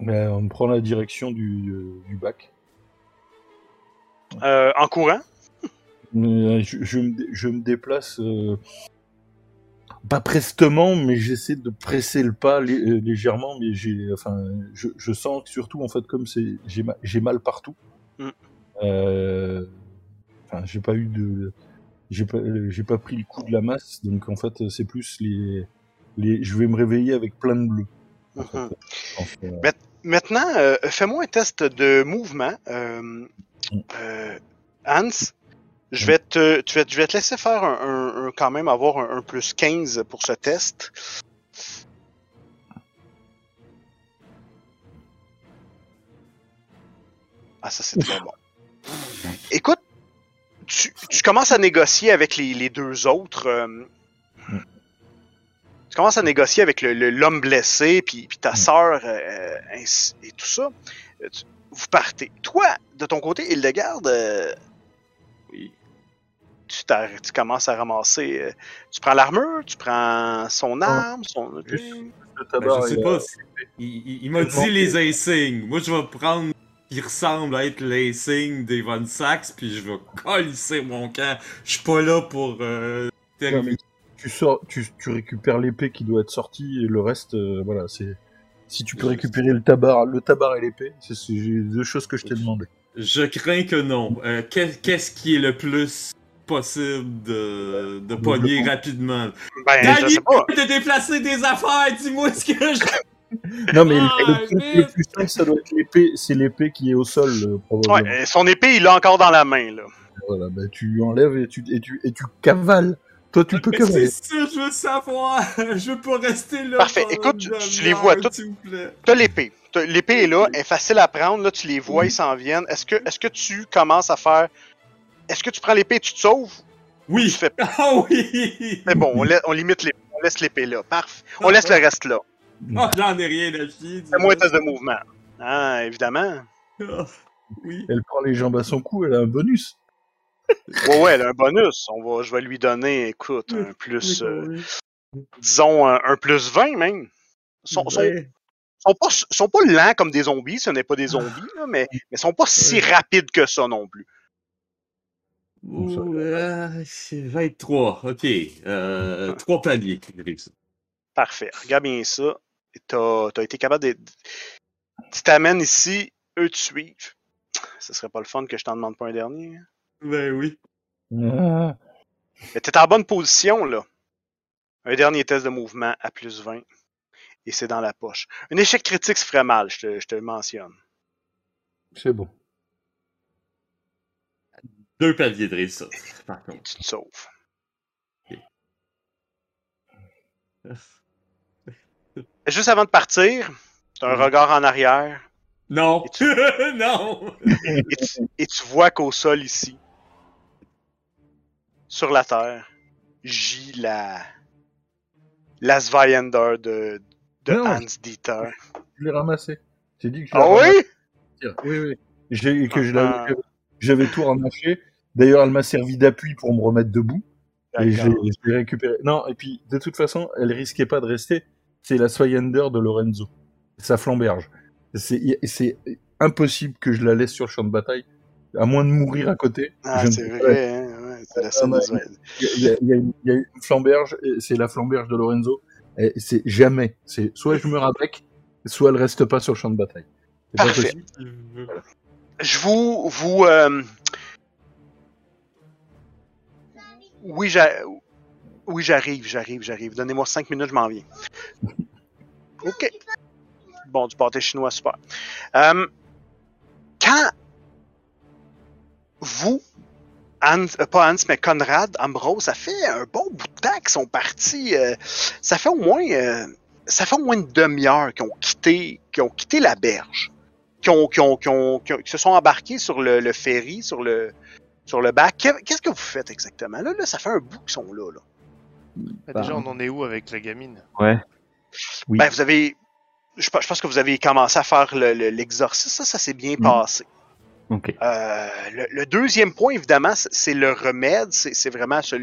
Ben, on prend la direction du, euh, du bac. Euh, en courant? Euh, je, je me, dé- je me déplace euh, pas prestement, mais j'essaie de presser le pas lé- légèrement. Mais j'ai, enfin, je, je sens que surtout en fait comme c'est, j'ai, ma- j'ai mal partout. Mm. Euh, enfin, j'ai pas eu de, j'ai pas, euh, j'ai pas pris le coup de la masse, donc en fait c'est plus les, les, je vais me réveiller avec plein de bleu. en fait. Mhm. Euh, Maintenant, euh, fais-moi un test de mouvement. Euh, euh, Hans, je vais, te, tu vas- je vais te laisser faire un, un- un- quand même avoir un, un plus 15 pour ce test. Ah, ça c'est très bon. Écoute, tu, tu commences à négocier avec les, les deux autres. euh, tu commences à négocier avec le- le- l'homme blessé, puis, puis ta sœur euh, ainsi- et tout ça. Euh, tu- vous partez. Toi, de ton côté, Hildegarde, euh, Oui. tu, commences à ramasser. euh, tu prends l'armure, tu prends son arme, son. Ben, je sais pas. euh, Il, il- il m'a dit les insignes. Moi, je vais prendre qui ressemble à être l'insigne d'Evan Sachs, puis je vais colisser mon camp. Je suis pas là pour. Euh, terminer. tu sors, tu, tu récupères l'épée qui doit être sortie et le reste, euh, voilà, c'est. Si tu peux récupérer le tabac, le tabac et l'épée, c'est les deux choses que je t'ai demandé. Je crains que non. Euh, qu'est- Qu'est-ce qui est le plus possible de, de pogner rapidement? Ben, je Danny, sais pas. de déplacer des affaires, dis-moi ce que je. Non, mais le- Ah, le, truc vite. le plus simple, ça doit être l'épée. C'est l'épée qui est au sol, euh, probablement. Ouais, son épée, il l'a encore dans la main, là. Voilà, bah, tu enlèves et tu, et tu, et tu cavales. Toi, tu peux cavaler. c'est ça, je veux savoir. Je veux pas rester là. Parfait. Écoute, tu- les vois toutes. S'il vous plaît. T'as l'épée. L'épée est là, elle est facile à prendre, là, tu les vois, ils s'en viennent. Est-ce que, est-ce que tu commences à faire. Est-ce que tu prends l'épée et tu te sauves? Tu Oui. fais. Ah oui. Mais bon, on, la- on limite l'épée. On laisse l'épée là. Parfait. On laisse le reste là. Ah, j'en ai rien dis-moi. Fais-moi un test de mouvement. Ah, évidemment. Ah, Oui. Elle prend les jambes à son cou, elle a un bonus. Ouais, ouais, elle a un bonus. On va, je vais lui donner, écoute, un plus. euh, disons, un, un plus 20 même. Sont, Ouais. sont pas, sont pas lents comme des zombies, ce n'est pas des zombies, là, mais, mais sont pas si rapides que ça non plus. Ouh, euh, c'est 23. Ok. Euh, trois paliers. j'ai réussi. Parfait. Regarde bien ça. T'as as été capable de. Tu t'amènes ici, eux te suivent. Ce serait pas le fun que je t'en demande pas un dernier. hein? Ben oui. Mais t'es en bonne position, là. Un dernier test de mouvement à plus 20. Et c'est dans la poche. Un échec critique se ferait mal, je te, je te le mentionne. c'est bon. Deux paliers de réussite. Par Et contre. tu te sauves. Juste avant de partir, t'as un Mhm. regard en arrière. Non. Et tu- non. Et tu, et tu vois qu'au sol ici, sur la terre, gît la. La Svyander de, de Non. Hans Dieter. Je l'ai ramassé. J'ai dit que je l'ai Ah oui? Oui, oui. J'ai, que je Ah. j'avais tout ramassé. D'ailleurs, elle m'a servi d'appui pour me remettre debout. Et je l'ai, D'accord. je l'ai récupéré. Non, et puis, de toute façon, elle risquait pas de rester. C'est la Swyander de Lorenzo. Sa flamberge. C'est, impossible que je la laisse sur le champ de bataille. À moins de mourir à côté. Ah, c'est vrai, hein? ouais, c'est la scène Ah. Il y, a, il y a une- il y a une flamberge, c'est la flamberge de Lorenzo. C'est jamais. C'est soit je meurs avec, soit elle reste pas sur le champ de bataille. Pas Parfait. Je vous. vous euh... Oui, oui, j'arrive, j'arrive, j'arrive. Donnez-moi cinq minutes, je m'en viens. OK. Bon, du pâté chinois, super. Euh, quand vous, Hans, euh, pas Hans, mais Conrad, Ambrose, ça fait un bon bout de temps qu'ils sont partis. euh, ça fait au moins, euh, ça fait au moins une demi-heure qu'ils ont quitté, qu'ils ont quitté la berge, qui ont, ont, ont, se sont embarqués sur le, ferry, sur le, sur le bac. Qu'est- Qu'est-ce que vous faites exactement? Là, là Ça fait un bout qu'ils sont là. là. Bah, déjà, on en est où avec la gamine? Ouais. Oui. Ben, vous avez, je, pense- je pense que vous avez commencé à faire le- le- l'exorcisme. ça, ça s'est bien Mm. passé. Ok. Euh, le, le deuxième point, évidemment, c'est- le remède. C'est vraiment ce,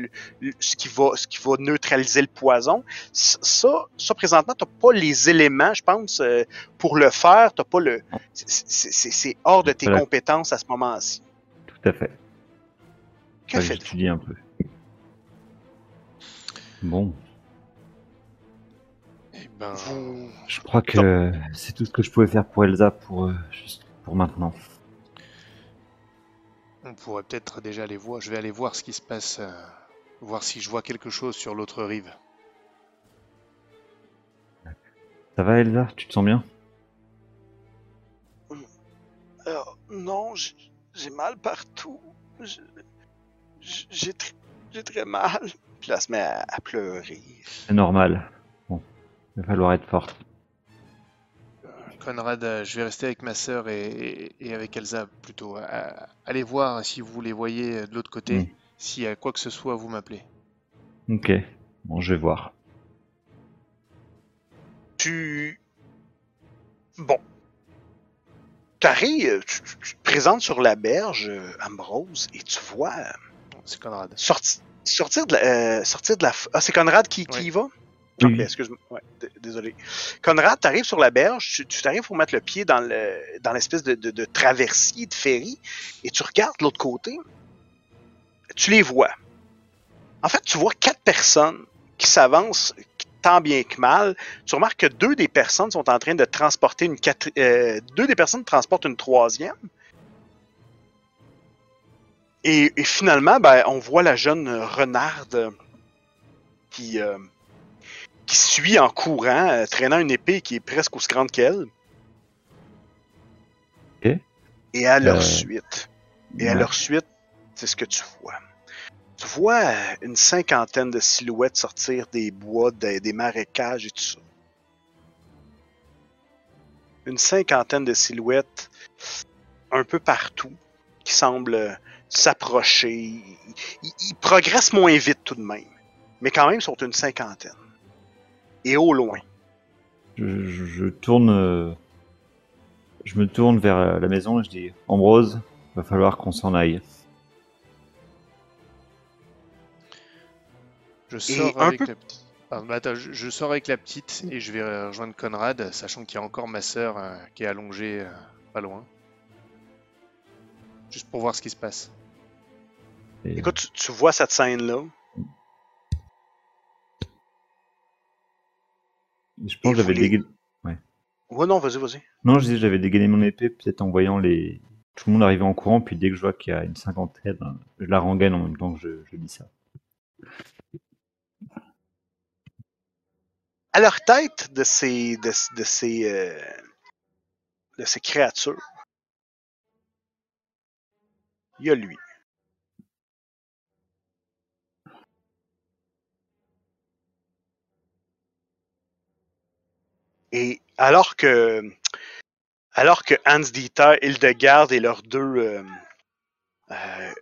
qui va, ce qui va neutraliser le poison. Ça, ça présentement, tu pas les éléments, je pense, euh, pour le faire. T'as pas le. c'est- hors de tes Voilà. compétences à ce moment-ci. Tout à fait. Que Ouais, faites-vous? Un peu. Bon, Eh ben, Vous- je crois que c'est tout ce que je pouvais faire pour Elsa pour, euh, juste pour maintenant. on pourrait peut-être déjà aller voir. Je vais aller voir ce qui se passe, euh, voir si je vois quelque chose sur l'autre rive. Ça va Elsa? Tu te sens bien? Euh, non, j'ai mal partout. J'ai très mal. Puis là, elle se met à, à pleurer. C'est normal. Bon, il va falloir être forte. Conrad, euh, je vais rester avec ma sœur et, et- et avec Elsa plutôt. Euh, allez voir si vous les voyez euh, de l'autre côté. Mm. S'il y a quoi que ce soit, vous m'appelez. Ok, bon, je vais voir. Tu. Bon. T'arrives, tu, tu- tu te présentes sur la berge, Ambrose, et tu vois C'est Conrad. sorti- sortir de la. euh, sortir de la ah, c'est Conrad qui, qui Oui. y va? Oui, Ok, oui. excuse-moi. Ouais, d- désolé. Conrad, t'arrives sur la berge, tu, tu t'arrives pour mettre le pied dans le dans l'espèce de, de, de traversier de ferry, et tu regardes de l'autre côté. Tu les vois. En fait, tu vois quatre personnes qui s'avancent tant bien que mal. Tu remarques que deux des personnes sont en train de transporter une quatre, euh, deux des personnes transportent une troisième. Et, et finalement, ben, on voit la jeune renarde qui, euh, qui suit en courant, euh, traînant une épée qui est presque aussi grande qu'elle. Et à leur Euh, suite. Et à leur suite, c'est ce que tu vois. Tu vois une cinquantaine de silhouettes sortir des bois, des, des marécages et tout ça. Une cinquantaine de silhouettes un peu partout qui semblent s'approcher. Ils, progressent moins vite tout de même, mais quand même sont une cinquantaine. Et au loin. Je, je- je tourne. euh, Je me tourne vers euh, la maison et je dis Ambrose, va falloir qu'on s'en aille. Je sors un avec peu- la petite. Pardon, bah, attends, je, je sors avec la petite et je vais rejoindre Conrad, sachant qu'il y a encore ma sœur euh, qui est allongée euh, pas loin. Juste pour voir ce qui se passe. Et- Écoute, tu, tu vois cette scène-là. je pense que j'avais dégainé. Ouais, non, vas-y, vas-y. Non, je disais j'avais dégainé mon épée, peut-être en voyant les. Tout le monde arriver en courant, puis dès que je vois qu'il y a une cinquantaine, hein, je la rengaine en même temps que je, je dis ça. À leur tête de ces, de, de ces, euh, de ces créatures, y a lui. Et alors que, alors que Hans Dieter, Hildegard et leurs deux, euh, euh,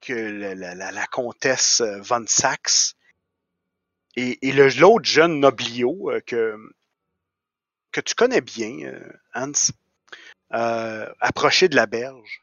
que la, comtesse euh, Von Sachs et, l'autre jeune noblio que, que tu connais bien, Hans, approchaient de la berge.